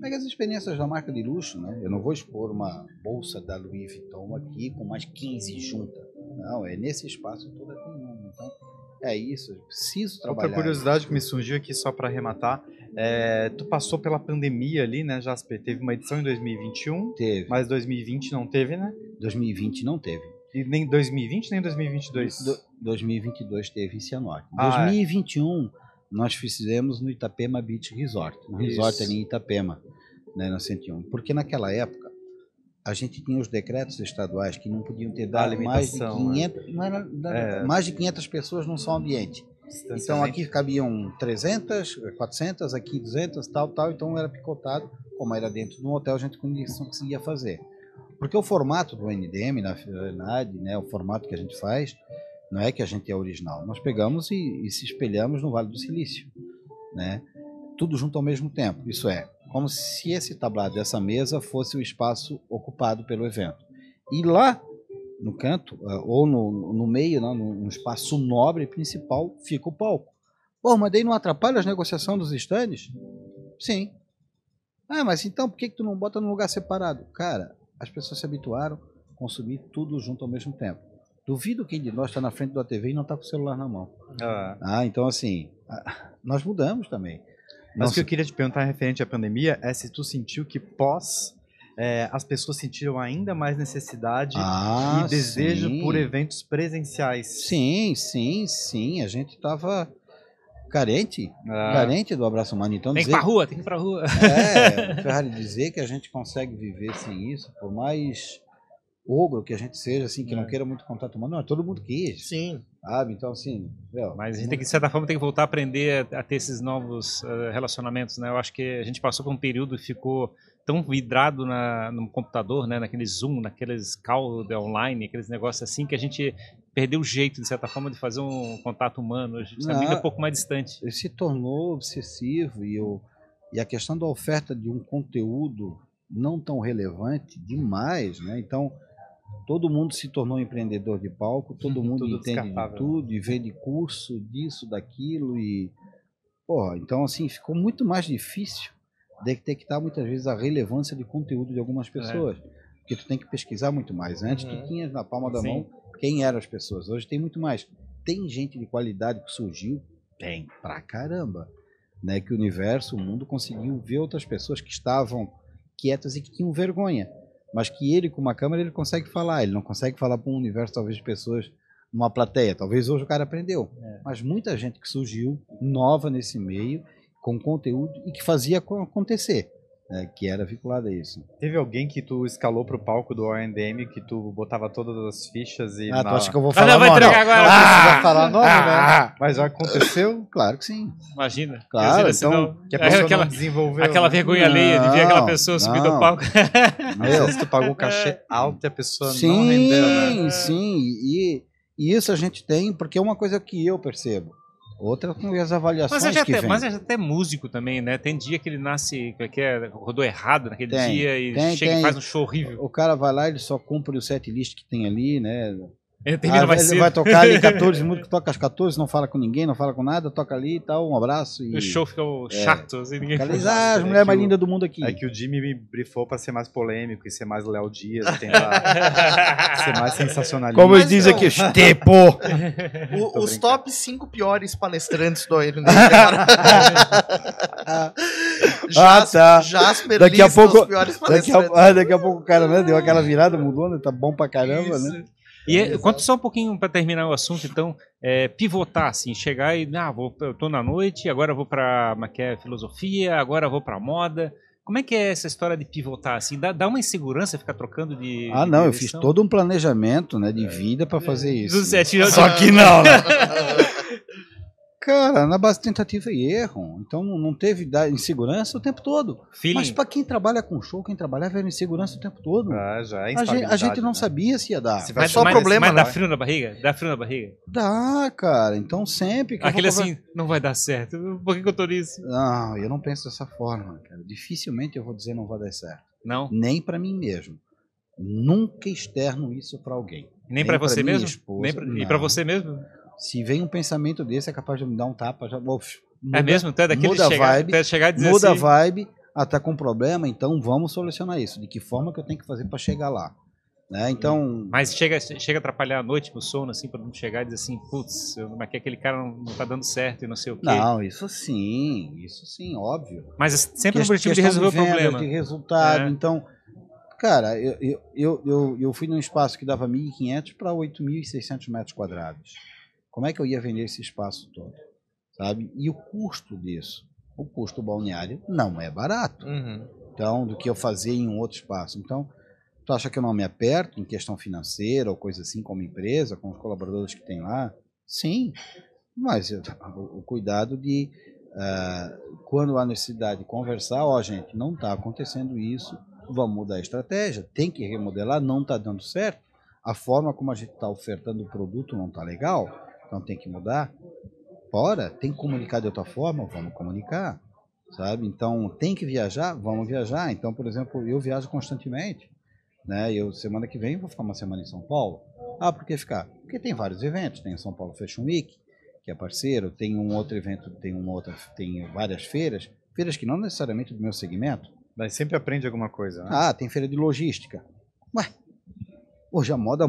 Pega as experiências da marca de luxo, né? Eu não vou expor uma bolsa da Louis Vuitton aqui com mais 15 juntas. Não, é nesse espaço toda tem uma. Então, é isso. Eu preciso trabalhar. Outra curiosidade que me surgiu aqui, só para arrematar, é, tu passou pela pandemia ali, né, Jasper? Teve uma edição em 2021, Teve. mas 2020 não teve, né? 2020 não teve. E nem 2020, nem 2022. Do- 2022 teve em Cianorte. Ah, é. 2021 nós fizemos no Itapema Beach Resort, um resort ali em Itapema, né, na 101. Porque naquela época a gente tinha os decretos estaduais que não podiam ter dado mais de limitação, né? 500, não era- É. mais de 500 pessoas num só ambiente. Então aqui cabiam 300, 400, aqui 200, tal, tal, então era picotado, como era dentro de um hotel, a gente conseguia fazer. Porque o formato do NDM, na verdade, né, o formato que a gente faz, não é que a gente é original. Nós pegamos e, e se espelhamos no Vale do Silício, né? Tudo junto ao mesmo tempo. Isso é, como se esse tablado, essa mesa, fosse o espaço ocupado pelo evento. E lá no canto, ah, ou no, no meio, né, no, no espaço nobre principal, fica o palco. Pô, mas daí não atrapalha as negociações dos estandes? Sim. Ah, mas então por que, que tu não bota num lugar separado? Cara, as pessoas se habituaram a consumir tudo junto ao mesmo tempo. Duvido quem de nós está na frente da TV e não está com o celular na mão. Ah, Ah, então assim, ah, nós mudamos também. mas o que Nossa, eu queria te perguntar referente à pandemia é se tu sentiu que pós é, as pessoas sentiram ainda mais necessidade ah, e desejo sim. por eventos presenciais. Sim, sim, sim. A gente estava carente, Ah, carente do abraço humano. Então Tem que ir pra rua, tem que ir pra rua. É, Ferrari dizer que a gente consegue viver sem isso, por mais ogro que a gente seja, assim, que não É. queira muito contato humano, não, todo mundo quis, Sim. sabe? Então, assim, meu, Mas a gente tem que, de certa forma, tem que voltar a aprender a, a ter esses novos eh, relacionamentos, né? Eu acho que a gente passou por um período e ficou tão vidrado na, no computador, né? Naquele Zoom, naqueles call de online, aqueles negócios assim, que a gente perdeu o jeito, de certa forma, de fazer um contato humano. A gente vida é um pouco mais distante. ele se tornou obsessivo e, o, e a questão da oferta de um conteúdo não tão relevante demais, né? Então, todo mundo se tornou empreendedor de palco, todo mundo Tudo entende de descartável. tudo e vende curso disso, daquilo e porra, então assim, ficou muito mais difícil detectar muitas vezes a relevância de conteúdo de algumas pessoas, porque tu tem que pesquisar muito mais. Antes Uhum. tu tinha na palma da Sim. mão quem eram as pessoas. Hoje tem muito mais. Tem gente de qualidade que surgiu? Tem, pra caramba. Né, que o universo, o mundo conseguiu ver outras pessoas que estavam quietas e que tinham vergonha. Mas que ele, com uma câmera, ele consegue falar. Ele não consegue falar para um universo, talvez, de pessoas numa plateia. Talvez hoje o cara aprendeu. É. Mas muita gente que surgiu, nova nesse meio, com conteúdo e que fazia co- acontecer. né, que era vinculado a isso. Teve alguém que tu escalou pro palco do ONDM que tu botava todas as fichas e. Ah, tu na- acha que eu vou Ah, falar não, vai nome? entregar agora. Não precisa Ah! falar nome, né? Mas já aconteceu? Claro que sim. Imagina. Claro, então, não- Que a pessoa aquela, não desenvolveu. aquela né? vergonha alheia de ver aquela pessoa Não, ao não. palco. Às vezes tu pagou o cachê alto e a pessoa não Sim, rendeu, né? sim. E, e isso a gente tem, porque é uma coisa que eu percebo. Outra com as avaliações Mas é, que até, vem. mas é até músico também, né? Tem dia que ele nasce, é que é, rodou errado naquele Tem, dia e tem, chega tem. e faz um show horrível. O cara vai lá, ele só cumpre o set list que tem ali, né? Ele termina Ah, mais ele cedo. vai tocar ali 14 músicas, toca as 14, não fala com ninguém, não fala com nada, toca ali e tal, um abraço e... O show fica É. chato, assim, ninguém diz, ah, as É mulheres que mais lindas do mundo aqui. É que o Jimmy me brifou pra ser mais polêmico e ser mais Léo Dias, tentar ser mais sensacionalista. Como eles dizem aqui, estepo! O- os top 5 piores palestrantes do Iron Ah, tá. Jasper Daqui a pouco- Daqui a, palestrantes. ah, daqui a pouco o cara né, deu aquela virada, mudou, né? Tá bom pra caramba, né? E é, conta só um pouquinho para terminar o assunto, então, é, pivotar, assim, chegar e, ah, vou, eu tô na noite, agora eu vou para é, filosofia, agora eu vou para moda. Como é que é essa história de pivotar, assim? Dá, dá uma insegurança ficar trocando de Ah, de não, eu fiz direção? todo um planejamento né, de vida pra fazer isso. Do Zé, tirou- Só que não, né? Cara, na base de tentativa e erro. Então não teve insegurança o tempo todo. Feeling. Mas pra quem trabalha com show, quem trabalhava era insegurança o tempo todo. Ah, já é A gente, a gente não né? sabia se ia dar. Se vai Mas, só mas- problema, mas dá né? frio na barriga? Dá frio na barriga? Dá, cara. Então sempre que eu Aquele assim, não vai dar certo. Por que, que eu tô nisso? Não, eu não penso dessa forma, cara. Dificilmente eu vou dizer não vai dar certo. Não? Nem pra mim mesmo. Nunca externo isso pra alguém. Nem pra você minha mesmo? esposa, Nem pra- e pra você mesmo? Se vem um pensamento desse, é capaz de me dar um tapa. Já, uf, é mesmo? Até daquele muda a chegar, vibe, até chegar e dizer muda a assim, vibe, ah, tá com problema, então vamos solucionar isso. De que forma que eu tenho que fazer para chegar lá? Né? Então, Mas chega, chega a atrapalhar a noite no sono, assim, pra não chegar e dizer assim, putz, mas que aquele cara não, não tá dando certo e não sei o quê. não, isso sim, isso sim, óbvio. Mas é sempre o Quest- objetivo de resolver o venda, problema. De resultado. É. Então, cara, eu, eu, eu, eu, eu fui num espaço que dava 1.500 para 8.600 metros quadrados. Como é que eu ia vender esse espaço todo? Sabe? E o custo disso? O custo balneário não é barato. Uhum. então, do que eu fazer em um outro espaço. Então, tu acha que eu não me aperto em questão financeira ou coisa assim como empresa, com os colaboradores que tem lá? Sim, mas eu- o, cuidado de, ah, quando há necessidade de conversar, ó, gente, não está acontecendo isso, vamos mudar a estratégia, tem que remodelar, não está dando certo, a forma como a gente está ofertando o produto não está legal, então tem que mudar. Fora, tem que comunicar de outra forma, vamos comunicar sabe? Então, tem que viajar? Vamos viajar. Então, por exemplo, eu viajo constantemente, né? Eu semana que vem vou ficar uma semana em São Paulo. Ah, por que ficar? Porque tem vários eventos, tem São Paulo Fashion Week, que é parceiro, tem um outro evento, tem uma outra, tem várias feiras, feiras que não necessariamente do meu segmento. Mas sempre aprende alguma coisa, né? Ah, tem feira de logística. Ué, hoje a moda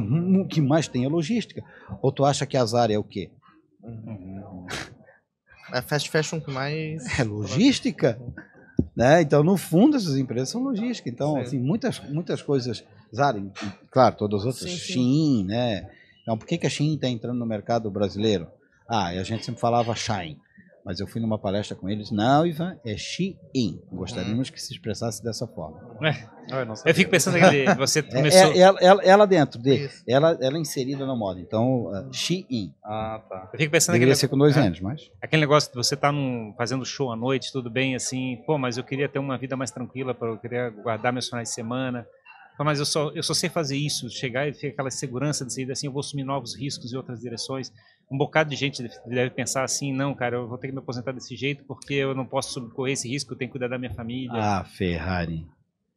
que mais tem é logística. Ou tu acha que a Zara é o quê? É fast fashion que mais. É logística, né? Então, no fundo, essas empresas são logística. Então, Sim. assim, muitas, muitas coisas, Zara, claro, todas as outras. Shein, né? Então, por que, que a Shein está entrando no mercado brasileiro? Ah, e a gente sempre falava Shine. Mas eu fui numa palestra com eles. Não, Ivan, é Shein. Gostaríamos que se expressasse dessa forma. Ah, eu, Eu fico pensando que você É, começou. é- ela, ela- ela dentro dele, ela, ela inserida na moda. Então, uh, Shein. Ah, tá. Eu fico pensando Deveria que ser com dois é. anos, mas. aquele negócio de você estar num, fazendo show à noite, tudo bem, assim, pô, mas eu queria ter uma vida mais tranquila, pra, eu queria guardar meus finais de semana. Mas eu só, eu só sei fazer isso, chegar e ter aquela segurança de sair assim, eu vou assumir novos riscos em outras direções. Um bocado de gente deve- pensar assim, não, cara, eu vou ter que me aposentar desse jeito porque eu não posso correr esse risco, eu tenho que cuidar da minha família. Ah, Ferrari.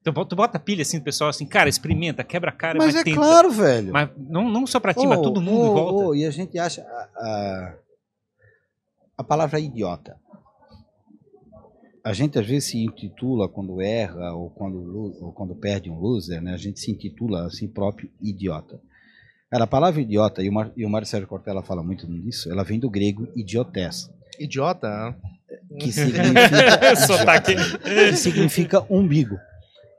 Então tu bota pilha assim, do pessoal assim, cara, experimenta, quebra a cara, Mas mas é tenta. claro, velho. Mas não, não só pra ti, mas Oh, todo mundo oh, volta. oh, e a gente acha a, a, a palavra idiota. A gente às vezes se intitula quando erra ou quando, ou quando perde um loser, né? A gente se intitula a si próprio idiota. Cara, a palavra idiota, e o, Mar, e o Mário Sérgio Cortella fala muito nisso, ela vem do grego idiotes, Idiota. que significa, Sotaque. que significa umbigo.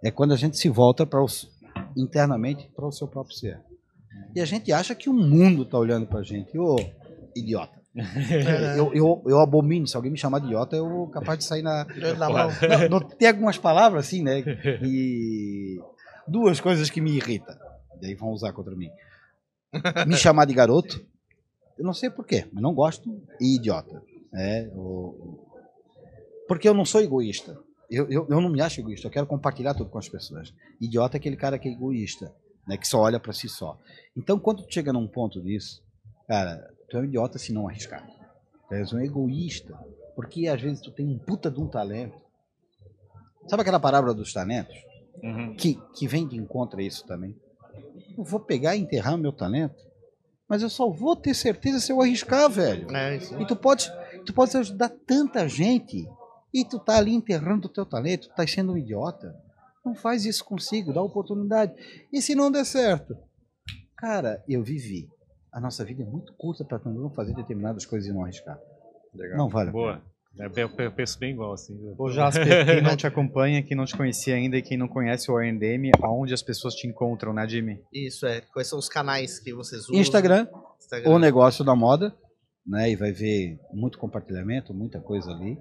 É quando a gente se volta para internamente para o seu próprio ser. E a gente acha que o mundo está olhando para a gente. Ô, idiota. Eu, eu, eu abomino. Se alguém me chamar de idiota, eu vou capaz de sair na. Na mão. Não, não, tem algumas palavras assim, né? E duas coisas que me irritam. Daí vão usar contra mim. Me chamar de garoto. Eu não sei porquê, mas não gosto. E idiota. É, o- porque eu não sou egoísta. Eu, eu, eu não me acho egoísta. Eu quero compartilhar tudo com as pessoas. Idiota é aquele cara que é egoísta, né? Que só olha para si só. Então, quando tu chega num ponto disso, cara, tu é um idiota se não arriscar. Tu és um egoísta. Porque às vezes tu tem um puta de um talento. Sabe aquela palavra dos talentos? Uhum. Que, que vem de encontro a isso também. Eu vou pegar e enterrar meu talento, mas eu só vou ter certeza se eu arriscar, velho. É, isso. E tu pode, tu pode ajudar tanta gente e tu tá ali enterrando o teu talento, tu tá sendo um idiota. Não faz isso consigo, dá oportunidade. E se não der certo? Cara, eu vivi. A nossa vida é muito curta para não fazer determinadas coisas e não arriscar. Legal. Não vale. Boa. É, Eu, penso bem igual, assim. Ô Jasper, quem não te acompanha, quem não te conhecia ainda e quem não conhece o RNDM, aonde as pessoas te encontram, né, Jimmy? Isso, é. Quais são os canais que vocês usam? Instagram, Instagram. o negócio da moda, né? E vai ver muito compartilhamento, muita coisa ali.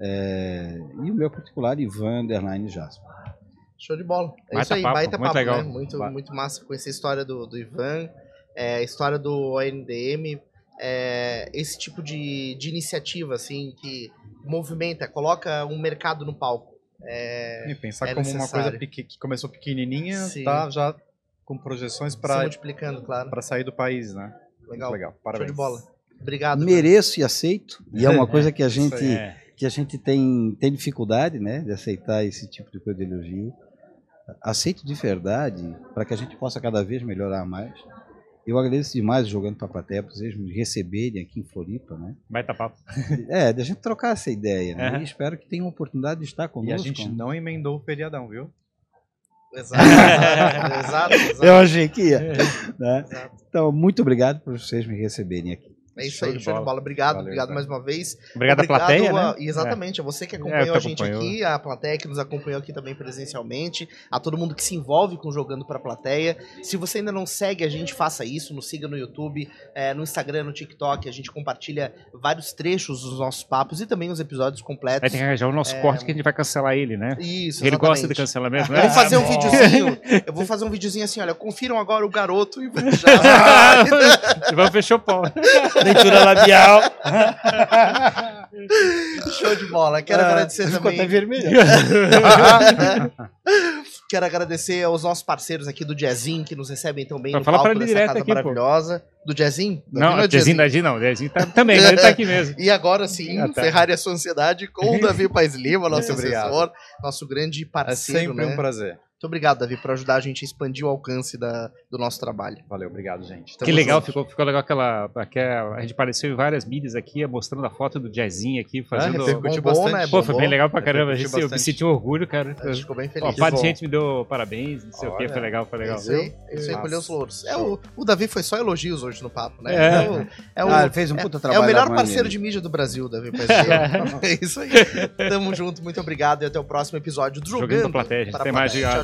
É, e o meu particular, Ivan Underline Jasper. Show de bola. É Baita isso aí, papo, baita muito papo, legal. né? Muito, muito massa conhecer a história do, do Ivan, é, a história do ONDM, é, esse tipo de, de iniciativa, assim, que movimenta, coloca um mercado no palco. É, E pensar é como uma necessário. coisa peque- que começou pequenininha, Sim. tá já com projeções para multiplicando, claro. para sair do país, né? Legal. Legal, Show parabéns. de bola. Obrigado. Mereço e aceito. E é uma coisa que a gente. É. que a gente tem, tem dificuldade né, de aceitar esse tipo de coisa de elogio. Aceito de verdade para que a gente possa cada vez melhorar mais. Eu agradeço demais o jogando para a plateia por vocês me receberem aqui em Floripa, né? Baita papo. É, da gente trocar essa ideia, né? Aham. E espero que tenham a oportunidade de estar conosco. E a gente não emendou o feriadão, viu? Exato, exato, exato. Eu achei que ia. né? Exato. Então, muito obrigado por vocês me receberem aqui. É isso Show aí, de show de bola. bola. Obrigado, Valeu, obrigado cara. mais uma vez. Obrigado, à plateia, a- né? Exatamente, a você que É, acompanhou que a gente acompanhou. aqui, a plateia que nos acompanhou aqui também presencialmente, a todo mundo que se envolve com Jogando pra Plateia. Se você ainda não segue a gente, faça isso, nos siga no YouTube, eh, no Instagram, no TikTok, a gente compartilha vários trechos dos nossos papos e também os episódios Vai completos. ter que arranjar o nosso É. corte que a gente vai cancelar ele, né? Isso, Ele gosta de exatamente. cancelamento, né? Eu vou fazer um videozinho, eu vou fazer um videozinho assim, olha, confiram agora o garoto e já. Vamos fechar o pau. Leitura labial. Show de bola. Quero Ah, agradecer ficou também. até vermelho. Quero agradecer aos nossos parceiros aqui do Jazzin, que nos recebem tão bem no fala palco dessa direto casa aqui, pô. maravilhosa. Do Jazzin? Não, é o Dezinho da G não. Dezinho tá, também, ele tá aqui mesmo. E agora sim, Ah, tá. Ferrari a sua ansiedade com o Davi Paes Lima, nosso assessor, nosso grande É parceiro. sempre né? um prazer. Muito obrigado, Davi, por ajudar a gente a expandir o alcance da- do nosso trabalho. Valeu, obrigado, gente. Tamo que legal, junto. ficou, ficou legal aquela, aquela. A gente apareceu em várias mídias aqui, mostrando a foto do Jazzinho aqui, fazendo. repercutiu Bombou, bastante. né? Pô, foi bem legal pra caramba. A gente, eu me senti um orgulho, cara. A gente ficou bem Ó, feliz. a parte de bom. gente me deu parabéns, não sei o que, Olha. foi legal, foi É legal. isso aí, é isso aí, colheu os louros. É, o, o Davi foi só elogios hoje no papo, né? É. Então, é o, Ah, ele fez um puta é trabalho. o melhor parceiro de mídia do Brasil, Davi. É isso aí. Tamo junto, muito obrigado e até o próximo episódio do Jogando Jogando plateia, gente. Até mais, Plateia.